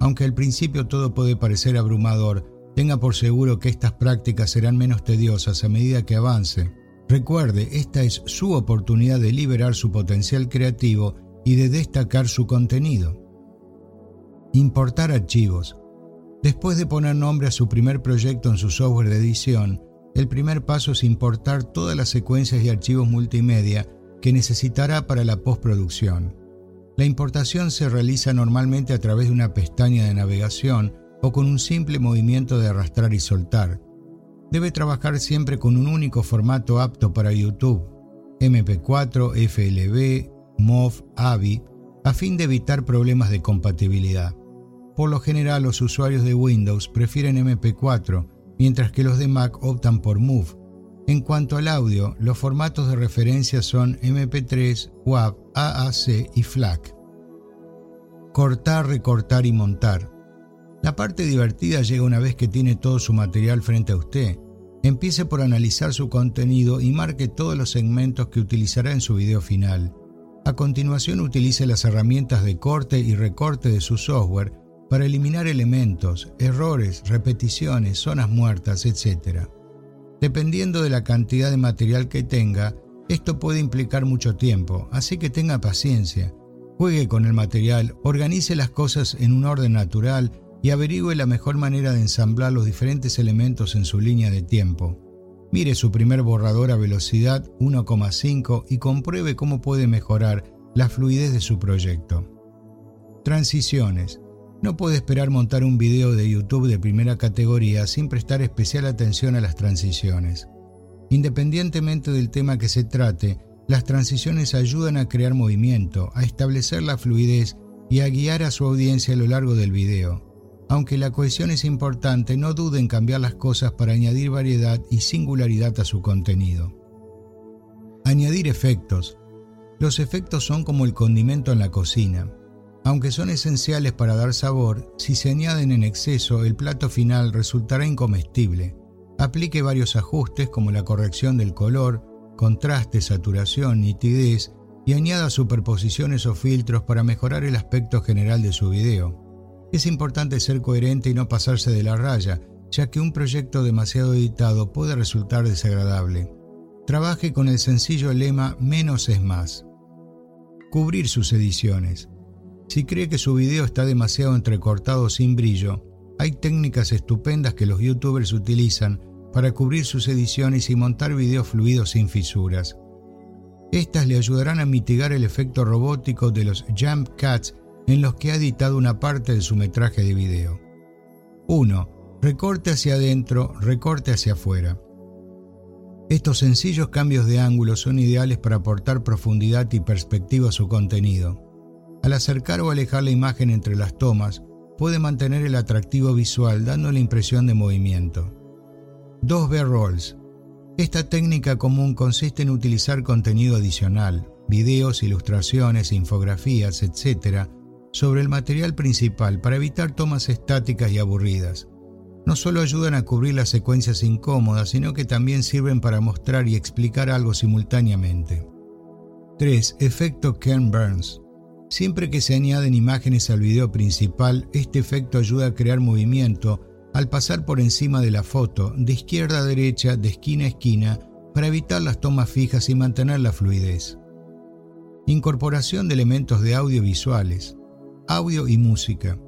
Aunque al principio todo puede parecer abrumador, Tenga por seguro que estas prácticas serán menos tediosas a medida que avance. Recuerde, esta es su oportunidad de liberar su potencial creativo y de destacar su contenido. Importar archivos. Después de poner nombre a su primer proyecto en su software de edición, el primer paso es importar todas las secuencias y archivos multimedia que necesitará para la postproducción. La importación se realiza normalmente a través de una pestaña de navegación o con un simple movimiento de arrastrar y soltar. Debe trabajar siempre con un único formato apto para YouTube, MP4, FLV, MOV, AVI, a fin de evitar problemas de compatibilidad. Por lo general los usuarios de Windows prefieren MP4, mientras que los de Mac optan por MOV. En cuanto al audio, los formatos de referencia son MP3, WAV, AAC y FLAC. Cortar, recortar y montar. La parte divertida llega una vez que tiene todo su material frente a usted. Empiece por analizar su contenido y marque todos los segmentos que utilizará en su video final. A continuación utilice las herramientas de corte y recorte de su software para eliminar elementos, errores, repeticiones, zonas muertas, etc. Dependiendo de la cantidad de material que tenga, esto puede implicar mucho tiempo, así que tenga paciencia. Juegue con el material, organice las cosas en un orden natural y averigüe la mejor manera de ensamblar los diferentes elementos en su línea de tiempo. Mire su primer borrador a velocidad 1,5 y compruebe cómo puede mejorar la fluidez de su proyecto. Transiciones. No puede esperar montar un video de YouTube de primera categoría sin prestar especial atención a las transiciones. Independientemente del tema que se trate, las transiciones ayudan a crear movimiento, a establecer la fluidez y a guiar a su audiencia a lo largo del video. Aunque la cohesión es importante, no duden en cambiar las cosas para añadir variedad y singularidad a su contenido. Añadir efectos. Los efectos son como el condimento en la cocina. Aunque son esenciales para dar sabor, si se añaden en exceso, el plato final resultará incomestible. Aplique varios ajustes como la corrección del color, contraste, saturación, nitidez y añada superposiciones o filtros para mejorar el aspecto general de su video. Es importante ser coherente y no pasarse de la raya, ya que un proyecto demasiado editado puede resultar desagradable. Trabaje con el sencillo lema menos es más. Cubrir sus ediciones. Si cree que su video está demasiado entrecortado sin brillo, hay técnicas estupendas que los youtubers utilizan para cubrir sus ediciones y montar videos fluidos sin fisuras. Estas le ayudarán a mitigar el efecto robótico de los jump cuts en los que ha editado una parte de su metraje de video. 1. Recorte hacia adentro, recorte hacia afuera. Estos sencillos cambios de ángulo son ideales para aportar profundidad y perspectiva a su contenido. Al acercar o alejar la imagen entre las tomas, puede mantener el atractivo visual dando la impresión de movimiento. 2 B-Rolls. Esta técnica común consiste en utilizar contenido adicional, videos, ilustraciones, infografías, etc., sobre el material principal para evitar tomas estáticas y aburridas. No solo ayudan a cubrir las secuencias incómodas, sino que también sirven para mostrar y explicar algo simultáneamente. 3. Efecto Ken Burns. Siempre que se añaden imágenes al video principal, este efecto ayuda a crear movimiento al pasar por encima de la foto, de izquierda a derecha, de esquina a esquina, para evitar las tomas fijas y mantener la fluidez. Incorporación de elementos de audiovisuales, audio y música.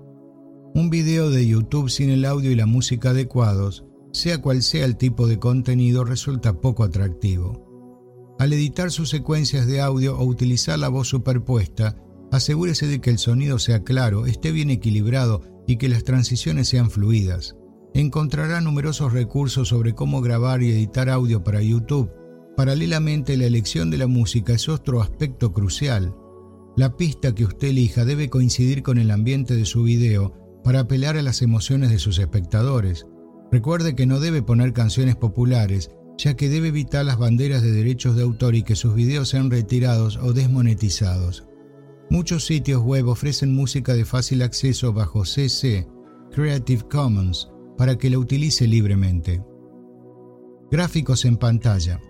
Un video de YouTube sin el audio y la música adecuados, sea cual sea el tipo de contenido, resulta poco atractivo. Al editar sus secuencias de audio o utilizar la voz superpuesta, asegúrese de que el sonido sea claro, esté bien equilibrado y que las transiciones sean fluidas. Encontrará numerosos recursos sobre cómo grabar y editar audio para YouTube. Paralelamente, la elección de la música es otro aspecto crucial. La pista que usted elija debe coincidir con el ambiente de su video para apelar a las emociones de sus espectadores. Recuerde que no debe poner canciones populares, ya que debe evitar las banderas de derechos de autor y que sus videos sean retirados o desmonetizados. Muchos sitios web ofrecen música de fácil acceso bajo CC, Creative Commons, para que la utilice libremente. Gráficos en pantalla.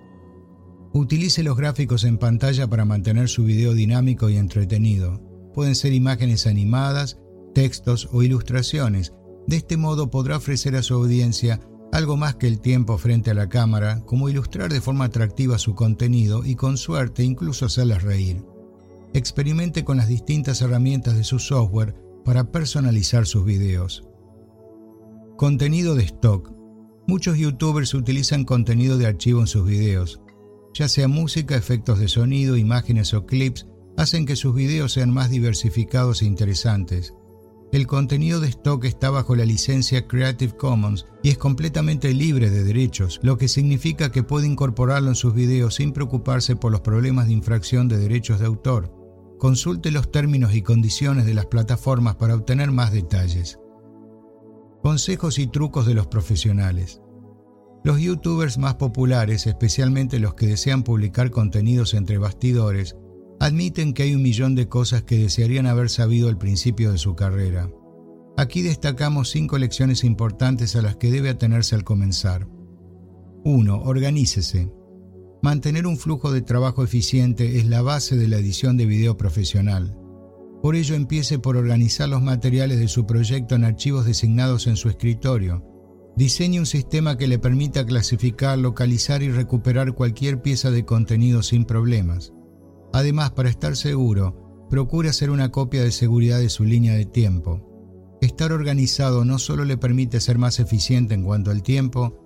Utilice los gráficos en pantalla para mantener su video dinámico y entretenido. Pueden ser imágenes animadas, textos o ilustraciones. De este modo podrá ofrecer a su audiencia algo más que el tiempo frente a la cámara, como ilustrar de forma atractiva su contenido y con suerte incluso hacerles reír experimente con las distintas herramientas de su software para personalizar sus videos. Contenido de stock. Muchos youtubers utilizan contenido de archivo en sus videos. Ya sea música, efectos de sonido, imágenes o clips, hacen que sus videos sean más diversificados e interesantes. El contenido de stock está bajo la licencia Creative Commons y es completamente libre de derechos, lo que significa que puede incorporarlo en sus videos sin preocuparse por los problemas de infracción de derechos de autor. Consulte los términos y condiciones de las plataformas para obtener más detalles. Consejos y trucos de los profesionales. Los youtubers más populares, especialmente los que desean publicar contenidos entre bastidores, admiten que hay un millón de cosas que desearían haber sabido al principio de su carrera. Aquí destacamos cinco lecciones importantes a las que debe atenerse al comenzar. 1. Organícese. Mantener un flujo de trabajo eficiente es la base de la edición de video profesional. Por ello empiece por organizar los materiales de su proyecto en archivos designados en su escritorio. Diseñe un sistema que le permita clasificar, localizar y recuperar cualquier pieza de contenido sin problemas. Además, para estar seguro, procure hacer una copia de seguridad de su línea de tiempo. Estar organizado no solo le permite ser más eficiente en cuanto al tiempo,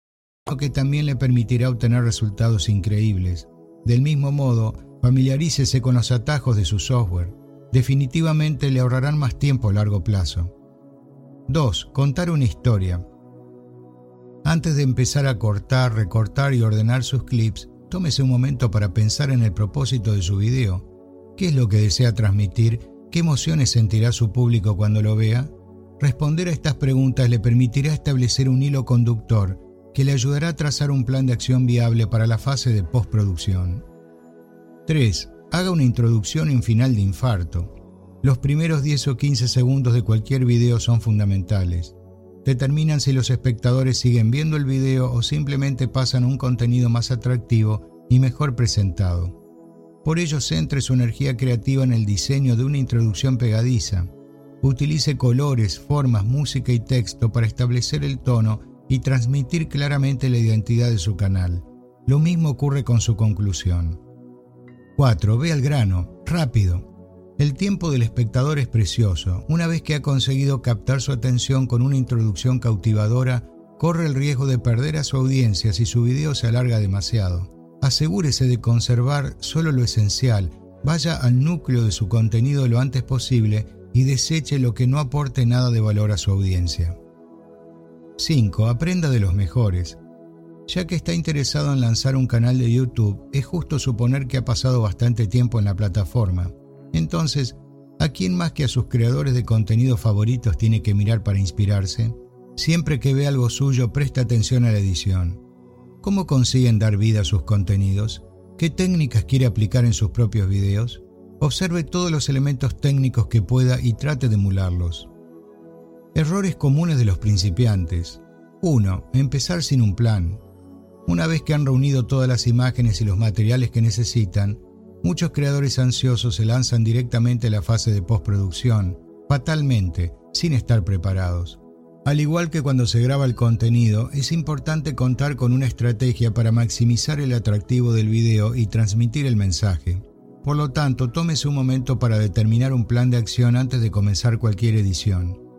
Que también le permitirá obtener resultados increíbles. Del mismo modo, familiarícese con los atajos de su software. Definitivamente le ahorrarán más tiempo a largo plazo. 2. Contar una historia. Antes de empezar a cortar, recortar y ordenar sus clips, tómese un momento para pensar en el propósito de su video. ¿Qué es lo que desea transmitir? ¿Qué emociones sentirá su público cuando lo vea? Responder a estas preguntas le permitirá establecer un hilo conductor que le ayudará a trazar un plan de acción viable para la fase de postproducción. 3. Haga una introducción y un final de infarto. Los primeros 10 o 15 segundos de cualquier video son fundamentales. Determinan si los espectadores siguen viendo el video o simplemente pasan un contenido más atractivo y mejor presentado. Por ello, centre su energía creativa en el diseño de una introducción pegadiza. Utilice colores, formas, música y texto para establecer el tono y transmitir claramente la identidad de su canal. Lo mismo ocurre con su conclusión. 4. Ve al grano, rápido. El tiempo del espectador es precioso. Una vez que ha conseguido captar su atención con una introducción cautivadora, corre el riesgo de perder a su audiencia si su video se alarga demasiado. Asegúrese de conservar solo lo esencial, vaya al núcleo de su contenido lo antes posible y deseche lo que no aporte nada de valor a su audiencia. 5. Aprenda de los mejores. Ya que está interesado en lanzar un canal de YouTube, es justo suponer que ha pasado bastante tiempo en la plataforma. Entonces, ¿A quién más que a sus creadores de contenido favoritos tiene que mirar para inspirarse? Siempre que ve algo suyo, presta atención a la edición. ¿Cómo consiguen dar vida a sus contenidos? ¿Qué técnicas quiere aplicar en sus propios videos? Observe todos los elementos técnicos que pueda y trate de emularlos. Errores comunes de los principiantes. 1. Empezar sin un plan. Una vez que han reunido todas las imágenes y los materiales que necesitan, muchos creadores ansiosos se lanzan directamente a la fase de postproducción, fatalmente, sin estar preparados. Al igual que cuando se graba el contenido, es importante contar con una estrategia para maximizar el atractivo del video y transmitir el mensaje. Por lo tanto, tómese un momento para determinar un plan de acción antes de comenzar cualquier edición.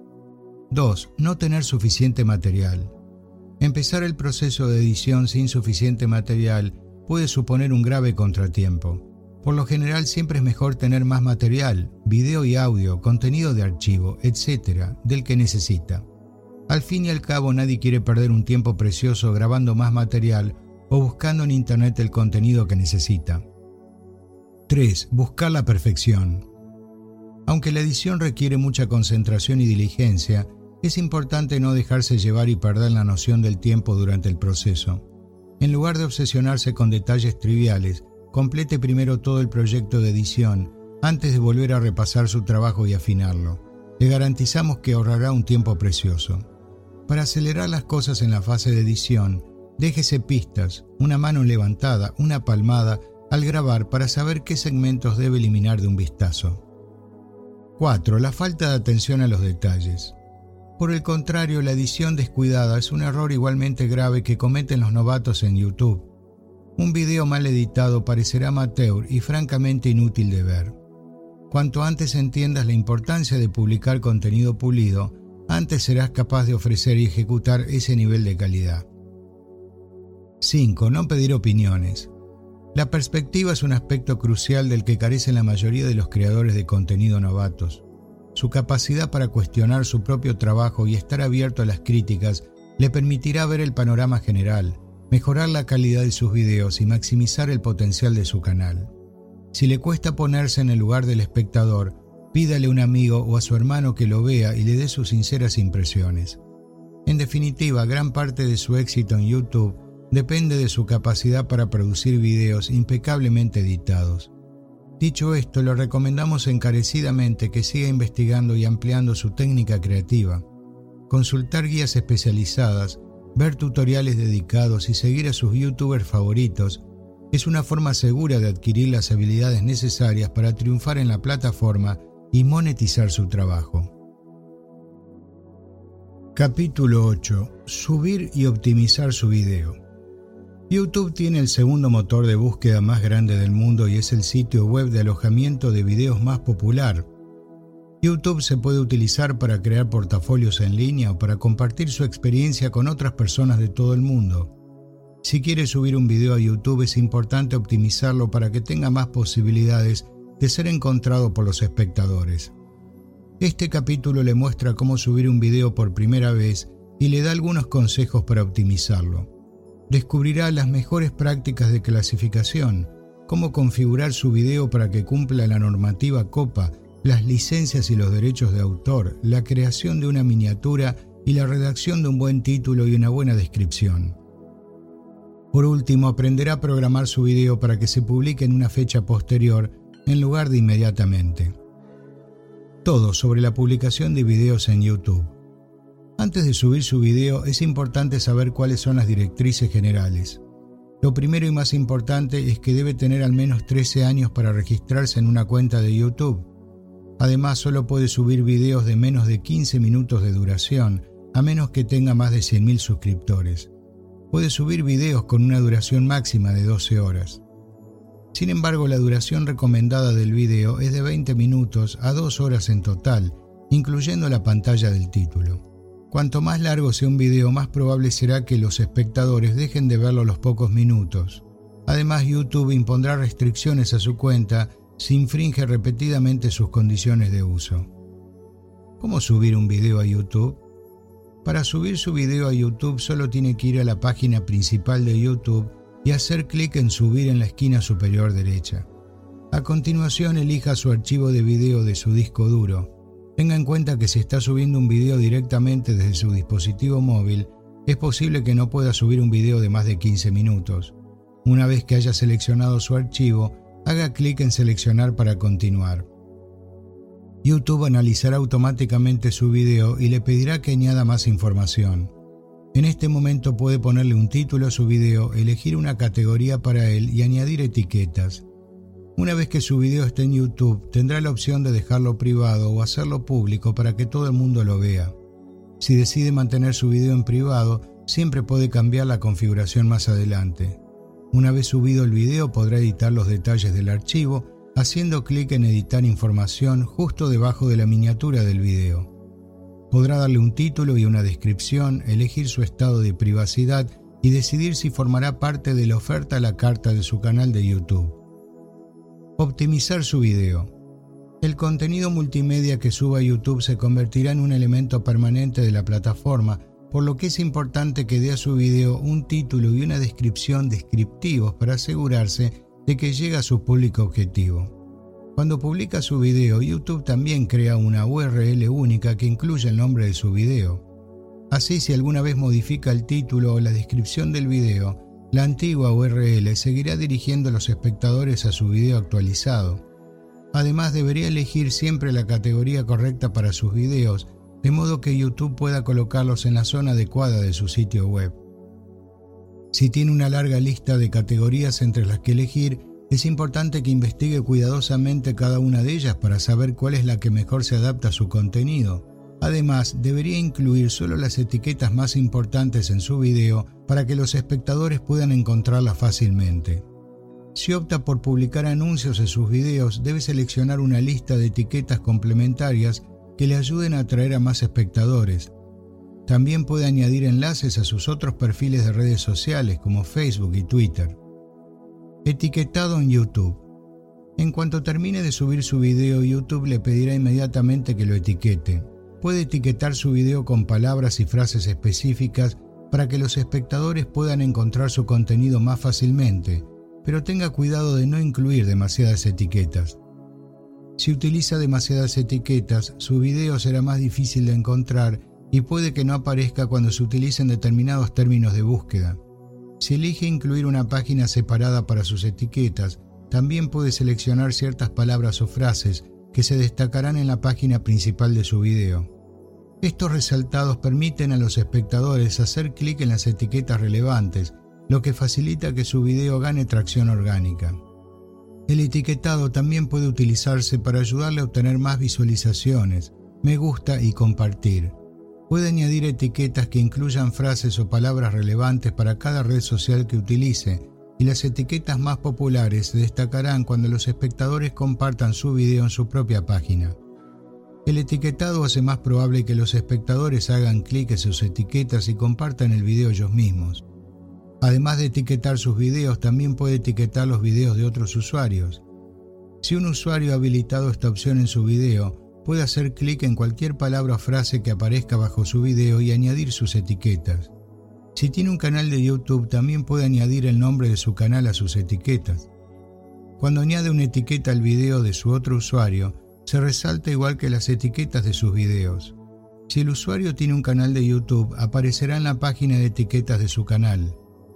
2. No tener suficiente material. Empezar el proceso de edición sin suficiente material puede suponer un grave contratiempo. Por lo general siempre es mejor tener más material, video y audio, contenido de archivo, etc., del que necesita. Al fin y al cabo nadie quiere perder un tiempo precioso grabando más material o buscando en Internet el contenido que necesita. 3. Buscar la perfección. Aunque la edición requiere mucha concentración y diligencia, es importante no dejarse llevar y perder la noción del tiempo durante el proceso. En lugar de obsesionarse con detalles triviales, complete primero todo el proyecto de edición antes de volver a repasar su trabajo y afinarlo. Le garantizamos que ahorrará un tiempo precioso. Para acelerar las cosas en la fase de edición, déjese pistas, una mano levantada, una palmada al grabar para saber qué segmentos debe eliminar de un vistazo. 4. La falta de atención a los detalles. Por el contrario, la edición descuidada es un error igualmente grave que cometen los novatos en YouTube. Un video mal editado parecerá amateur y francamente inútil de ver. Cuanto antes entiendas la importancia de publicar contenido pulido, antes serás capaz de ofrecer y ejecutar ese nivel de calidad. 5. No pedir opiniones. La perspectiva es un aspecto crucial del que carecen la mayoría de los creadores de contenido novatos. Su capacidad para cuestionar su propio trabajo y estar abierto a las críticas le permitirá ver el panorama general, mejorar la calidad de sus videos y maximizar el potencial de su canal. Si le cuesta ponerse en el lugar del espectador, pídale a un amigo o a su hermano que lo vea y le dé sus sinceras impresiones. En definitiva, gran parte de su éxito en YouTube depende de su capacidad para producir videos impecablemente editados. Dicho esto, le recomendamos encarecidamente que siga investigando y ampliando su técnica creativa, consultar guías especializadas, ver tutoriales dedicados y seguir a sus youtubers favoritos es una forma segura de adquirir las habilidades necesarias para triunfar en la plataforma y monetizar su trabajo. Capítulo 8. Subir y optimizar su video. YouTube tiene el segundo motor de búsqueda más grande del mundo y es el sitio web de alojamiento de videos más popular. YouTube se puede utilizar para crear portafolios en línea o para compartir su experiencia con otras personas de todo el mundo. Si quiere subir un video a YouTube es importante optimizarlo para que tenga más posibilidades de ser encontrado por los espectadores. Este capítulo le muestra cómo subir un video por primera vez y le da algunos consejos para optimizarlo. Descubrirá las mejores prácticas de clasificación, cómo configurar su video para que cumpla la normativa COPA, las licencias y los derechos de autor, la creación de una miniatura y la redacción de un buen título y una buena descripción. Por último, aprenderá a programar su video para que se publique en una fecha posterior en lugar de inmediatamente. Todo sobre la publicación de videos en YouTube. Antes de subir su video es importante saber cuáles son las directrices generales. Lo primero y más importante es que debe tener al menos 13 años para registrarse en una cuenta de YouTube. Además, solo puede subir videos de menos de 15 minutos de duración, a menos que tenga más de 100.000 suscriptores. Puede subir videos con una duración máxima de 12 horas. Sin embargo, la duración recomendada del video es de 20 minutos a 2 horas en total, incluyendo la pantalla del título. Cuanto más largo sea un video, más probable será que los espectadores dejen de verlo a los pocos minutos. Además, YouTube impondrá restricciones a su cuenta si infringe repetidamente sus condiciones de uso. ¿Cómo subir un video a YouTube? Para subir su video a YouTube solo tiene que ir a la página principal de YouTube y hacer clic en subir en la esquina superior derecha. A continuación elija su archivo de video de su disco duro. Tenga en cuenta que si está subiendo un video directamente desde su dispositivo móvil, es posible que no pueda subir un video de más de 15 minutos. Una vez que haya seleccionado su archivo, haga clic en seleccionar para continuar. YouTube analizará automáticamente su video y le pedirá que añada más información. En este momento puede ponerle un título a su video, elegir una categoría para él y añadir etiquetas. Una vez que su video esté en YouTube, tendrá la opción de dejarlo privado o hacerlo público para que todo el mundo lo vea. Si decide mantener su video en privado, siempre puede cambiar la configuración más adelante. Una vez subido el video podrá editar los detalles del archivo haciendo clic en editar información justo debajo de la miniatura del video. Podrá darle un título y una descripción, elegir su estado de privacidad y decidir si formará parte de la oferta a la carta de su canal de YouTube. Optimizar su video. El contenido multimedia que suba a YouTube se convertirá en un elemento permanente de la plataforma por lo que es importante que dé a su video un título y una descripción descriptivos para asegurarse de que llega a su público objetivo. Cuando publica su video, YouTube también crea una URL única que incluye el nombre de su video. Así, si alguna vez modifica el título o la descripción del video, la antigua URL seguirá dirigiendo a los espectadores a su video actualizado. Además, debería elegir siempre la categoría correcta para sus videos de modo que YouTube pueda colocarlos en la zona adecuada de su sitio web. Si tiene una larga lista de categorías entre las que elegir, es importante que investigue cuidadosamente cada una de ellas para saber cuál es la que mejor se adapta a su contenido. Además, debería incluir solo las etiquetas más importantes en su video para que los espectadores puedan encontrarlas fácilmente. Si opta por publicar anuncios en sus videos, debe seleccionar una lista de etiquetas complementarias que le ayuden a atraer a más espectadores. También puede añadir enlaces a sus otros perfiles de redes sociales como Facebook y Twitter. Etiquetado en YouTube. En cuanto termine de subir su video, YouTube le pedirá inmediatamente que lo etiquete. Puede etiquetar su video con palabras y frases específicas para que los espectadores puedan encontrar su contenido más fácilmente, pero tenga cuidado de no incluir demasiadas etiquetas. Si utiliza demasiadas etiquetas, su video será más difícil de encontrar y puede que no aparezca cuando se utilicen determinados términos de búsqueda. Si elige incluir una página separada para sus etiquetas, también puede seleccionar ciertas palabras o frases que se destacarán en la página principal de su video. Estos resaltados permiten a los espectadores hacer clic en las etiquetas relevantes, lo que facilita que su video gane tracción orgánica. El etiquetado también puede utilizarse para ayudarle a obtener más visualizaciones, me gusta y compartir. Puede añadir etiquetas que incluyan frases o palabras relevantes para cada red social que utilice y las etiquetas más populares se destacarán cuando los espectadores compartan su video en su propia página. El etiquetado hace más probable que los espectadores hagan clic en sus etiquetas y compartan el video ellos mismos. Además de etiquetar sus videos, también puede etiquetar los videos de otros usuarios. Si un usuario ha habilitado esta opción en su video, puede hacer clic en cualquier palabra o frase que aparezca bajo su video y añadir sus etiquetas. Si tiene un canal de YouTube, también puede añadir el nombre de su canal a sus etiquetas. Cuando añade una etiqueta al video de su otro usuario, se resalta igual que las etiquetas de sus videos. Si el usuario tiene un canal de YouTube, aparecerá en la página de etiquetas de su canal.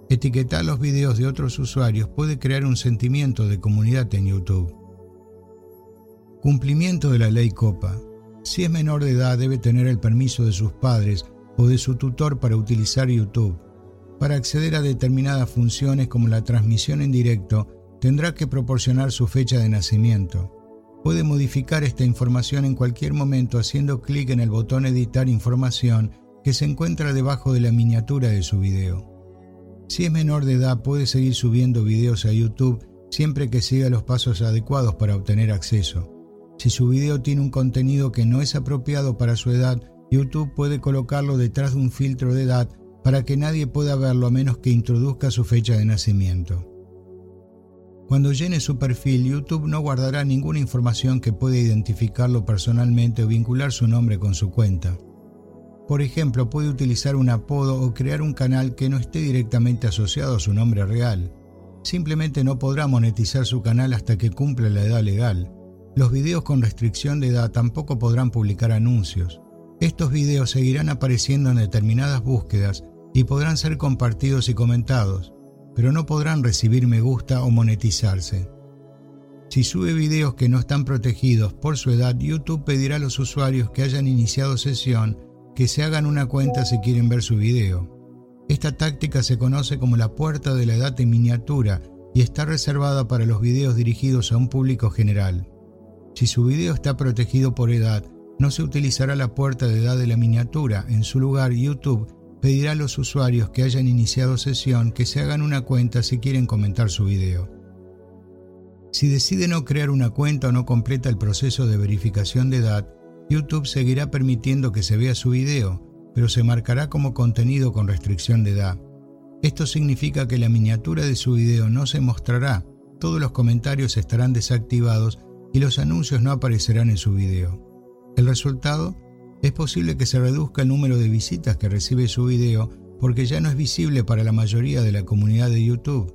Etiquetar los videos de otros usuarios puede crear un sentimiento de comunidad en YouTube. Cumplimiento de la ley COPA. Si es menor de edad debe tener el permiso de sus padres o de su tutor para utilizar YouTube. Para acceder a determinadas funciones como la transmisión en directo, tendrá que proporcionar su fecha de nacimiento. Puede modificar esta información en cualquier momento haciendo clic en el botón Editar información que se encuentra debajo de la miniatura de su video. Si es menor de edad puede seguir subiendo videos a YouTube siempre que siga los pasos adecuados para obtener acceso. Si su video tiene un contenido que no es apropiado para su edad, YouTube puede colocarlo detrás de un filtro de edad para que nadie pueda verlo a menos que introduzca su fecha de nacimiento. Cuando llene su perfil, YouTube no guardará ninguna información que pueda identificarlo personalmente o vincular su nombre con su cuenta. Por ejemplo, puede utilizar un apodo o crear un canal que no esté directamente asociado a su nombre real. simplemente no podrá monetizar su canal hasta que cumpla la edad legal. Los videos con restricción de edad tampoco podrán publicar anuncios. Estos videos seguirán apareciendo en determinadas búsquedas y podrán ser compartidos y comentados, pero no podrán recibir me gusta o monetizarse. Si sube videos que no están protegidos por su edad, YouTube pedirá a los usuarios que hayan iniciado sesión que se hagan una cuenta si quieren ver su video. Esta táctica se conoce como la puerta de la edad en miniatura y está reservada para los videos dirigidos a un público general. Si su video está protegido por edad, no se utilizará la puerta de edad de la miniatura. En su lugar, YouTube pedirá a los usuarios que hayan iniciado sesión que se hagan una cuenta si quieren comentar su video. Si decide no crear una cuenta o no completa el proceso de verificación de edad, YouTube seguirá permitiendo que se vea su video, pero se marcará como contenido con restricción de edad. Esto significa que la miniatura de su video no se mostrará, todos los comentarios estarán desactivados y los anuncios no aparecerán en su video. El resultado es posible que se reduzca el número de visitas que recibe su video porque ya no es visible para la mayoría de la comunidad de YouTube.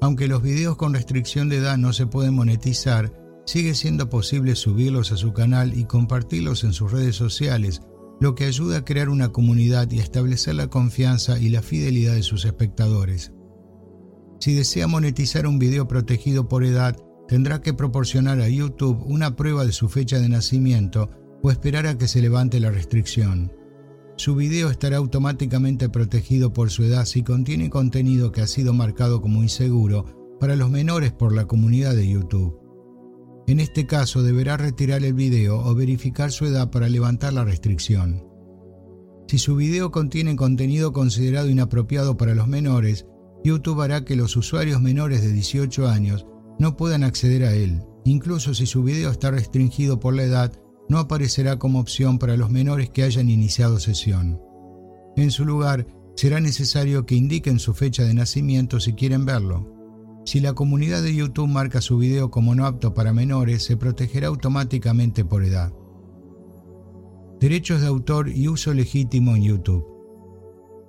Aunque los videos con restricción de edad no se pueden monetizar, sigue siendo posible subirlos a su canal y compartirlos en sus redes sociales, lo que ayuda a crear una comunidad y a establecer la confianza y la fidelidad de sus espectadores. Si desea monetizar un video protegido por edad, tendrá que proporcionar a YouTube una prueba de su fecha de nacimiento o esperar a que se levante la restricción. Su video estará automáticamente protegido por su edad si contiene contenido que ha sido marcado como inseguro para los menores por la comunidad de YouTube. En este caso deberá retirar el video o verificar su edad para levantar la restricción. Si su video contiene contenido considerado inapropiado para los menores, YouTube hará que los usuarios menores de 18 años no puedan acceder a él. Incluso si su video está restringido por la edad, no aparecerá como opción para los menores que hayan iniciado sesión. En su lugar, será necesario que indiquen su fecha de nacimiento si quieren verlo. Si la comunidad de YouTube marca su video como no apto para menores, se protegerá automáticamente por edad. Derechos de autor y uso legítimo en YouTube.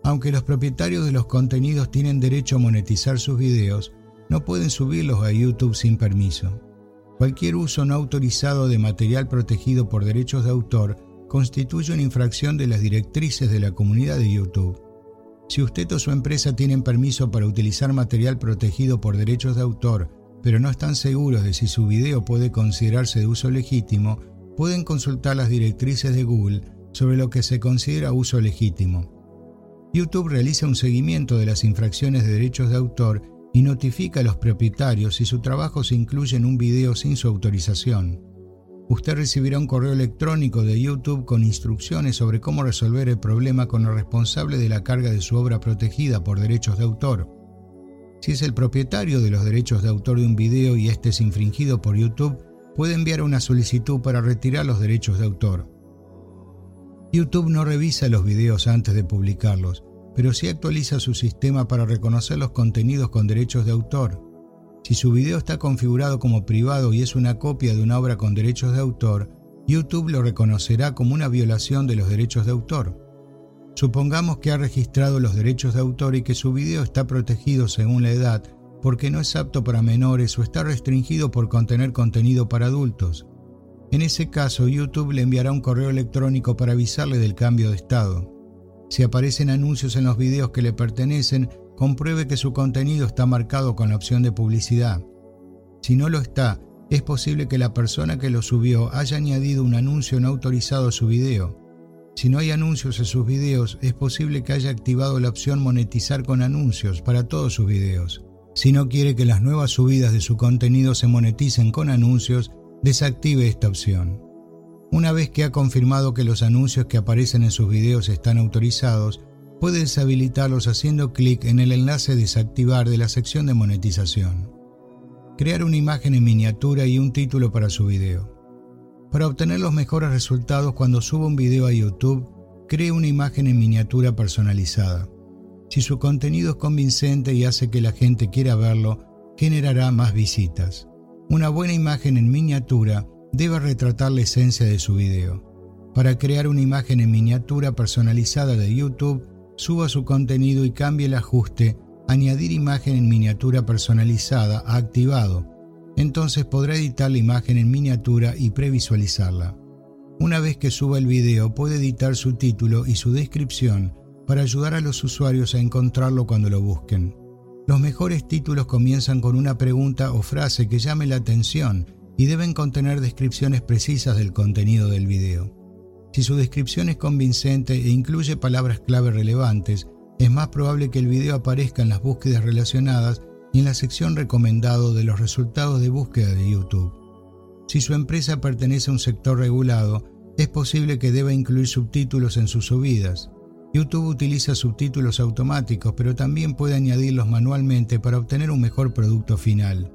Aunque los propietarios de los contenidos tienen derecho a monetizar sus videos, no pueden subirlos a YouTube sin permiso. Cualquier uso no autorizado de material protegido por derechos de autor constituye una infracción de las directrices de la comunidad de YouTube. Si usted o su empresa tienen permiso para utilizar material protegido por derechos de autor, pero no están seguros de si su video puede considerarse de uso legítimo, pueden consultar las directrices de Google sobre lo que se considera uso legítimo. YouTube realiza un seguimiento de las infracciones de derechos de autor y notifica a los propietarios si su trabajo se incluye en un video sin su autorización. Usted recibirá un correo electrónico de YouTube con instrucciones sobre cómo resolver el problema con el responsable de la carga de su obra protegida por derechos de autor. Si es el propietario de los derechos de autor de un video y este es infringido por YouTube, puede enviar una solicitud para retirar los derechos de autor. YouTube no revisa los videos antes de publicarlos, pero sí actualiza su sistema para reconocer los contenidos con derechos de autor. Si su video está configurado como privado y es una copia de una obra con derechos de autor, YouTube lo reconocerá como una violación de los derechos de autor. Supongamos que ha registrado los derechos de autor y que su video está protegido según la edad porque no es apto para menores o está restringido por contener contenido para adultos. En ese caso, YouTube le enviará un correo electrónico para avisarle del cambio de estado. Si aparecen anuncios en los videos que le pertenecen, compruebe que su contenido está marcado con la opción de publicidad. Si no lo está, es posible que la persona que lo subió haya añadido un anuncio no autorizado a su video. Si no hay anuncios en sus videos, es posible que haya activado la opción monetizar con anuncios para todos sus videos. Si no quiere que las nuevas subidas de su contenido se moneticen con anuncios, desactive esta opción. Una vez que ha confirmado que los anuncios que aparecen en sus videos están autorizados, puede deshabilitarlos haciendo clic en el enlace Desactivar de la sección de monetización. Crear una imagen en miniatura y un título para su video. Para obtener los mejores resultados cuando suba un video a YouTube, cree una imagen en miniatura personalizada. Si su contenido es convincente y hace que la gente quiera verlo, generará más visitas. Una buena imagen en miniatura debe retratar la esencia de su video. Para crear una imagen en miniatura personalizada de YouTube, suba su contenido y cambie el ajuste añadir imagen en miniatura personalizada ha activado. Entonces podrá editar la imagen en miniatura y previsualizarla. Una vez que suba el video puede editar su título y su descripción para ayudar a los usuarios a encontrarlo cuando lo busquen. Los mejores títulos comienzan con una pregunta o frase que llame la atención y deben contener descripciones precisas del contenido del video. Si su descripción es convincente e incluye palabras clave relevantes, es más probable que el video aparezca en las búsquedas relacionadas y en la sección recomendado de los resultados de búsqueda de YouTube. Si su empresa pertenece a un sector regulado, es posible que deba incluir subtítulos en sus subidas. YouTube utiliza subtítulos automáticos, pero también puede añadirlos manualmente para obtener un mejor producto final.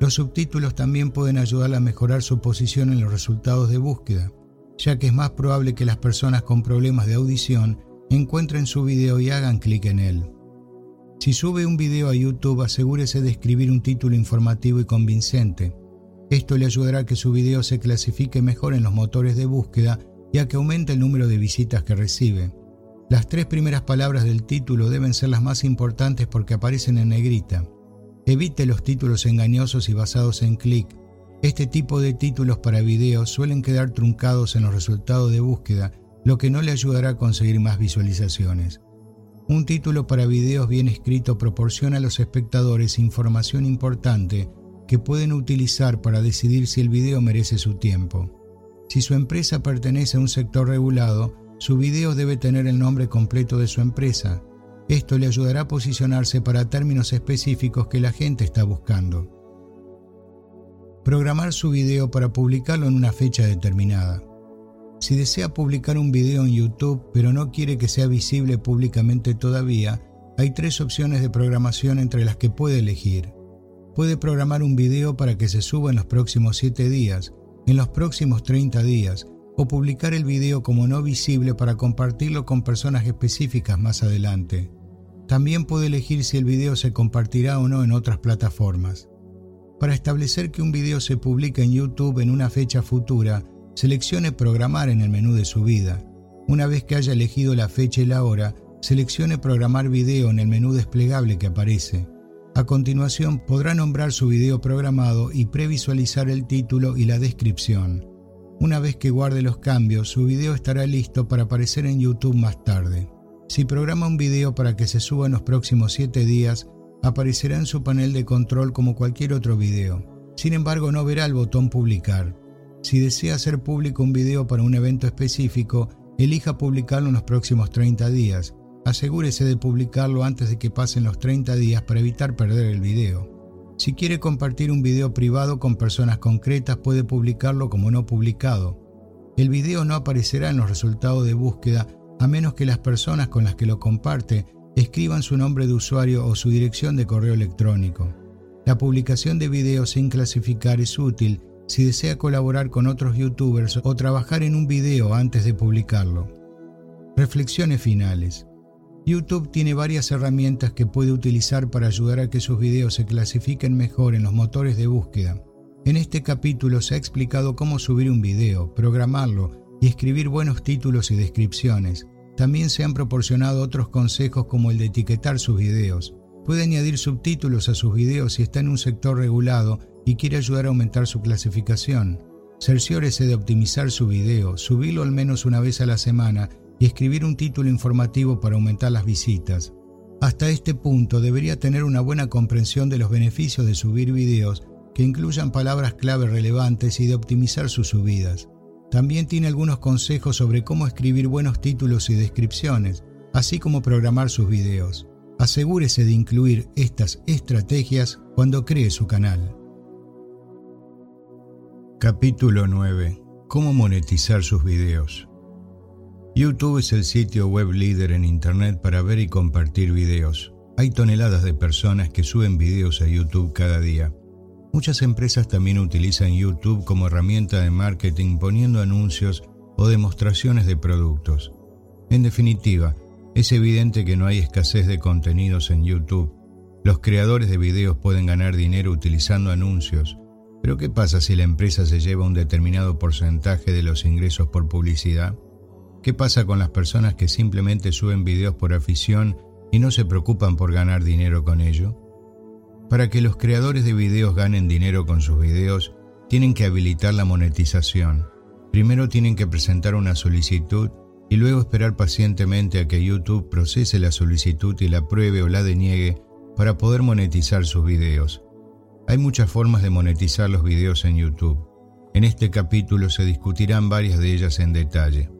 Los subtítulos también pueden ayudar a mejorar su posición en los resultados de búsqueda, ya que es más probable que las personas con problemas de audición encuentren su video y hagan clic en él. Si sube un video a YouTube, asegúrese de escribir un título informativo y convincente. Esto le ayudará a que su video se clasifique mejor en los motores de búsqueda y a que aumente el número de visitas que recibe. Las tres primeras palabras del título deben ser las más importantes porque aparecen en negrita. Evite los títulos engañosos y basados en clic. Este tipo de títulos para videos suelen quedar truncados en los resultados de búsqueda, lo que no le ayudará a conseguir más visualizaciones. Un título para videos bien escrito proporciona a los espectadores información importante que pueden utilizar para decidir si el video merece su tiempo. Si su empresa pertenece a un sector regulado, su video debe tener el nombre completo de su empresa. Esto le ayudará a posicionarse para términos específicos que la gente está buscando. Programar su video para publicarlo en una fecha determinada. Si desea publicar un video en YouTube pero no quiere que sea visible públicamente todavía, hay tres opciones de programación entre las que puede elegir. Puede programar un video para que se suba en los próximos 7 días, en los próximos 30 días, o publicar el video como no visible para compartirlo con personas específicas más adelante. También puede elegir si el video se compartirá o no en otras plataformas. Para establecer que un video se publique en YouTube en una fecha futura, seleccione Programar en el menú de subida. Una vez que haya elegido la fecha y la hora, seleccione Programar video en el menú desplegable que aparece. A continuación podrá nombrar su video programado y previsualizar el título y la descripción. Una vez que guarde los cambios, su video estará listo para aparecer en YouTube más tarde. Si programa un video para que se suba en los próximos 7 días, aparecerá en su panel de control como cualquier otro video. Sin embargo, no verá el botón publicar. Si desea hacer público un video para un evento específico, elija publicarlo en los próximos 30 días. Asegúrese de publicarlo antes de que pasen los 30 días para evitar perder el video. Si quiere compartir un video privado con personas concretas puede publicarlo como no publicado. El video no aparecerá en los resultados de búsqueda a menos que las personas con las que lo comparte escriban su nombre de usuario o su dirección de correo electrónico. La publicación de videos sin clasificar es útil si desea colaborar con otros youtubers o trabajar en un video antes de publicarlo. Reflexiones finales. YouTube tiene varias herramientas que puede utilizar para ayudar a que sus videos se clasifiquen mejor en los motores de búsqueda. En este capítulo se ha explicado cómo subir un video, programarlo y escribir buenos títulos y descripciones. También se han proporcionado otros consejos como el de etiquetar sus videos. Puede añadir subtítulos a sus videos si está en un sector regulado y quiere ayudar a aumentar su clasificación. Cerciórese de optimizar su video, subirlo al menos una vez a la semana y escribir un título informativo para aumentar las visitas. Hasta este punto debería tener una buena comprensión de los beneficios de subir videos que incluyan palabras clave relevantes y de optimizar sus subidas. También tiene algunos consejos sobre cómo escribir buenos títulos y descripciones, así como programar sus videos. Asegúrese de incluir estas estrategias cuando cree su canal. Capítulo 9. Cómo monetizar sus videos. YouTube es el sitio web líder en Internet para ver y compartir videos. Hay toneladas de personas que suben videos a YouTube cada día. Muchas empresas también utilizan YouTube como herramienta de marketing poniendo anuncios o demostraciones de productos. En definitiva, es evidente que no hay escasez de contenidos en YouTube. Los creadores de videos pueden ganar dinero utilizando anuncios, pero ¿qué pasa si la empresa se lleva un determinado porcentaje de los ingresos por publicidad? ¿Qué pasa con las personas que simplemente suben videos por afición y no se preocupan por ganar dinero con ello? Para que los creadores de videos ganen dinero con sus videos, tienen que habilitar la monetización. Primero tienen que presentar una solicitud y luego esperar pacientemente a que YouTube procese la solicitud y la apruebe o la deniegue para poder monetizar sus videos. Hay muchas formas de monetizar los videos en YouTube. En este capítulo se discutirán varias de ellas en detalle.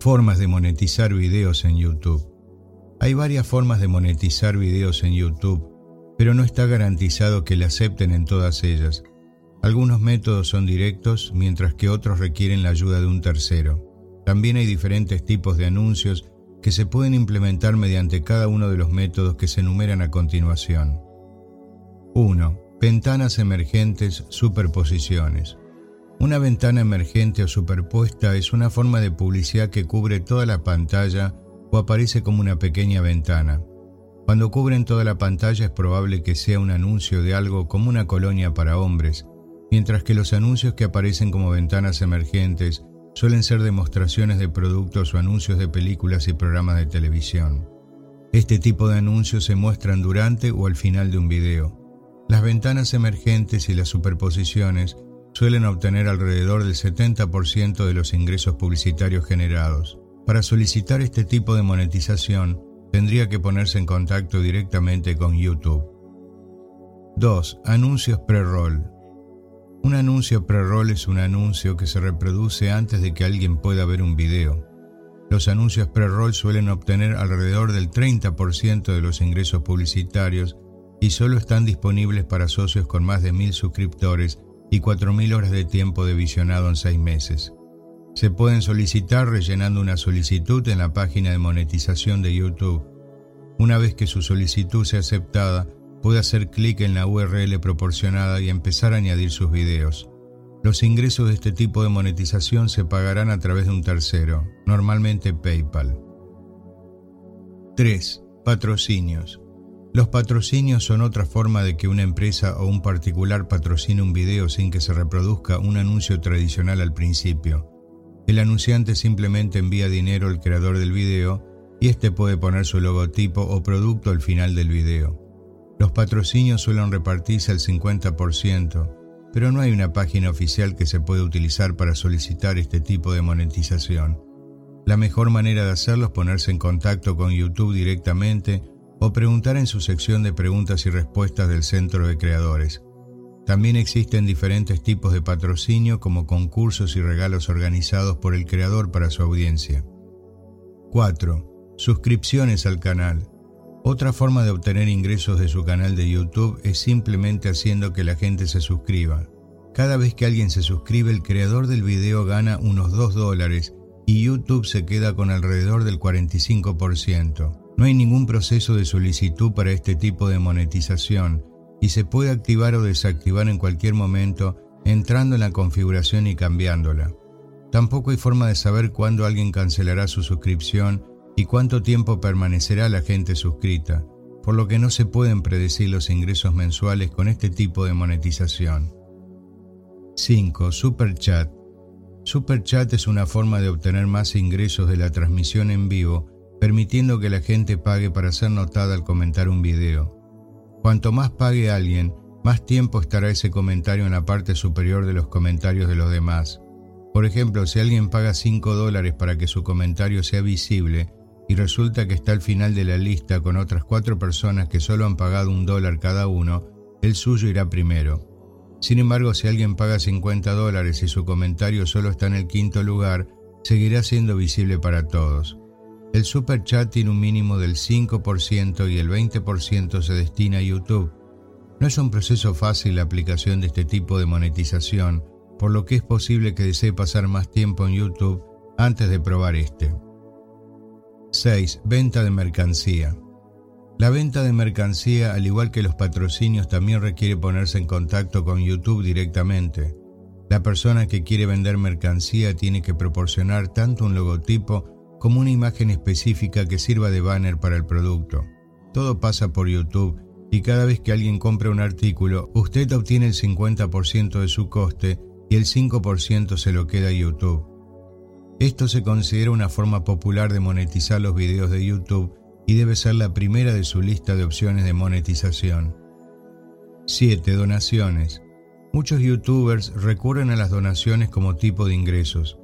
Formas de monetizar videos en YouTube. Hay varias formas de monetizar videos en YouTube, pero no está garantizado que le acepten en todas ellas. Algunos métodos son directos, mientras que otros requieren la ayuda de un tercero. También hay diferentes tipos de anuncios que se pueden implementar mediante cada uno de los métodos que se enumeran a continuación. 1. Ventanas emergentes superposiciones. Una ventana emergente o superpuesta es una forma de publicidad que cubre toda la pantalla o aparece como una pequeña ventana. Cuando cubren toda la pantalla es probable que sea un anuncio de algo como una colonia para hombres, mientras que los anuncios que aparecen como ventanas emergentes suelen ser demostraciones de productos o anuncios de películas y programas de televisión. Este tipo de anuncios se muestran durante o al final de un video. Las ventanas emergentes y las superposiciones suelen obtener alrededor del 70% de los ingresos publicitarios generados. Para solicitar este tipo de monetización, tendría que ponerse en contacto directamente con YouTube. 2. Anuncios pre-roll. Un anuncio pre-roll es un anuncio que se reproduce antes de que alguien pueda ver un video. Los anuncios pre-roll suelen obtener alrededor del 30% de los ingresos publicitarios y solo están disponibles para socios con más de 1.000 suscriptores y 4.000 horas de tiempo de visionado en 6 meses. Se pueden solicitar rellenando una solicitud en la página de monetización de YouTube. Una vez que su solicitud sea aceptada, puede hacer clic en la URL proporcionada y empezar a añadir sus videos. Los ingresos de este tipo de monetización se pagarán a través de un tercero, normalmente PayPal. 3. Patrocinios. Los patrocinios son otra forma de que una empresa o un particular patrocine un video sin que se reproduzca un anuncio tradicional al principio. El anunciante simplemente envía dinero al creador del video y éste puede poner su logotipo o producto al final del video. Los patrocinios suelen repartirse al 50%, pero no hay una página oficial que se pueda utilizar para solicitar este tipo de monetización. La mejor manera de hacerlo es ponerse en contacto con YouTube directamente o preguntar en su sección de preguntas y respuestas del Centro de Creadores. También existen diferentes tipos de patrocinio como concursos y regalos organizados por el creador para su audiencia. 4. Suscripciones al canal. Otra forma de obtener ingresos de su canal de YouTube es simplemente haciendo que la gente se suscriba. Cada vez que alguien se suscribe, el creador del video gana unos 2 dólares y YouTube se queda con alrededor del 45%. No hay ningún proceso de solicitud para este tipo de monetización y se puede activar o desactivar en cualquier momento entrando en la configuración y cambiándola. Tampoco hay forma de saber cuándo alguien cancelará su suscripción y cuánto tiempo permanecerá la gente suscrita, por lo que no se pueden predecir los ingresos mensuales con este tipo de monetización. 5. Super Chat. Super Chat es una forma de obtener más ingresos de la transmisión en vivo, permitiendo que la gente pague para ser notada al comentar un video. Cuanto más pague alguien, más tiempo estará ese comentario en la parte superior de los comentarios de los demás. Por ejemplo, si alguien paga 5 dólares para que su comentario sea visible, y resulta que está al final de la lista con otras cuatro personas que solo han pagado un dólar cada uno, el suyo irá primero. Sin embargo, si alguien paga 50 dólares y su comentario solo está en el quinto lugar, seguirá siendo visible para todos. El super chat tiene un mínimo del 5% y el 20% se destina a YouTube. No es un proceso fácil la aplicación de este tipo de monetización, por lo que es posible que desee pasar más tiempo en YouTube antes de probar este. 6. Venta de mercancía. La venta de mercancía, al igual que los patrocinios, también requiere ponerse en contacto con YouTube directamente. La persona que quiere vender mercancía tiene que proporcionar tanto un logotipo como una imagen específica que sirva de banner para el producto. Todo pasa por YouTube y cada vez que alguien compra un artículo, usted obtiene el 50% de su coste y el 5% se lo queda a YouTube. Esto se considera una forma popular de monetizar los videos de YouTube y debe ser la primera de su lista de opciones de monetización. 7. Donaciones. Muchos youtubers recurren a las donaciones como tipo de ingresos.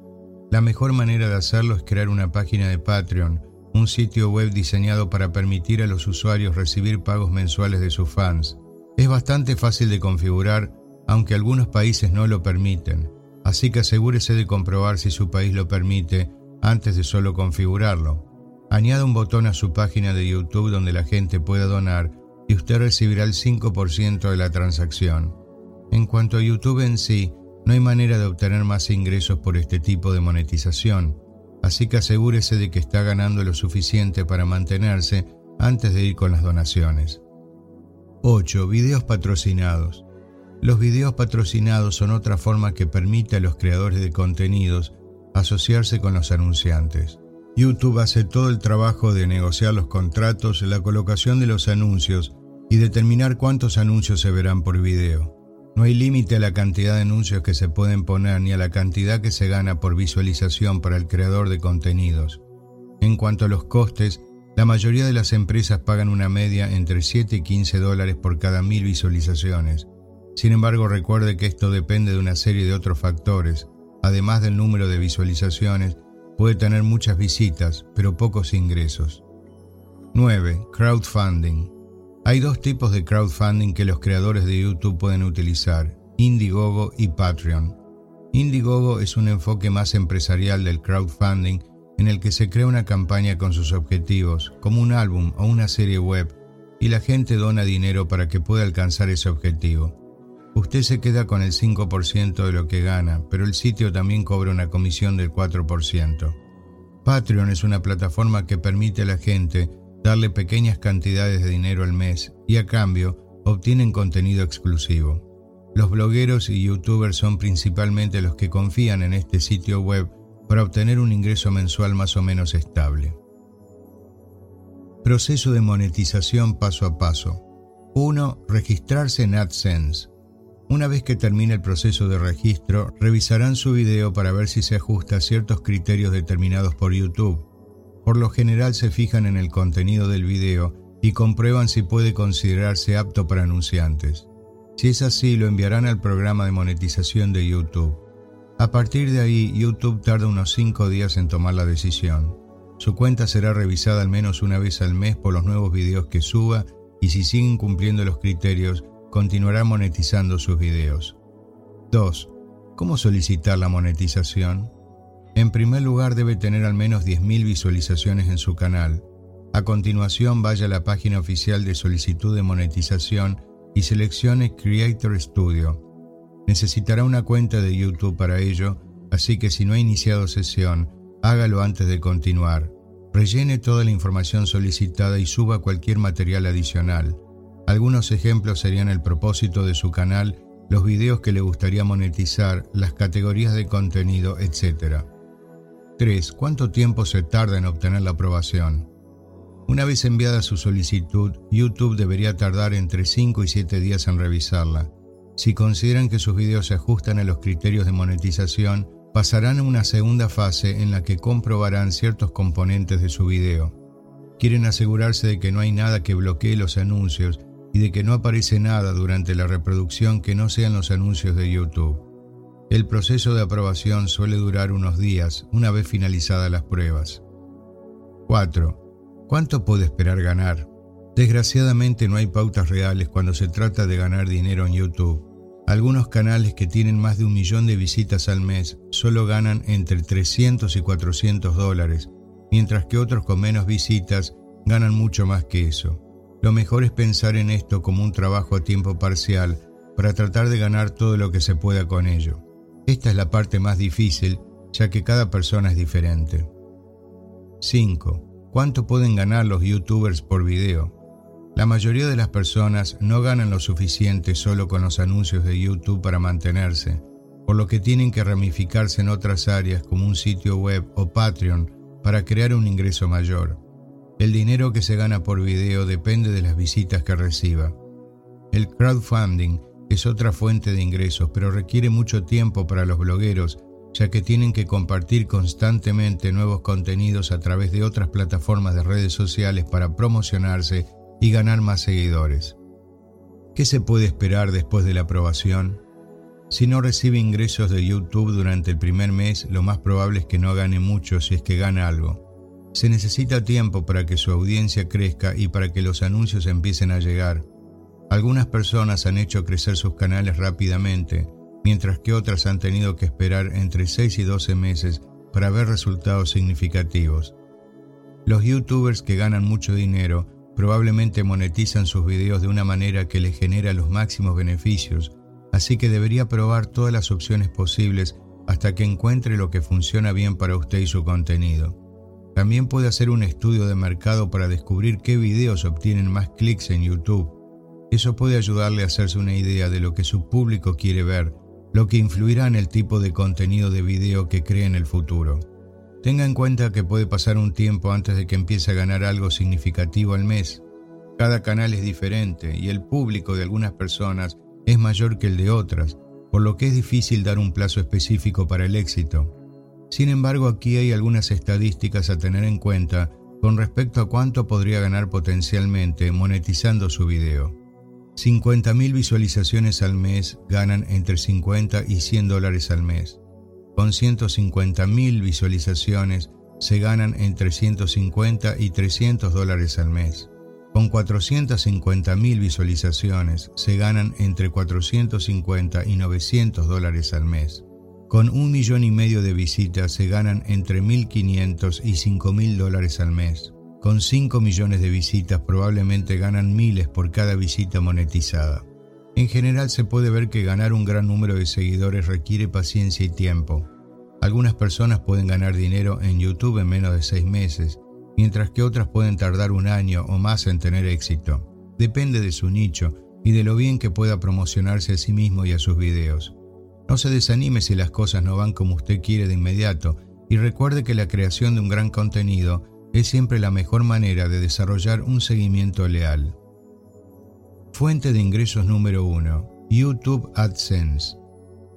La mejor manera de hacerlo es crear una página de Patreon, un sitio web diseñado para permitir a los usuarios recibir pagos mensuales de sus fans. Es bastante fácil de configurar, aunque algunos países no lo permiten, así que asegúrese de comprobar si su país lo permite antes de solo configurarlo. Añada un botón a su página de YouTube donde la gente pueda donar y usted recibirá el 5% de la transacción. En cuanto a YouTube en sí, no hay manera de obtener más ingresos por este tipo de monetización, así que asegúrese de que está ganando lo suficiente para mantenerse antes de ir con las donaciones. 8. Videos patrocinados. Los videos patrocinados son otra forma que permite a los creadores de contenidos asociarse con los anunciantes. YouTube hace todo el trabajo de negociar los contratos, la colocación de los anuncios y determinar cuántos anuncios se verán por video. No hay límite a la cantidad de anuncios que se pueden poner ni a la cantidad que se gana por visualización para el creador de contenidos. En cuanto a los costes, la mayoría de las empresas pagan una media entre 7 y 15 dólares por cada mil visualizaciones. Sin embargo, recuerde que esto depende de una serie de otros factores. Además del número de visualizaciones, Puede tener muchas visitas, pero pocos ingresos. 9. Crowdfunding. Hay dos tipos de crowdfunding que los creadores de YouTube pueden utilizar, Indiegogo y Patreon. Indiegogo es un enfoque más empresarial del crowdfunding en el que se crea una campaña con sus objetivos, como un álbum o una serie web, y la gente dona dinero para que pueda alcanzar ese objetivo. Usted se queda con el 5% de lo que gana, pero el sitio también cobra una comisión del 4%. Patreon es una plataforma que permite a la gente darle pequeñas cantidades de dinero al mes y a cambio obtienen contenido exclusivo. Los blogueros y youtubers son principalmente los que confían en este sitio web para obtener un ingreso mensual más o menos estable. Proceso de monetización paso a paso. 1. Registrarse en AdSense. Una vez que termine el proceso de registro, revisarán su video para ver si se ajusta a ciertos criterios determinados por YouTube. Por lo general se fijan en el contenido del video y comprueban si puede considerarse apto para anunciantes. Si es así, lo enviarán al programa de monetización de YouTube. A partir de ahí, YouTube tarda unos 5 días en tomar la decisión. Su cuenta será revisada al menos una vez al mes por los nuevos videos que suba y si siguen cumpliendo los criterios, continuará monetizando sus videos. 2. ¿Cómo solicitar la monetización? En primer lugar debe tener al menos 10.000 visualizaciones en su canal. A continuación vaya a la página oficial de solicitud de monetización y seleccione Creator Studio. Necesitará una cuenta de YouTube para ello, así que si no ha iniciado sesión, hágalo antes de continuar. Rellene toda la información solicitada y suba cualquier material adicional. Algunos ejemplos serían el propósito de su canal, los videos que le gustaría monetizar, las categorías de contenido, etc. 3. ¿Cuánto tiempo se tarda en obtener la aprobación? Una vez enviada su solicitud, YouTube debería tardar entre 5 y 7 días en revisarla. Si consideran que sus videos se ajustan a los criterios de monetización, pasarán a una segunda fase en la que comprobarán ciertos componentes de su video. Quieren asegurarse de que no hay nada que bloquee los anuncios y de que no aparece nada durante la reproducción que no sean los anuncios de YouTube. El proceso de aprobación suele durar unos días una vez finalizadas las pruebas. 4. ¿Cuánto puede esperar ganar? Desgraciadamente no hay pautas reales cuando se trata de ganar dinero en YouTube. Algunos canales que tienen más de un millón de visitas al mes solo ganan entre 300 y 400 dólares, mientras que otros con menos visitas ganan mucho más que eso. Lo mejor es pensar en esto como un trabajo a tiempo parcial para tratar de ganar todo lo que se pueda con ello. Esta es la parte más difícil, ya que cada persona es diferente. 5. ¿Cuánto pueden ganar los youtubers por video? La mayoría de las personas no ganan lo suficiente solo con los anuncios de YouTube para mantenerse, por lo que tienen que ramificarse en otras áreas como un sitio web o Patreon para crear un ingreso mayor. El dinero que se gana por video depende de las visitas que reciba. El crowdfunding es otra fuente de ingresos, pero requiere mucho tiempo para los blogueros ya que tienen que compartir constantemente nuevos contenidos a través de otras plataformas de redes sociales para promocionarse y ganar más seguidores. ¿Qué se puede esperar después de la aprobación? Si no recibe ingresos de YouTube durante el primer mes, lo más probable es que no gane mucho si es que gana algo. Se necesita tiempo para que su audiencia crezca y para que los anuncios empiecen a llegar. Algunas personas han hecho crecer sus canales rápidamente, mientras que otras han tenido que esperar entre 6 y 12 meses para ver resultados significativos. Los youtubers que ganan mucho dinero probablemente monetizan sus videos de una manera que les genera los máximos beneficios, así que debería probar todas las opciones posibles hasta que encuentre lo que funciona bien para usted y su contenido. También puede hacer un estudio de mercado para descubrir qué videos obtienen más clics en YouTube. Eso puede ayudarle a hacerse una idea de lo que su público quiere ver lo que influirá en el tipo de contenido de video que cree en el futuro. Tenga en cuenta que puede pasar un tiempo antes de que empiece a ganar algo significativo al mes. Cada canal es diferente y el público de algunas personas es mayor que el de otras, por lo que es difícil dar un plazo específico para el éxito. Sin embargo, aquí hay algunas estadísticas a tener en cuenta con respecto a cuánto podría ganar potencialmente monetizando su video. 50.000 visualizaciones al mes ganan entre 50 y 100 dólares al mes. Con 150.000 visualizaciones se ganan entre 150 y 300 dólares al mes. Con 450.000 visualizaciones se ganan entre 450 y 900 dólares al mes. Con un millón y medio de visitas se ganan entre 1.500 y 5.000 dólares al mes. Con 5 millones de visitas probablemente ganan miles por cada visita monetizada. En general se puede ver que ganar un gran número de seguidores requiere paciencia y tiempo. Algunas personas pueden ganar dinero en YouTube en menos de 6 meses, mientras que otras pueden tardar un año o más en tener éxito. Depende de su nicho y de lo bien que pueda promocionarse a sí mismo y a sus videos. No se desanime si las cosas no van como usted quiere de inmediato y recuerde que la creación de un gran contenido es siempre la mejor manera de desarrollar un seguimiento leal. Fuente de ingresos número 1. YouTube AdSense.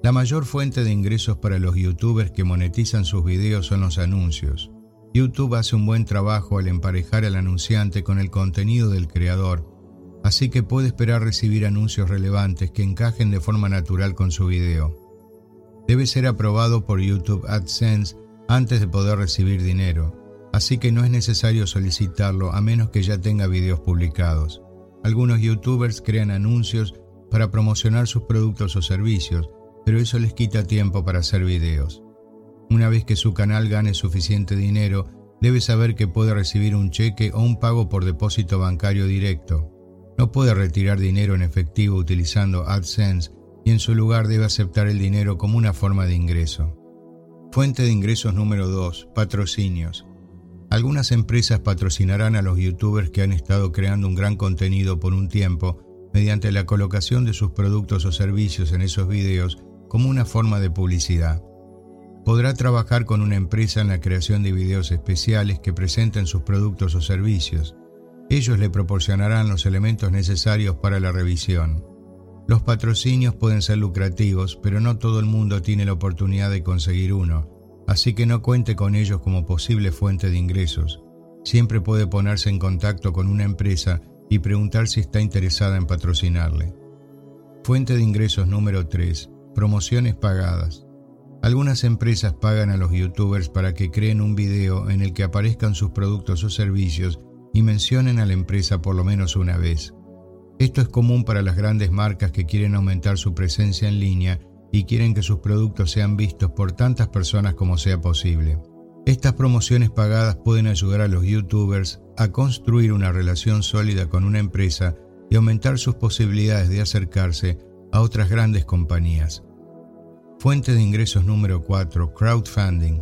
La mayor fuente de ingresos para los youtubers que monetizan sus videos son los anuncios. YouTube hace un buen trabajo al emparejar al anunciante con el contenido del creador, así que puede esperar recibir anuncios relevantes que encajen de forma natural con su video. Debe ser aprobado por YouTube AdSense antes de poder recibir dinero así que no es necesario solicitarlo a menos que ya tenga videos publicados. Algunos youtubers crean anuncios para promocionar sus productos o servicios, pero eso les quita tiempo para hacer videos. Una vez que su canal gane suficiente dinero, debe saber que puede recibir un cheque o un pago por depósito bancario directo. No puede retirar dinero en efectivo utilizando AdSense y en su lugar debe aceptar el dinero como una forma de ingreso. Fuente de ingresos número 2. Patrocinios. Algunas empresas patrocinarán a los youtubers que han estado creando un gran contenido por un tiempo mediante la colocación de sus productos o servicios en esos videos como una forma de publicidad. Podrá trabajar con una empresa en la creación de videos especiales que presenten sus productos o servicios. Ellos le proporcionarán los elementos necesarios para la revisión. Los patrocinios pueden ser lucrativos, pero no todo el mundo tiene la oportunidad de conseguir uno así que no cuente con ellos como posible fuente de ingresos. Siempre puede ponerse en contacto con una empresa y preguntar si está interesada en patrocinarle. Fuente de ingresos número 3. Promociones pagadas. Algunas empresas pagan a los youtubers para que creen un video en el que aparezcan sus productos o servicios y mencionen a la empresa por lo menos una vez. Esto es común para las grandes marcas que quieren aumentar su presencia en línea y quieren que sus productos sean vistos por tantas personas como sea posible. Estas promociones pagadas pueden ayudar a los youtubers a construir una relación sólida con una empresa y aumentar sus posibilidades de acercarse a otras grandes compañías. Fuente de ingresos número 4. Crowdfunding.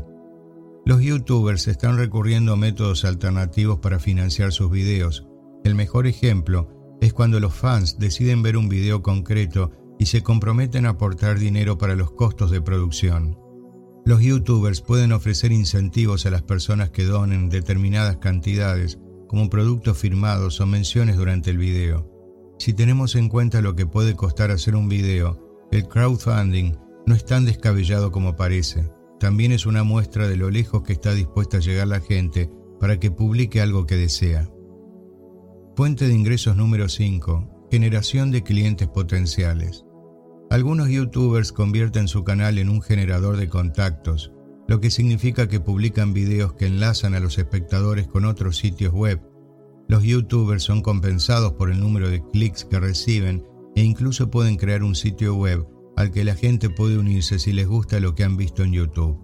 Los youtubers están recurriendo a métodos alternativos para financiar sus videos. El mejor ejemplo es cuando los fans deciden ver un video concreto y se comprometen a aportar dinero para los costos de producción. Los youtubers pueden ofrecer incentivos a las personas que donen determinadas cantidades, como productos firmados o menciones durante el video. Si tenemos en cuenta lo que puede costar hacer un video, el crowdfunding no es tan descabellado como parece. también es una muestra de lo lejos que está dispuesta a llegar la gente para que publique algo que desea. Fuente de ingresos número 5. Generación de clientes potenciales. Algunos youtubers convierten su canal en un generador de contactos, lo que significa que publican videos que enlazan a los espectadores con otros sitios web. Los youtubers son compensados por el número de clics que reciben e incluso pueden crear un sitio web al que la gente puede unirse si les gusta lo que han visto en YouTube.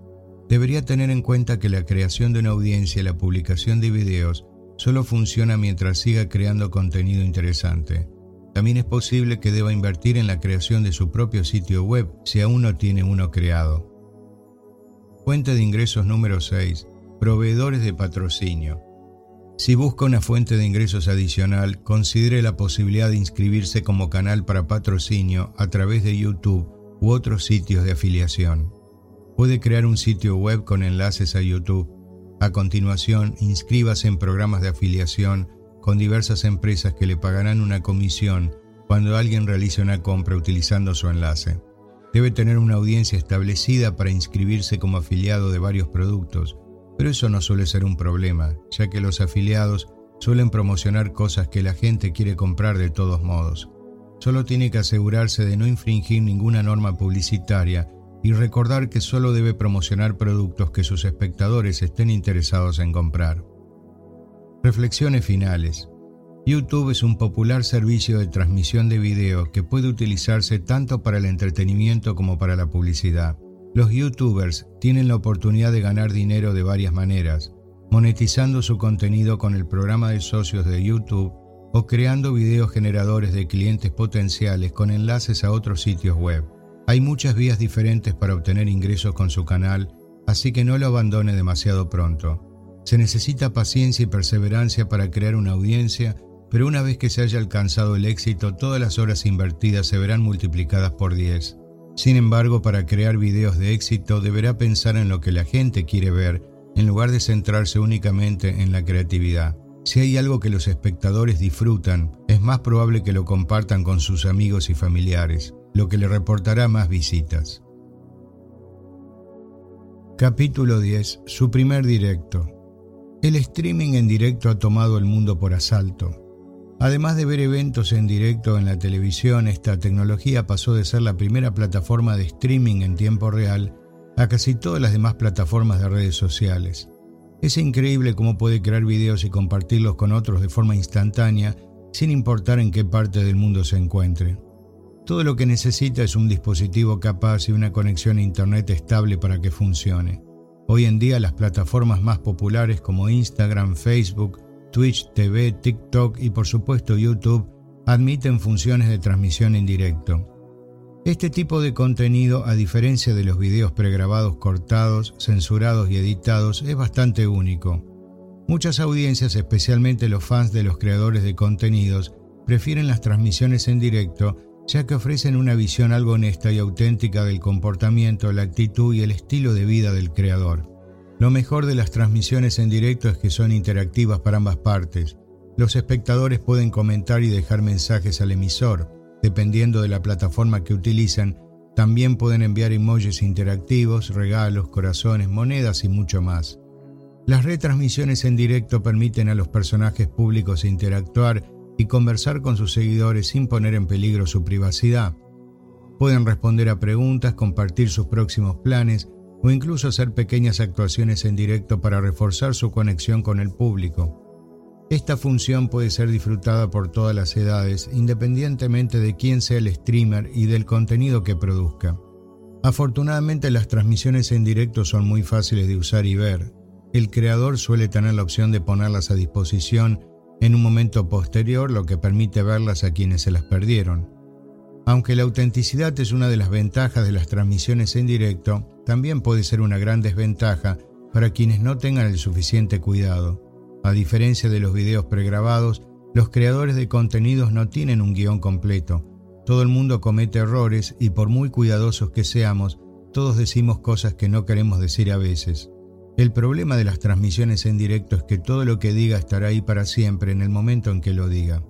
Debería tener en cuenta que la creación de una audiencia y la publicación de videos solo funciona mientras siga creando contenido interesante. También es posible que deba invertir en la creación de su propio sitio web si aún no tiene uno creado. Fuente de ingresos número 6. Proveedores de patrocinio. Si busca una fuente de ingresos adicional, considere la posibilidad de inscribirse como canal para patrocinio a través de YouTube u otros sitios de afiliación. Puede crear un sitio web con enlaces a YouTube. A continuación, inscríbase en programas de afiliación con diversas empresas que le pagarán una comisión cuando alguien realice una compra utilizando su enlace. Debe tener una audiencia establecida para inscribirse como afiliado de varios productos pero eso no suele ser un problema, ya que los afiliados suelen promocionar cosas que la gente quiere comprar de todos modos. Solo tiene que asegurarse de no infringir ninguna norma publicitaria y recordar que solo debe promocionar productos que sus espectadores estén interesados en comprar. Reflexiones finales. YouTube es un popular servicio de transmisión de video que puede utilizarse tanto para el entretenimiento como para la publicidad. Los youtubers tienen la oportunidad de ganar dinero de varias maneras, monetizando su contenido con el programa de socios de YouTube o creando videos generadores de clientes potenciales con enlaces a otros sitios web. Hay muchas vías diferentes para obtener ingresos con su canal, así que no lo abandone demasiado pronto. Se necesita paciencia y perseverancia para crear una audiencia, pero una vez que se haya alcanzado el éxito, todas las horas invertidas se verán multiplicadas por 10. Sin embargo, para crear videos de éxito deberá pensar en lo que la gente quiere ver en lugar de centrarse únicamente en la creatividad. Si hay algo que los espectadores disfrutan, es más probable que lo compartan con sus amigos y familiares, lo que le reportará más visitas. Capítulo 10. Su primer directo. El streaming en directo ha tomado el mundo por asalto. Además de ver eventos en directo en la televisión, esta tecnología pasó de ser la primera plataforma de streaming en tiempo real a casi todas las demás plataformas de redes sociales. Es increíble cómo puede crear videos y compartirlos con otros de forma instantánea sin importar en qué parte del mundo se encuentre. Todo lo que necesita es un dispositivo capaz y una conexión a Internet estable para que funcione. Hoy en día las plataformas más populares como Instagram, Facebook, Twitch TV, TikTok y por supuesto YouTube admiten funciones de transmisión en directo. Este tipo de contenido, a diferencia de los videos pregrabados cortados, censurados y editados, es bastante único. Muchas audiencias, especialmente los fans de los creadores de contenidos, prefieren las transmisiones en directo ya que ofrecen una visión algo honesta y auténtica del comportamiento, la actitud y el estilo de vida del creador. Lo mejor de las transmisiones en directo es que son interactivas para ambas partes. Los espectadores pueden comentar y dejar mensajes al emisor. Dependiendo de la plataforma que utilizan, también pueden enviar emojis interactivos, regalos, corazones, monedas y mucho más. Las retransmisiones en directo permiten a los personajes públicos interactuar y conversar con sus seguidores sin poner en peligro su privacidad. Pueden responder a preguntas, compartir sus próximos planes o incluso hacer pequeñas actuaciones en directo para reforzar su conexión con el público. Esta función puede ser disfrutada por todas las edades, independientemente de quién sea el streamer y del contenido que produzca. Afortunadamente las transmisiones en directo son muy fáciles de usar y ver. El creador suele tener la opción de ponerlas a disposición en un momento posterior, lo que permite verlas a quienes se las perdieron. Aunque la autenticidad es una de las ventajas de las transmisiones en directo, también puede ser una gran desventaja para quienes no tengan el suficiente cuidado. A diferencia de los videos pregrabados, los creadores de contenidos no tienen un guion completo. Todo el mundo comete errores y por muy cuidadosos que seamos, todos decimos cosas que no queremos decir a veces. El problema de las transmisiones en directo es que todo lo que diga estará ahí para siempre en el momento en que lo diga.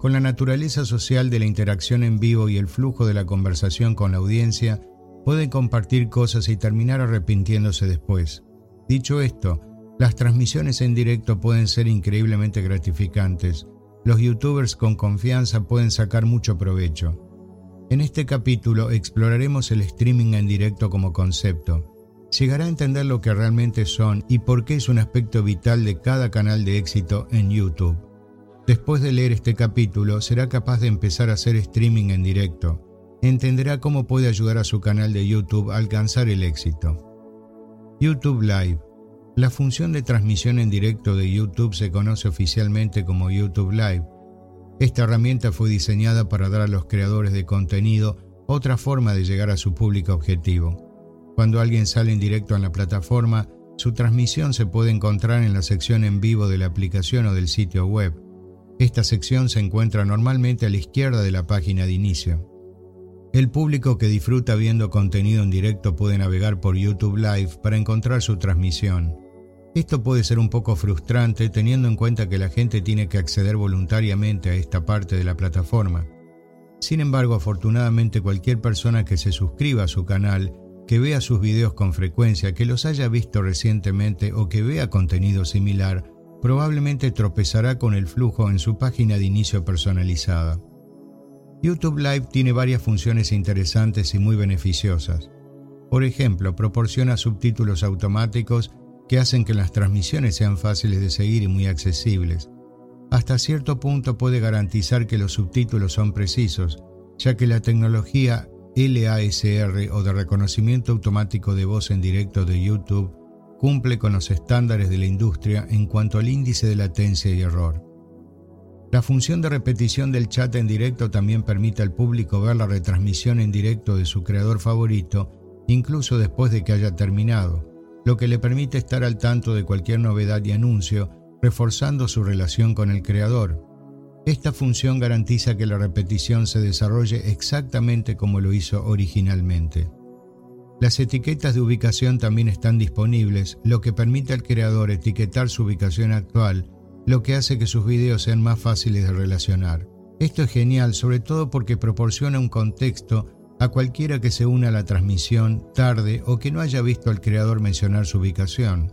Con la naturaleza social de la interacción en vivo y el flujo de la conversación con la audiencia, pueden compartir cosas y terminar arrepintiéndose después. Dicho esto, las transmisiones en directo pueden ser increíblemente gratificantes. Los youtubers con confianza pueden sacar mucho provecho. En este capítulo exploraremos el streaming en directo como concepto. Llegará a entender lo que realmente son y por qué es un aspecto vital de cada canal de éxito en YouTube. Después de leer este capítulo, será capaz de empezar a hacer streaming en directo entenderá cómo puede ayudar a su canal de YouTube a alcanzar el éxito. YouTube Live. La función de transmisión en directo de YouTube se conoce oficialmente como YouTube Live. Esta herramienta fue diseñada para dar a los creadores de contenido otra forma de llegar a su público objetivo. Cuando alguien sale en directo en la plataforma, su transmisión se puede encontrar en la sección en vivo de la aplicación o del sitio web. Esta sección se encuentra normalmente a la izquierda de la página de inicio. El público que disfruta viendo contenido en directo puede navegar por YouTube Live para encontrar su transmisión. Esto puede ser un poco frustrante teniendo en cuenta que la gente tiene que acceder voluntariamente a esta parte de la plataforma. Sin embargo, afortunadamente cualquier persona que se suscriba a su canal, que vea sus videos con frecuencia, que los haya visto recientemente o que vea contenido similar, probablemente tropezará con el flujo en su página de inicio personalizada. YouTube Live tiene varias funciones interesantes y muy beneficiosas. Por ejemplo, proporciona subtítulos automáticos que hacen que las transmisiones sean fáciles de seguir y muy accesibles. Hasta cierto punto puede garantizar que los subtítulos son precisos, ya que la tecnología LASR o de reconocimiento automático de voz en directo de YouTube cumple con los estándares de la industria en cuanto al índice de latencia y error. La función de repetición del chat en directo también permite al público ver la retransmisión en directo de su creador favorito, incluso después de que haya terminado, lo que le permite estar al tanto de cualquier novedad y anuncio, reforzando su relación con el creador. Esta función garantiza que la repetición se desarrolle exactamente como lo hizo originalmente. Las etiquetas de ubicación también están disponibles, lo que permite al creador etiquetar su ubicación actual lo que hace que sus videos sean más fáciles de relacionar. Esto es genial, sobre todo porque proporciona un contexto a cualquiera que se una a la transmisión tarde o que no haya visto al creador mencionar su ubicación.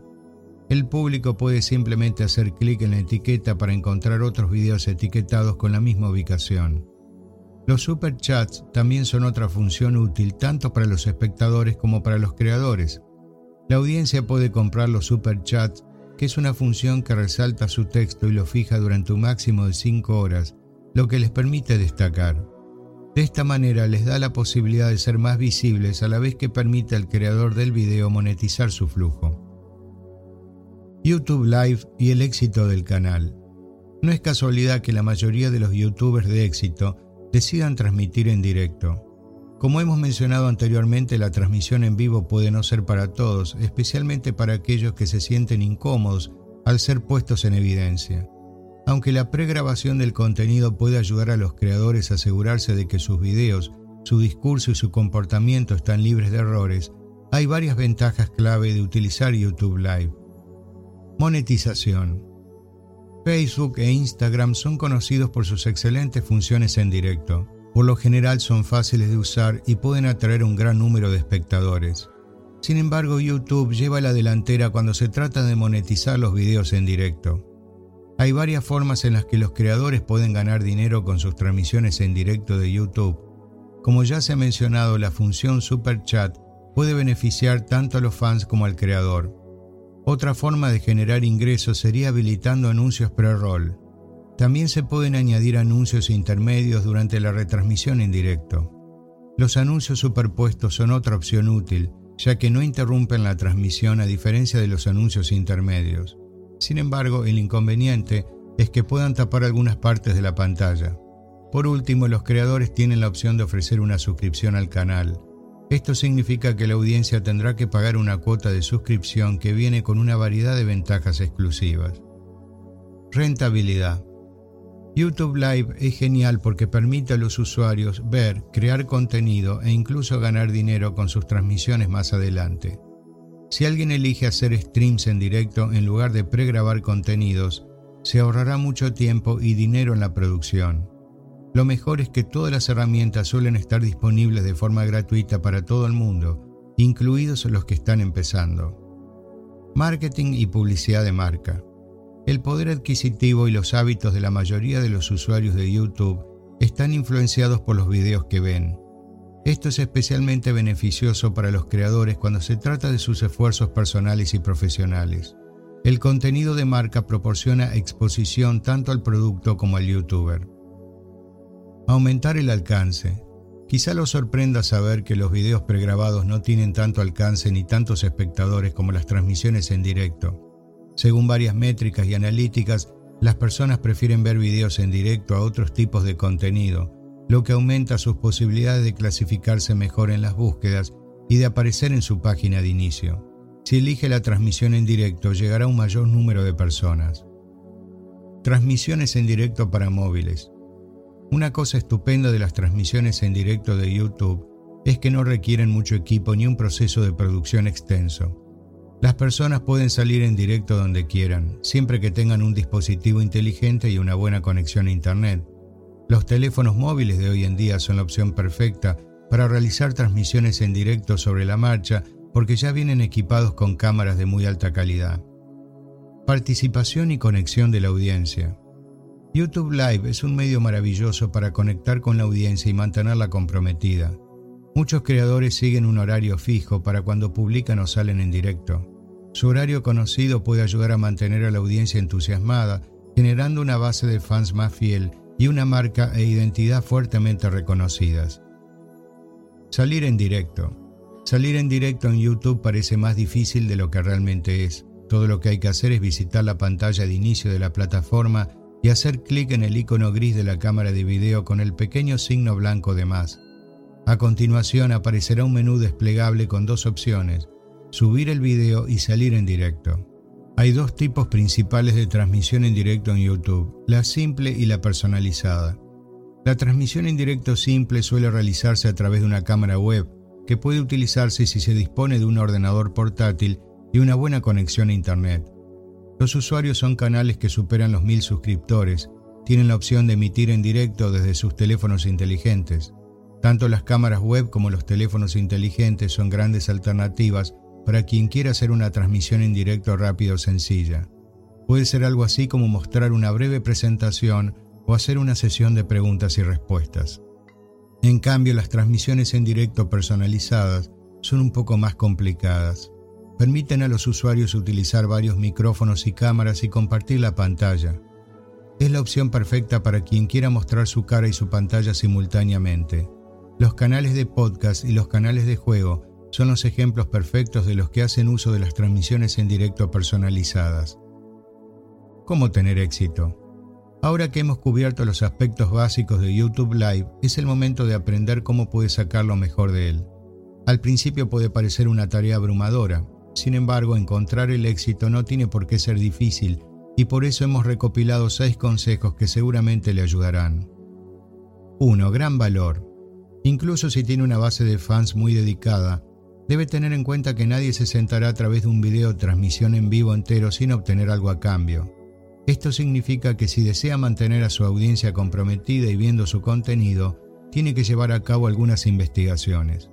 El público puede simplemente hacer clic en la etiqueta para encontrar otros videos etiquetados con la misma ubicación. Los superchats también son otra función útil tanto para los espectadores como para los creadores. La audiencia puede comprar los superchats que es una función que resalta su texto y lo fija durante un máximo de 5 horas, lo que les permite destacar. De esta manera les da la posibilidad de ser más visibles a la vez que permite al creador del video monetizar su flujo. YouTube Live y el éxito del canal. No es casualidad que la mayoría de los youtubers de éxito decidan transmitir en directo. Como hemos mencionado anteriormente, la transmisión en vivo puede no ser para todos, especialmente para aquellos que se sienten incómodos al ser puestos en evidencia. Aunque la pregrabación del contenido puede ayudar a los creadores a asegurarse de que sus videos, su discurso y su comportamiento están libres de errores, hay varias ventajas clave de utilizar YouTube Live. Monetización. Facebook e Instagram son conocidos por sus excelentes funciones en directo por lo general son fáciles de usar y pueden atraer un gran número de espectadores. Sin embargo, YouTube lleva la delantera cuando se trata de monetizar los videos en directo. Hay varias formas en las que los creadores pueden ganar dinero con sus transmisiones en directo de YouTube. Como ya se ha mencionado, la función Super Chat puede beneficiar tanto a los fans como al creador. Otra forma de generar ingresos sería habilitando anuncios pre-roll. También se pueden añadir anuncios intermedios durante la retransmisión en directo. Los anuncios superpuestos son otra opción útil, ya que no interrumpen la transmisión a diferencia de los anuncios intermedios. Sin embargo, el inconveniente es que puedan tapar algunas partes de la pantalla. Por último, los creadores tienen la opción de ofrecer una suscripción al canal. Esto significa que la audiencia tendrá que pagar una cuota de suscripción que viene con una variedad de ventajas exclusivas. Rentabilidad. YouTube Live es genial porque permite a los usuarios ver, crear contenido e incluso ganar dinero con sus transmisiones más adelante. Si alguien elige hacer streams en directo en lugar de pregrabar contenidos, se ahorrará mucho tiempo y dinero en la producción. Lo mejor es que todas las herramientas suelen estar disponibles de forma gratuita para todo el mundo, incluidos los que están empezando. Marketing y publicidad de marca. El poder adquisitivo y los hábitos de la mayoría de los usuarios de YouTube están influenciados por los videos que ven. Esto es especialmente beneficioso para los creadores cuando se trata de sus esfuerzos personales y profesionales. El contenido de marca proporciona exposición tanto al producto como al youtuber. Aumentar el alcance. Quizá lo sorprenda saber que los videos pregrabados no tienen tanto alcance ni tantos espectadores como las transmisiones en directo. Según varias métricas y analíticas, las personas prefieren ver videos en directo a otros tipos de contenido, lo que aumenta sus posibilidades de clasificarse mejor en las búsquedas y de aparecer en su página de inicio. Si elige la transmisión en directo, llegará a un mayor número de personas. Transmisiones en directo para móviles. Una cosa estupenda de las transmisiones en directo de YouTube es que no requieren mucho equipo ni un proceso de producción extenso. Las personas pueden salir en directo donde quieran, siempre que tengan un dispositivo inteligente y una buena conexión a Internet. Los teléfonos móviles de hoy en día son la opción perfecta para realizar transmisiones en directo sobre la marcha porque ya vienen equipados con cámaras de muy alta calidad. Participación y conexión de la audiencia. YouTube Live es un medio maravilloso para conectar con la audiencia y mantenerla comprometida. Muchos creadores siguen un horario fijo para cuando publican o salen en directo. Su horario conocido puede ayudar a mantener a la audiencia entusiasmada, generando una base de fans más fiel y una marca e identidad fuertemente reconocidas. Salir en directo. Salir en directo en YouTube parece más difícil de lo que realmente es. Todo lo que hay que hacer es visitar la pantalla de inicio de la plataforma y hacer clic en el icono gris de la cámara de video con el pequeño signo blanco de más. A continuación aparecerá un menú desplegable con dos opciones, subir el video y salir en directo. Hay dos tipos principales de transmisión en directo en YouTube, la simple y la personalizada. La transmisión en directo simple suele realizarse a través de una cámara web, que puede utilizarse si se dispone de un ordenador portátil y una buena conexión a Internet. Los usuarios son canales que superan los mil suscriptores, tienen la opción de emitir en directo desde sus teléfonos inteligentes. Tanto las cámaras web como los teléfonos inteligentes son grandes alternativas para quien quiera hacer una transmisión en directo rápida o sencilla. Puede ser algo así como mostrar una breve presentación o hacer una sesión de preguntas y respuestas. En cambio, las transmisiones en directo personalizadas son un poco más complicadas permiten a los usuarios utilizar varios micrófonos y cámaras y compartir la pantalla. Es la opción perfecta para quien quiera mostrar su cara y su pantalla simultáneamente. Los canales de podcast y los canales de juego son los ejemplos perfectos de los que hacen uso de las transmisiones en directo personalizadas. ¿Cómo tener éxito? Ahora que hemos cubierto los aspectos básicos de YouTube Live, es el momento de aprender cómo puedes sacar lo mejor de él. Al principio puede parecer una tarea abrumadora, sin embargo, encontrar el éxito no tiene por qué ser difícil y por eso hemos recopilado seis consejos que seguramente le ayudarán. 1. Gran valor. Incluso si tiene una base de fans muy dedicada, debe tener en cuenta que nadie se sentará a través de un video transmisión en vivo entero sin obtener algo a cambio. Esto significa que si desea mantener a su audiencia comprometida y viendo su contenido, tiene que llevar a cabo algunas investigaciones.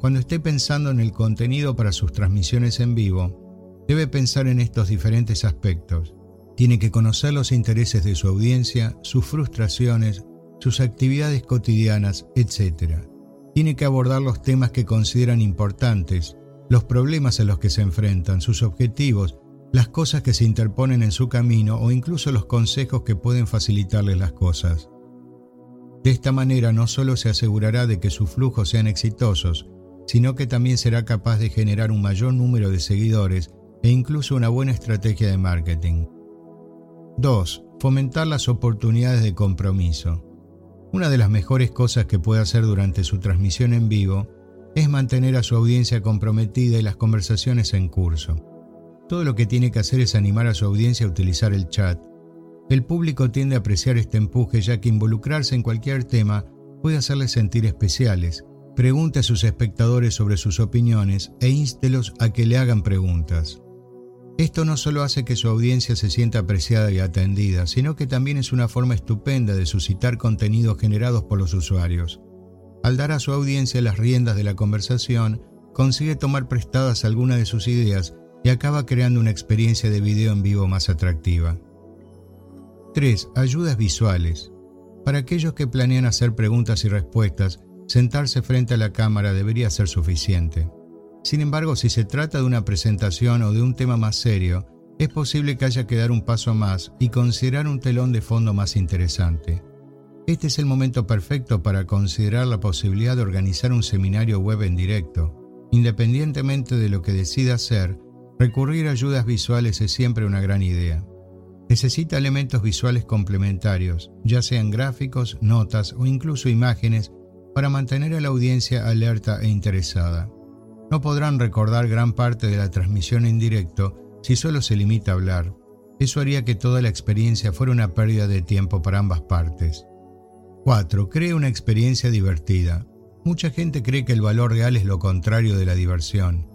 Cuando esté pensando en el contenido para sus transmisiones en vivo, debe pensar en estos diferentes aspectos. Tiene que conocer los intereses de su audiencia, sus frustraciones, sus actividades cotidianas, etc. Tiene que abordar los temas que consideran importantes, los problemas a los que se enfrentan, sus objetivos, las cosas que se interponen en su camino o incluso los consejos que pueden facilitarles las cosas. De esta manera no solo se asegurará de que sus flujos sean exitosos, sino que también será capaz de generar un mayor número de seguidores e incluso una buena estrategia de marketing. 2. Fomentar las oportunidades de compromiso. Una de las mejores cosas que puede hacer durante su transmisión en vivo es mantener a su audiencia comprometida y las conversaciones en curso. Todo lo que tiene que hacer es animar a su audiencia a utilizar el chat. El público tiende a apreciar este empuje ya que involucrarse en cualquier tema puede hacerles sentir especiales Pregunte a sus espectadores sobre sus opiniones e instelos a que le hagan preguntas. Esto no solo hace que su audiencia se sienta apreciada y atendida, sino que también es una forma estupenda de suscitar contenidos generados por los usuarios. Al dar a su audiencia las riendas de la conversación, consigue tomar prestadas algunas de sus ideas y acaba creando una experiencia de video en vivo más atractiva. 3. Ayudas visuales. Para aquellos que planean hacer preguntas y respuestas, sentarse frente a la cámara debería ser suficiente. Sin embargo, si se trata de una presentación o de un tema más serio, es posible que haya que dar un paso más y considerar un telón de fondo más interesante. Este es el momento perfecto para considerar la posibilidad de organizar un seminario web en directo. Independientemente de lo que decida hacer, recurrir a ayudas visuales es siempre una gran idea. Necesita elementos visuales complementarios, ya sean gráficos, notas o incluso imágenes, para mantener a la audiencia alerta e interesada. No podrán recordar gran parte de la transmisión en directo si solo se limita a hablar. Eso haría que toda la experiencia fuera una pérdida de tiempo para ambas partes. 4. Cree una experiencia divertida. Mucha gente cree que el valor real es lo contrario de la diversión.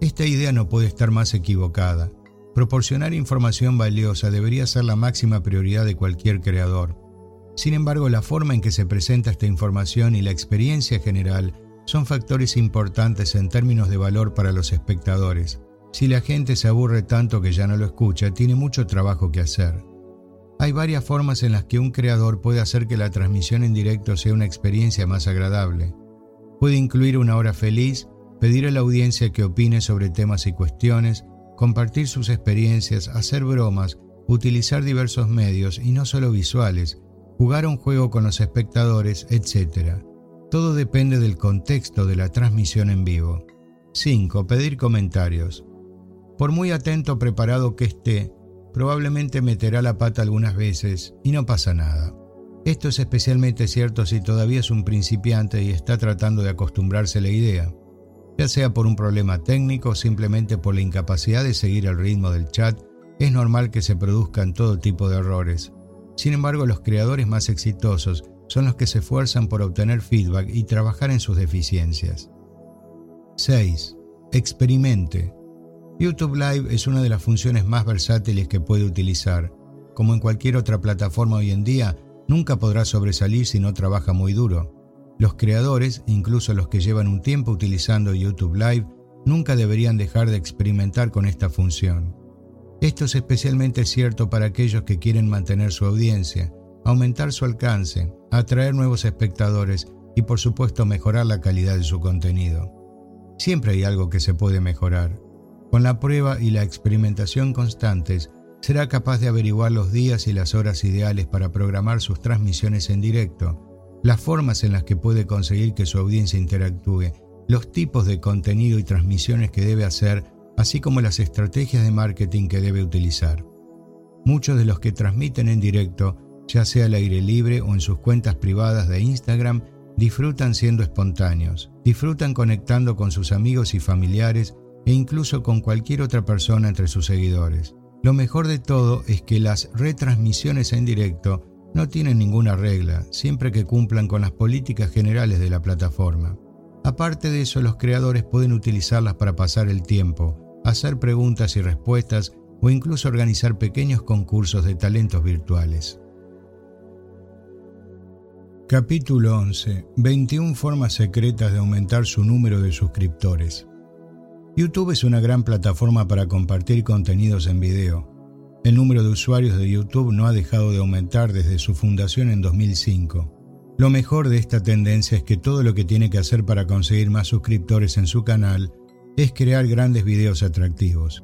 Esta idea no puede estar más equivocada. Proporcionar información valiosa debería ser la máxima prioridad de cualquier creador. Sin embargo, la forma en que se presenta esta información y la experiencia general son factores importantes en términos de valor para los espectadores. Si la gente se aburre tanto que ya no lo escucha, tiene mucho trabajo que hacer. Hay varias formas en las que un creador puede hacer que la transmisión en directo sea una experiencia más agradable. Puede incluir una hora feliz, pedir a la audiencia que opine sobre temas y cuestiones, compartir sus experiencias, hacer bromas, utilizar diversos medios y no solo visuales, jugar un juego con los espectadores, etc. Todo depende del contexto de la transmisión en vivo. 5. Pedir comentarios. Por muy atento preparado que esté, probablemente meterá la pata algunas veces y no pasa nada. Esto es especialmente cierto si todavía es un principiante y está tratando de acostumbrarse a la idea, ya sea por un problema técnico o simplemente por la incapacidad de seguir el ritmo del chat, es normal que se produzcan todo tipo de errores. Sin embargo, los creadores más exitosos son los que se esfuerzan por obtener feedback y trabajar en sus deficiencias. 6. Experimente. YouTube Live es una de las funciones más versátiles que puede utilizar. Como en cualquier otra plataforma hoy en día, nunca podrá sobresalir si no trabaja muy duro. Los creadores, incluso los que llevan un tiempo utilizando YouTube Live, nunca deberían dejar de experimentar con esta función. Esto es especialmente cierto para aquellos que quieren mantener su audiencia, aumentar su alcance, atraer nuevos espectadores y por supuesto mejorar la calidad de su contenido. Siempre hay algo que se puede mejorar. Con la prueba y la experimentación constantes, será capaz de averiguar los días y las horas ideales para programar sus transmisiones en directo, las formas en las que puede conseguir que su audiencia interactúe, los tipos de contenido y transmisiones que debe hacer, así como las estrategias de marketing que debe utilizar. Muchos de los que transmiten en directo ya sea al aire libre o en sus cuentas privadas de Instagram, disfrutan siendo espontáneos, disfrutan conectando con sus amigos y familiares e incluso con cualquier otra persona entre sus seguidores. Lo mejor de todo es que las retransmisiones en directo no tienen ninguna regla, siempre que cumplan con las políticas generales de la plataforma. Aparte de eso, los creadores pueden utilizarlas para pasar el tiempo, hacer preguntas y respuestas o incluso organizar pequeños concursos de talentos virtuales. Capítulo 11. 21 formas secretas de aumentar su número de suscriptores. YouTube es una gran plataforma para compartir contenidos en video. El número de usuarios de YouTube no ha dejado de aumentar desde su fundación en 2005. Lo mejor de esta tendencia es que todo lo que tiene que hacer para conseguir más suscriptores en su canal es crear grandes videos atractivos.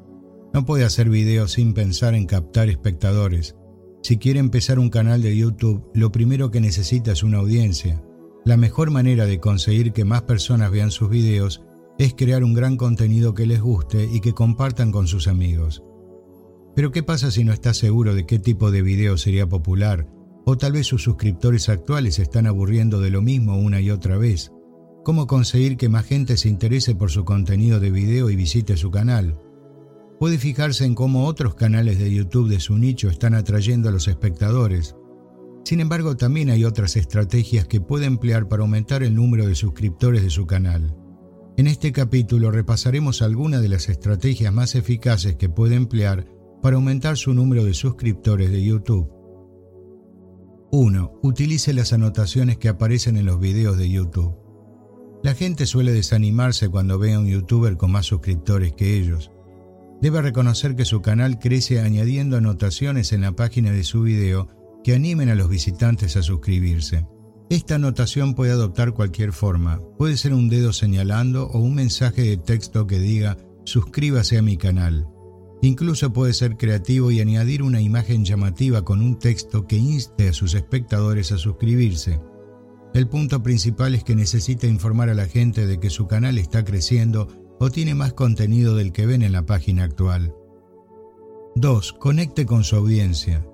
No puede hacer videos sin pensar en captar espectadores, si quiere empezar un canal de YouTube, lo primero que necesita es una audiencia. La mejor manera de conseguir que más personas vean sus videos es crear un gran contenido que les guste y que compartan con sus amigos. Pero ¿qué pasa si no está seguro de qué tipo de video sería popular? O tal vez sus suscriptores actuales están aburriendo de lo mismo una y otra vez. ¿Cómo conseguir que más gente se interese por su contenido de video y visite su canal? Puede fijarse en cómo otros canales de YouTube de su nicho están atrayendo a los espectadores. Sin embargo, también hay otras estrategias que puede emplear para aumentar el número de suscriptores de su canal. En este capítulo repasaremos algunas de las estrategias más eficaces que puede emplear para aumentar su número de suscriptores de YouTube. 1. Utilice las anotaciones que aparecen en los videos de YouTube. La gente suele desanimarse cuando ve a un youtuber con más suscriptores que ellos. Debe reconocer que su canal crece añadiendo anotaciones en la página de su video que animen a los visitantes a suscribirse. Esta anotación puede adoptar cualquier forma. Puede ser un dedo señalando o un mensaje de texto que diga suscríbase a mi canal. Incluso puede ser creativo y añadir una imagen llamativa con un texto que inste a sus espectadores a suscribirse. El punto principal es que necesita informar a la gente de que su canal está creciendo o tiene más contenido del que ven en la página actual. 2. Conecte con su audiencia.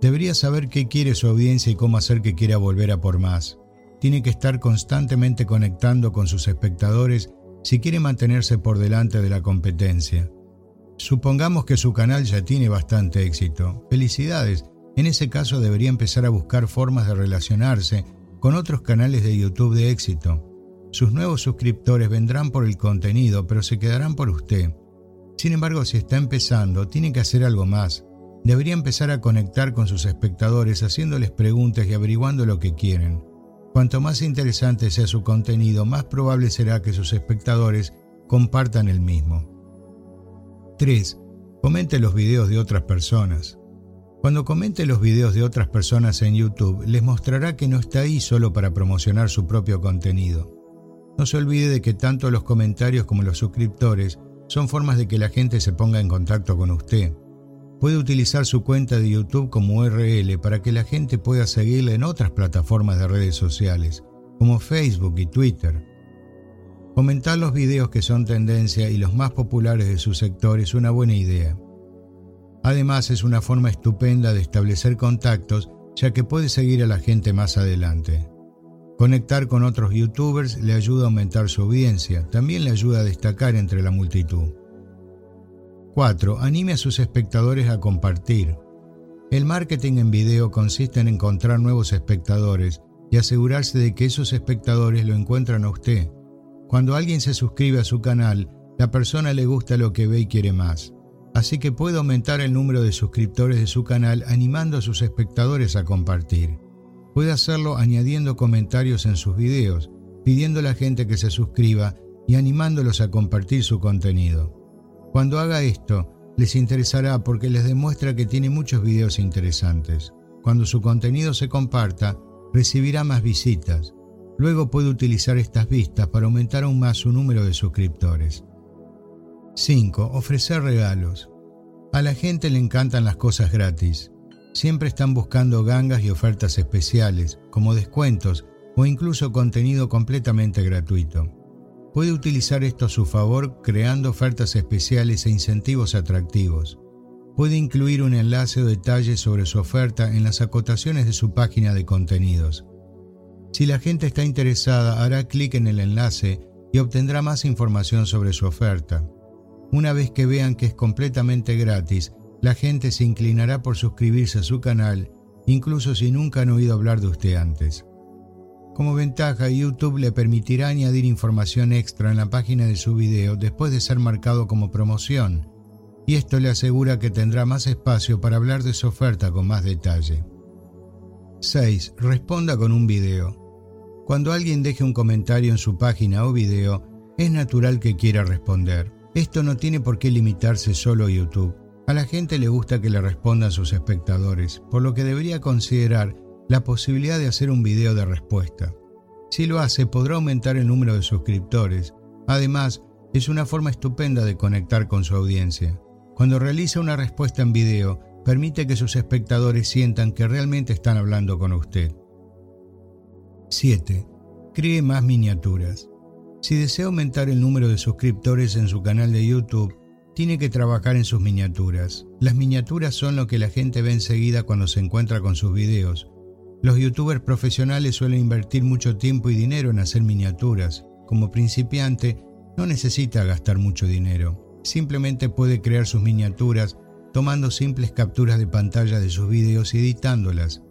Debería saber qué quiere su audiencia y cómo hacer que quiera volver a por más. Tiene que estar constantemente conectando con sus espectadores si quiere mantenerse por delante de la competencia. Supongamos que su canal ya tiene bastante éxito. Felicidades. En ese caso debería empezar a buscar formas de relacionarse con otros canales de YouTube de éxito. Sus nuevos suscriptores vendrán por el contenido, pero se quedarán por usted. Sin embargo, si está empezando, tiene que hacer algo más debería empezar a conectar con sus espectadores haciéndoles preguntas y averiguando lo que quieren. Cuanto más interesante sea su contenido, más probable será que sus espectadores compartan el mismo. 3. Comente los videos de otras personas. Cuando comente los videos de otras personas en YouTube, les mostrará que no está ahí solo para promocionar su propio contenido. No se olvide de que tanto los comentarios como los suscriptores son formas de que la gente se ponga en contacto con usted puede utilizar su cuenta de YouTube como URL para que la gente pueda seguirle en otras plataformas de redes sociales, como Facebook y Twitter. Comentar los videos que son tendencia y los más populares de su sector es una buena idea. Además es una forma estupenda de establecer contactos ya que puede seguir a la gente más adelante. Conectar con otros youtubers le ayuda a aumentar su audiencia, también le ayuda a destacar entre la multitud. 4. Anime a sus espectadores a compartir. El marketing en video consiste en encontrar nuevos espectadores y asegurarse de que esos espectadores lo encuentran a usted. Cuando alguien se suscribe a su canal, la persona le gusta lo que ve y quiere más. Así que puede aumentar el número de suscriptores de su canal animando a sus espectadores a compartir. Puede hacerlo añadiendo comentarios en sus videos, pidiendo a la gente que se suscriba y animándolos a compartir su contenido. Cuando haga esto, les interesará porque les demuestra que tiene muchos videos interesantes. Cuando su contenido se comparta, recibirá más visitas. Luego puede utilizar estas vistas para aumentar aún más su número de suscriptores. 5. Ofrecer regalos. A la gente le encantan las cosas gratis. Siempre están buscando gangas y ofertas especiales, como descuentos o incluso contenido completamente gratuito. Puede utilizar esto a su favor creando ofertas especiales e incentivos atractivos. Puede incluir un enlace o detalles sobre su oferta en las acotaciones de su página de contenidos. Si la gente está interesada, hará clic en el enlace y obtendrá más información sobre su oferta. Una vez que vean que es completamente gratis, la gente se inclinará por suscribirse a su canal, incluso si nunca han oído hablar de usted antes. Como ventaja, YouTube le permitirá añadir información extra en la página de su video después de ser marcado como promoción, y esto le asegura que tendrá más espacio para hablar de su oferta con más detalle. 6. Responda con un video. Cuando alguien deje un comentario en su página o video, es natural que quiera responder. Esto no tiene por qué limitarse solo a YouTube. A la gente le gusta que le respondan sus espectadores, por lo que debería considerar la posibilidad de hacer un video de respuesta. Si lo hace, podrá aumentar el número de suscriptores. Además, es una forma estupenda de conectar con su audiencia. Cuando realiza una respuesta en video, permite que sus espectadores sientan que realmente están hablando con usted. 7. Cree más miniaturas. Si desea aumentar el número de suscriptores en su canal de YouTube, tiene que trabajar en sus miniaturas. Las miniaturas son lo que la gente ve enseguida cuando se encuentra con sus videos, los youtubers profesionales suelen invertir mucho tiempo y dinero en hacer miniaturas. Como principiante, no necesita gastar mucho dinero. Simplemente puede crear sus miniaturas tomando simples capturas de pantalla de sus videos y editándolas.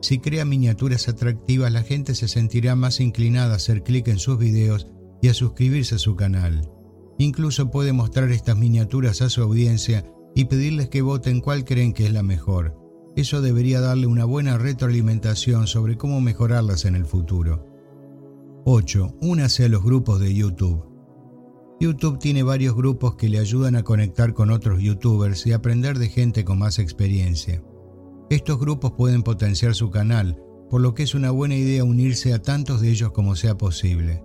Si crea miniaturas atractivas, la gente se sentirá más inclinada a hacer clic en sus videos y a suscribirse a su canal. Incluso puede mostrar estas miniaturas a su audiencia y pedirles que voten cuál creen que es la mejor. Eso debería darle una buena retroalimentación sobre cómo mejorarlas en el futuro. 8. Únase a los grupos de YouTube. YouTube tiene varios grupos que le ayudan a conectar con otros youtubers y aprender de gente con más experiencia. Estos grupos pueden potenciar su canal, por lo que es una buena idea unirse a tantos de ellos como sea posible.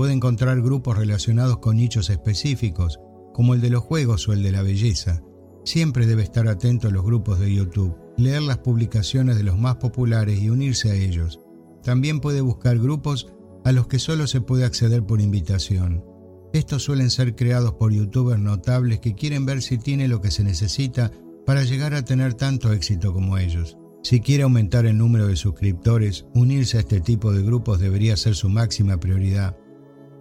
Puede encontrar grupos relacionados con nichos específicos, como el de los juegos o el de la belleza. Siempre debe estar atento a los grupos de YouTube, leer las publicaciones de los más populares y unirse a ellos. También puede buscar grupos a los que solo se puede acceder por invitación. Estos suelen ser creados por youtubers notables que quieren ver si tiene lo que se necesita para llegar a tener tanto éxito como ellos. Si quiere aumentar el número de suscriptores, unirse a este tipo de grupos debería ser su máxima prioridad.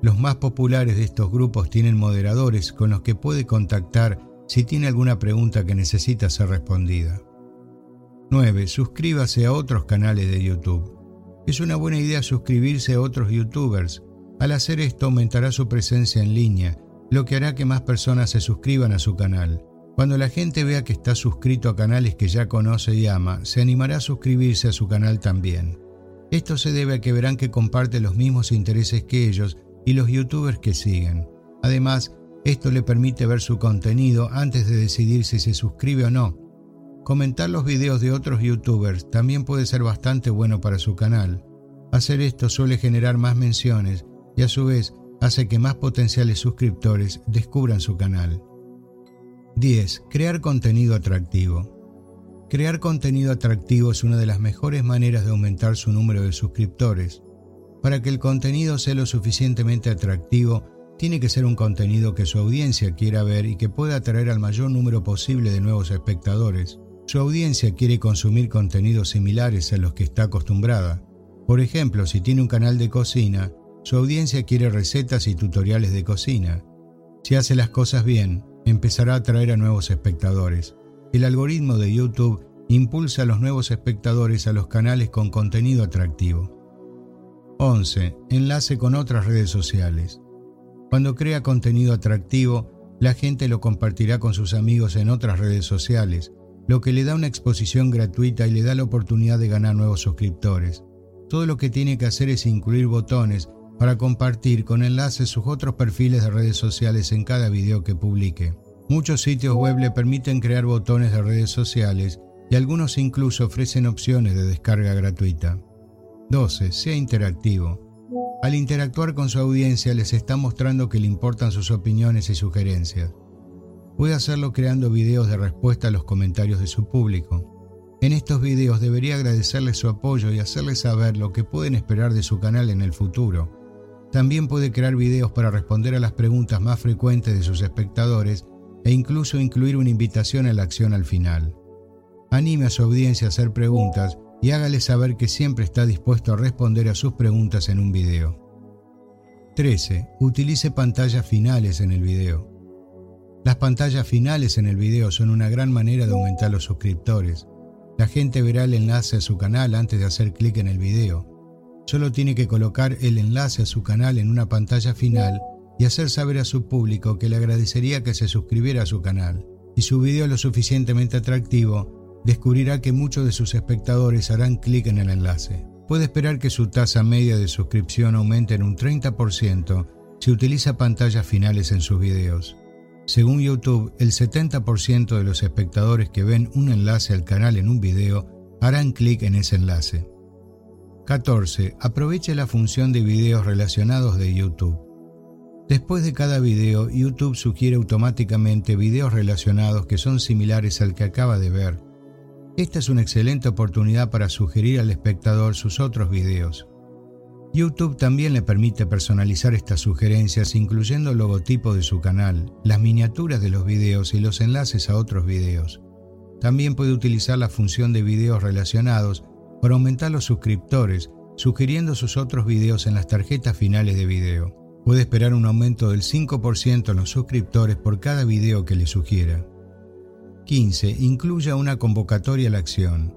Los más populares de estos grupos tienen moderadores con los que puede contactar si tiene alguna pregunta que necesita ser respondida. 9. Suscríbase a otros canales de YouTube. Es una buena idea suscribirse a otros youtubers. Al hacer esto aumentará su presencia en línea, lo que hará que más personas se suscriban a su canal. Cuando la gente vea que está suscrito a canales que ya conoce y ama, se animará a suscribirse a su canal también. Esto se debe a que verán que comparte los mismos intereses que ellos y los youtubers que siguen. Además, esto le permite ver su contenido antes de decidir si se suscribe o no. Comentar los videos de otros youtubers también puede ser bastante bueno para su canal. Hacer esto suele generar más menciones y a su vez hace que más potenciales suscriptores descubran su canal. 10. Crear contenido atractivo. Crear contenido atractivo es una de las mejores maneras de aumentar su número de suscriptores. Para que el contenido sea lo suficientemente atractivo, tiene que ser un contenido que su audiencia quiera ver y que pueda atraer al mayor número posible de nuevos espectadores. Su audiencia quiere consumir contenidos similares a los que está acostumbrada. Por ejemplo, si tiene un canal de cocina, su audiencia quiere recetas y tutoriales de cocina. Si hace las cosas bien, empezará a atraer a nuevos espectadores. El algoritmo de YouTube impulsa a los nuevos espectadores a los canales con contenido atractivo. 11. Enlace con otras redes sociales. Cuando crea contenido atractivo, la gente lo compartirá con sus amigos en otras redes sociales, lo que le da una exposición gratuita y le da la oportunidad de ganar nuevos suscriptores. Todo lo que tiene que hacer es incluir botones para compartir con enlaces sus otros perfiles de redes sociales en cada video que publique. Muchos sitios web le permiten crear botones de redes sociales y algunos incluso ofrecen opciones de descarga gratuita. 12. Sea interactivo. Al interactuar con su audiencia les está mostrando que le importan sus opiniones y sugerencias. Puede hacerlo creando videos de respuesta a los comentarios de su público. En estos videos debería agradecerles su apoyo y hacerles saber lo que pueden esperar de su canal en el futuro. También puede crear videos para responder a las preguntas más frecuentes de sus espectadores e incluso incluir una invitación a la acción al final. Anime a su audiencia a hacer preguntas y hágale saber que siempre está dispuesto a responder a sus preguntas en un video. 13. Utilice pantallas finales en el video. Las pantallas finales en el video son una gran manera de aumentar los suscriptores. La gente verá el enlace a su canal antes de hacer clic en el video Solo tiene que colocar el enlace a su canal en una pantalla final y hacer saber a su público que le agradecería que se suscribiera a su canal. Si su video es lo suficientemente atractivo, descubrirá que muchos de sus espectadores harán clic en el enlace. Puede esperar que su tasa media de suscripción aumente en un 30% si utiliza pantallas finales en sus videos. Según YouTube, el 70% de los espectadores que ven un enlace al canal en un video harán clic en ese enlace. 14. Aproveche la función de videos relacionados de YouTube. Después de cada video, YouTube sugiere automáticamente videos relacionados que son similares al que acaba de ver. Esta es una excelente oportunidad para sugerir al espectador sus otros videos. YouTube también le permite personalizar estas sugerencias incluyendo el logotipo de su canal, las miniaturas de los videos y los enlaces a otros videos. También puede utilizar la función de videos relacionados para aumentar los suscriptores, sugiriendo sus otros videos en las tarjetas finales de video. Puede esperar un aumento del 5% en los suscriptores por cada video que le sugiera. 15. Incluya una convocatoria a la acción.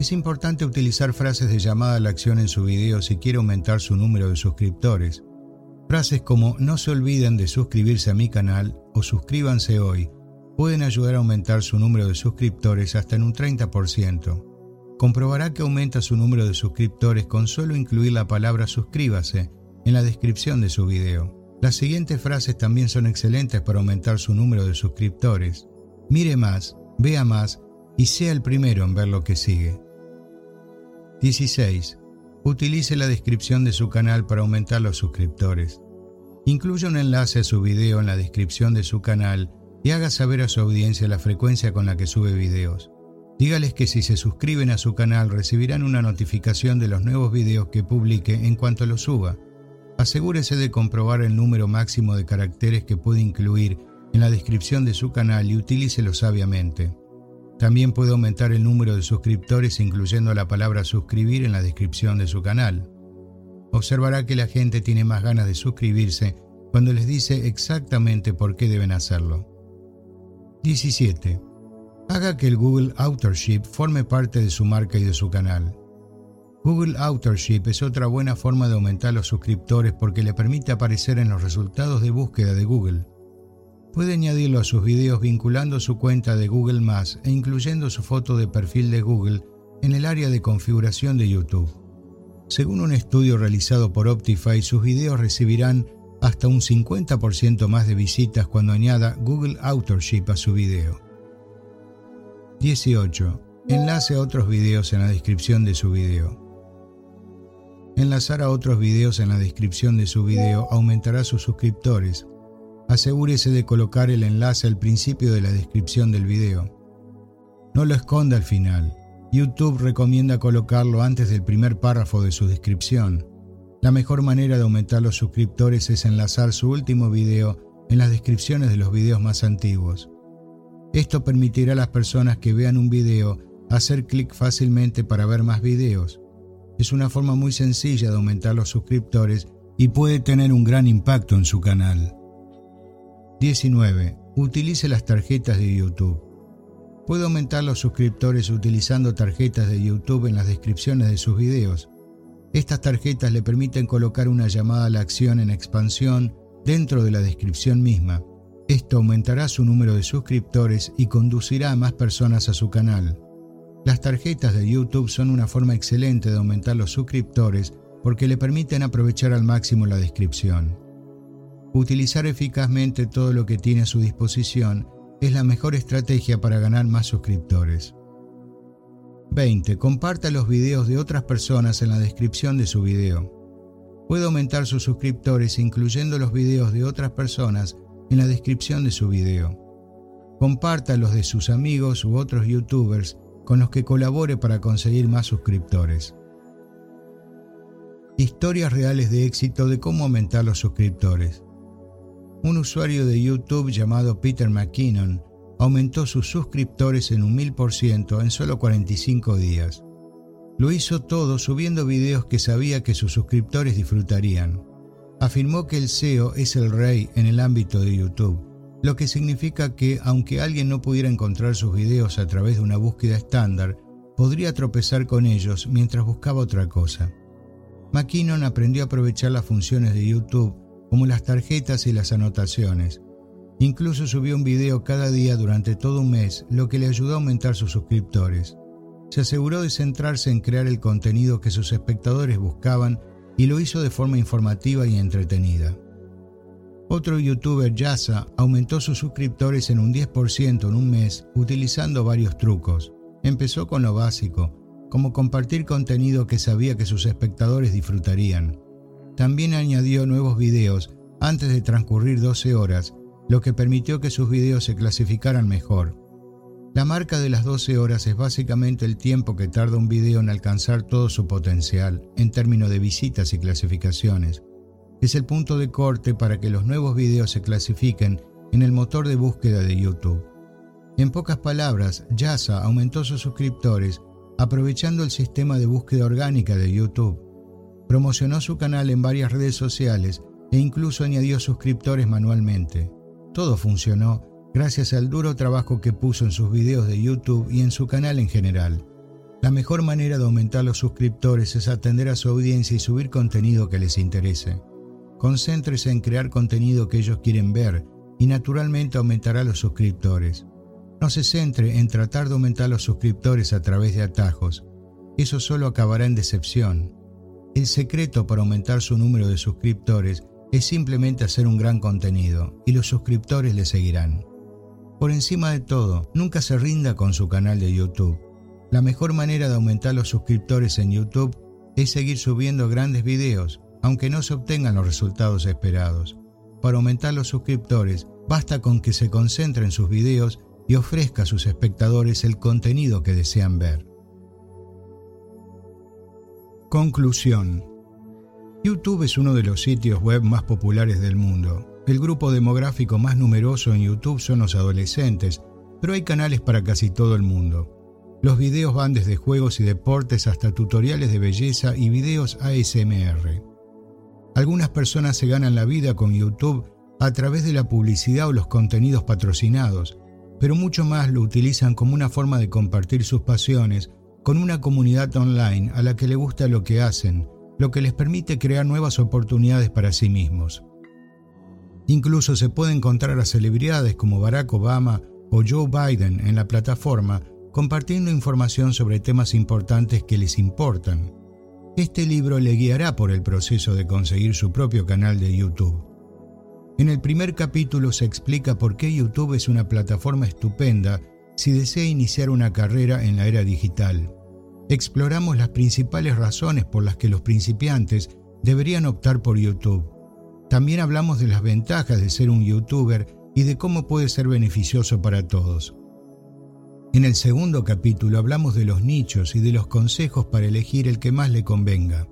Es importante utilizar frases de llamada a la acción en su video si quiere aumentar su número de suscriptores. Frases como no se olviden de suscribirse a mi canal o suscríbanse hoy pueden ayudar a aumentar su número de suscriptores hasta en un 30%. Comprobará que aumenta su número de suscriptores con solo incluir la palabra suscríbase en la descripción de su video. Las siguientes frases también son excelentes para aumentar su número de suscriptores. Mire más, vea más y sea el primero en ver lo que sigue. 16. Utilice la descripción de su canal para aumentar los suscriptores. Incluya un enlace a su video en la descripción de su canal y haga saber a su audiencia la frecuencia con la que sube videos. Dígales que si se suscriben a su canal recibirán una notificación de los nuevos videos que publique en cuanto los suba. Asegúrese de comprobar el número máximo de caracteres que puede incluir en la descripción de su canal y utilícelo sabiamente. También puede aumentar el número de suscriptores incluyendo la palabra suscribir en la descripción de su canal. Observará que la gente tiene más ganas de suscribirse cuando les dice exactamente por qué deben hacerlo. 17. Haga que el Google Authorship forme parte de su marca y de su canal. Google Authorship es otra buena forma de aumentar los suscriptores porque le permite aparecer en los resultados de búsqueda de Google. Puede añadirlo a sus videos vinculando su cuenta de Google ⁇ e incluyendo su foto de perfil de Google en el área de configuración de YouTube. Según un estudio realizado por Optify, sus videos recibirán hasta un 50% más de visitas cuando añada Google Authorship a su video. 18. Enlace a otros videos en la descripción de su video. Enlazar a otros videos en la descripción de su video aumentará sus suscriptores. Asegúrese de colocar el enlace al principio de la descripción del video. No lo esconda al final. YouTube recomienda colocarlo antes del primer párrafo de su descripción. La mejor manera de aumentar los suscriptores es enlazar su último video en las descripciones de los videos más antiguos. Esto permitirá a las personas que vean un video hacer clic fácilmente para ver más videos. Es una forma muy sencilla de aumentar los suscriptores y puede tener un gran impacto en su canal. 19. Utilice las tarjetas de YouTube. Puede aumentar los suscriptores utilizando tarjetas de YouTube en las descripciones de sus videos. Estas tarjetas le permiten colocar una llamada a la acción en expansión dentro de la descripción misma. Esto aumentará su número de suscriptores y conducirá a más personas a su canal. Las tarjetas de YouTube son una forma excelente de aumentar los suscriptores porque le permiten aprovechar al máximo la descripción. Utilizar eficazmente todo lo que tiene a su disposición es la mejor estrategia para ganar más suscriptores. 20. Comparta los videos de otras personas en la descripción de su video. Puede aumentar sus suscriptores incluyendo los videos de otras personas en la descripción de su video. Comparta los de sus amigos u otros youtubers con los que colabore para conseguir más suscriptores. Historias reales de éxito de cómo aumentar los suscriptores. Un usuario de YouTube llamado Peter McKinnon aumentó sus suscriptores en un 1000% en solo 45 días. Lo hizo todo subiendo videos que sabía que sus suscriptores disfrutarían. Afirmó que el SEO es el rey en el ámbito de YouTube, lo que significa que aunque alguien no pudiera encontrar sus videos a través de una búsqueda estándar, podría tropezar con ellos mientras buscaba otra cosa. McKinnon aprendió a aprovechar las funciones de YouTube como las tarjetas y las anotaciones, Incluso subió un video cada día durante todo un mes, lo que le ayudó a aumentar sus suscriptores. Se aseguró de centrarse en crear el contenido que sus espectadores buscaban y lo hizo de forma informativa y entretenida. Otro youtuber, Yasa, aumentó sus suscriptores en un 10% en un mes utilizando varios trucos. Empezó con lo básico, como compartir contenido que sabía que sus espectadores disfrutarían. También añadió nuevos videos antes de transcurrir 12 horas lo que permitió que sus videos se clasificaran mejor. La marca de las 12 horas es básicamente el tiempo que tarda un video en alcanzar todo su potencial en términos de visitas y clasificaciones. Es el punto de corte para que los nuevos videos se clasifiquen en el motor de búsqueda de YouTube. En pocas palabras, Yasa aumentó sus suscriptores aprovechando el sistema de búsqueda orgánica de YouTube. Promocionó su canal en varias redes sociales e incluso añadió suscriptores manualmente. Todo funcionó gracias al duro trabajo que puso en sus videos de YouTube y en su canal en general. La mejor manera de aumentar los suscriptores es atender a su audiencia y subir contenido que les interese. concéntrese en crear contenido que ellos quieren ver y naturalmente aumentará los suscriptores. No se centre en tratar de aumentar los suscriptores a través de atajos. Eso solo acabará en decepción. El secreto para aumentar su número de suscriptores es simplemente hacer un gran contenido y los suscriptores le seguirán. Por encima de todo, nunca se rinda con su canal de YouTube. La mejor manera de aumentar los suscriptores en YouTube es seguir subiendo grandes videos, aunque no se obtengan los resultados esperados. Para aumentar los suscriptores, basta con que se concentre en sus videos y ofrezca a sus espectadores el contenido que desean ver. Conclusión. YouTube es uno de los sitios web más populares del mundo. El grupo demográfico más numeroso en YouTube son los adolescentes, pero hay canales para casi todo el mundo. Los videos van desde juegos y deportes hasta tutoriales de belleza y videos ASMR. Algunas personas se ganan la vida con YouTube a través de la publicidad o los contenidos patrocinados, pero mucho más lo utilizan como una forma de compartir sus pasiones con una comunidad online a la que le gusta lo que hacen, lo que les permite crear nuevas oportunidades para sí mismos. Incluso se puede encontrar a celebridades como Barack Obama o Joe Biden en la plataforma compartiendo información sobre temas importantes que les importan. Este libro le guiará por el proceso de conseguir su propio canal de YouTube. En el primer capítulo se explica por qué YouTube es una plataforma estupenda si desea iniciar una carrera en la era digital. Exploramos las principales razones por las que los principiantes deberían optar por YouTube. También hablamos de las ventajas de ser un youtuber y de cómo puede ser beneficioso para todos. En el segundo capítulo hablamos de los nichos y de los consejos para elegir el que más le convenga.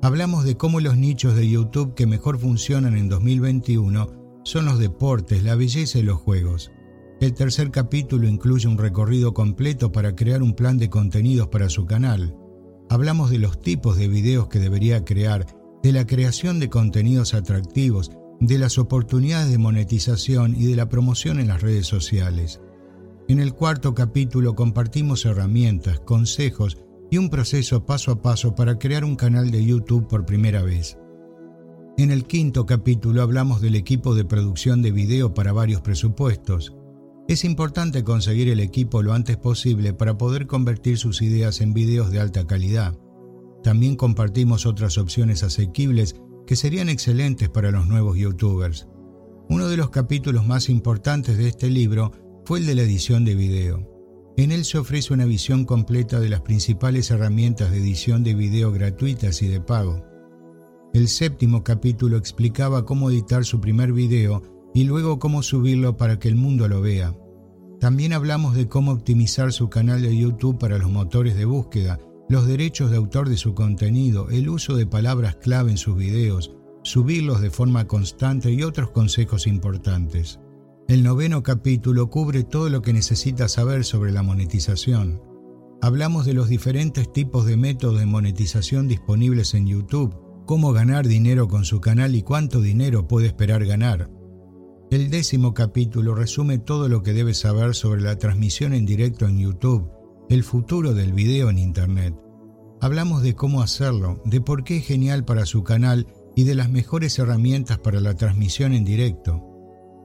Hablamos de cómo los nichos de YouTube que mejor funcionan en 2021 son los deportes, la belleza y los juegos. El tercer capítulo incluye un recorrido completo para crear un plan de contenidos para su canal. Hablamos de los tipos de videos que debería crear, de la creación de contenidos atractivos, de las oportunidades de monetización y de la promoción en las redes sociales. En el cuarto capítulo compartimos herramientas, consejos y un proceso paso a paso para crear un canal de YouTube por primera vez. En el quinto capítulo hablamos del equipo de producción de video para varios presupuestos. Es importante conseguir el equipo lo antes posible para poder convertir sus ideas en videos de alta calidad. También compartimos otras opciones asequibles que serían excelentes para los nuevos youtubers. Uno de los capítulos más importantes de este libro fue el de la edición de video. En él se ofrece una visión completa de las principales herramientas de edición de video gratuitas y de pago. El séptimo capítulo explicaba cómo editar su primer video y luego cómo subirlo para que el mundo lo vea. También hablamos de cómo optimizar su canal de YouTube para los motores de búsqueda, los derechos de autor de su contenido, el uso de palabras clave en sus videos, subirlos de forma constante y otros consejos importantes. El noveno capítulo cubre todo lo que necesita saber sobre la monetización. Hablamos de los diferentes tipos de métodos de monetización disponibles en YouTube, cómo ganar dinero con su canal y cuánto dinero puede esperar ganar. El décimo capítulo resume todo lo que debe saber sobre la transmisión en directo en YouTube, el futuro del video en Internet. Hablamos de cómo hacerlo, de por qué es genial para su canal y de las mejores herramientas para la transmisión en directo.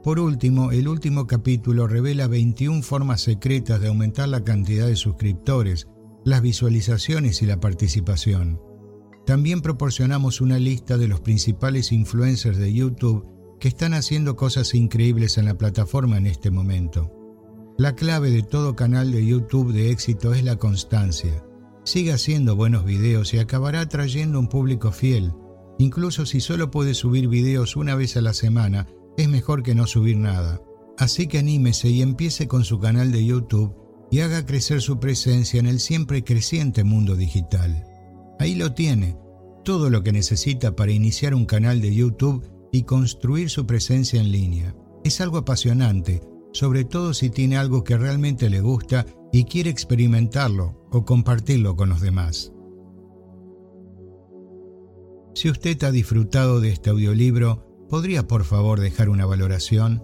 Por último, el último capítulo revela 21 formas secretas de aumentar la cantidad de suscriptores, las visualizaciones y la participación. También proporcionamos una lista de los principales influencers de YouTube están haciendo cosas increíbles en la plataforma en este momento. La clave de todo canal de YouTube de éxito es la constancia. Sigue haciendo buenos videos y acabará atrayendo un público fiel. Incluso si solo puede subir videos una vez a la semana, es mejor que no subir nada. Así que anímese y empiece con su canal de YouTube y haga crecer su presencia en el siempre creciente mundo digital. Ahí lo tiene, todo lo que necesita para iniciar un canal de YouTube y construir su presencia en línea. Es algo apasionante, sobre todo si tiene algo que realmente le gusta y quiere experimentarlo o compartirlo con los demás. Si usted ha disfrutado de este audiolibro, ¿Podría por favor dejar una valoración?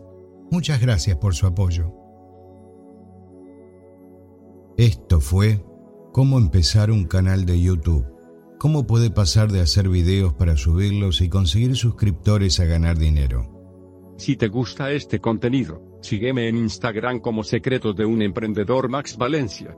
Muchas gracias por su apoyo. Esto fue Cómo empezar un canal de YouTube cómo puede pasar de hacer videos para subirlos y conseguir suscriptores a ganar dinero. Si te gusta este contenido, sígueme en Instagram como Secretos de un Emprendedor Max Valencia.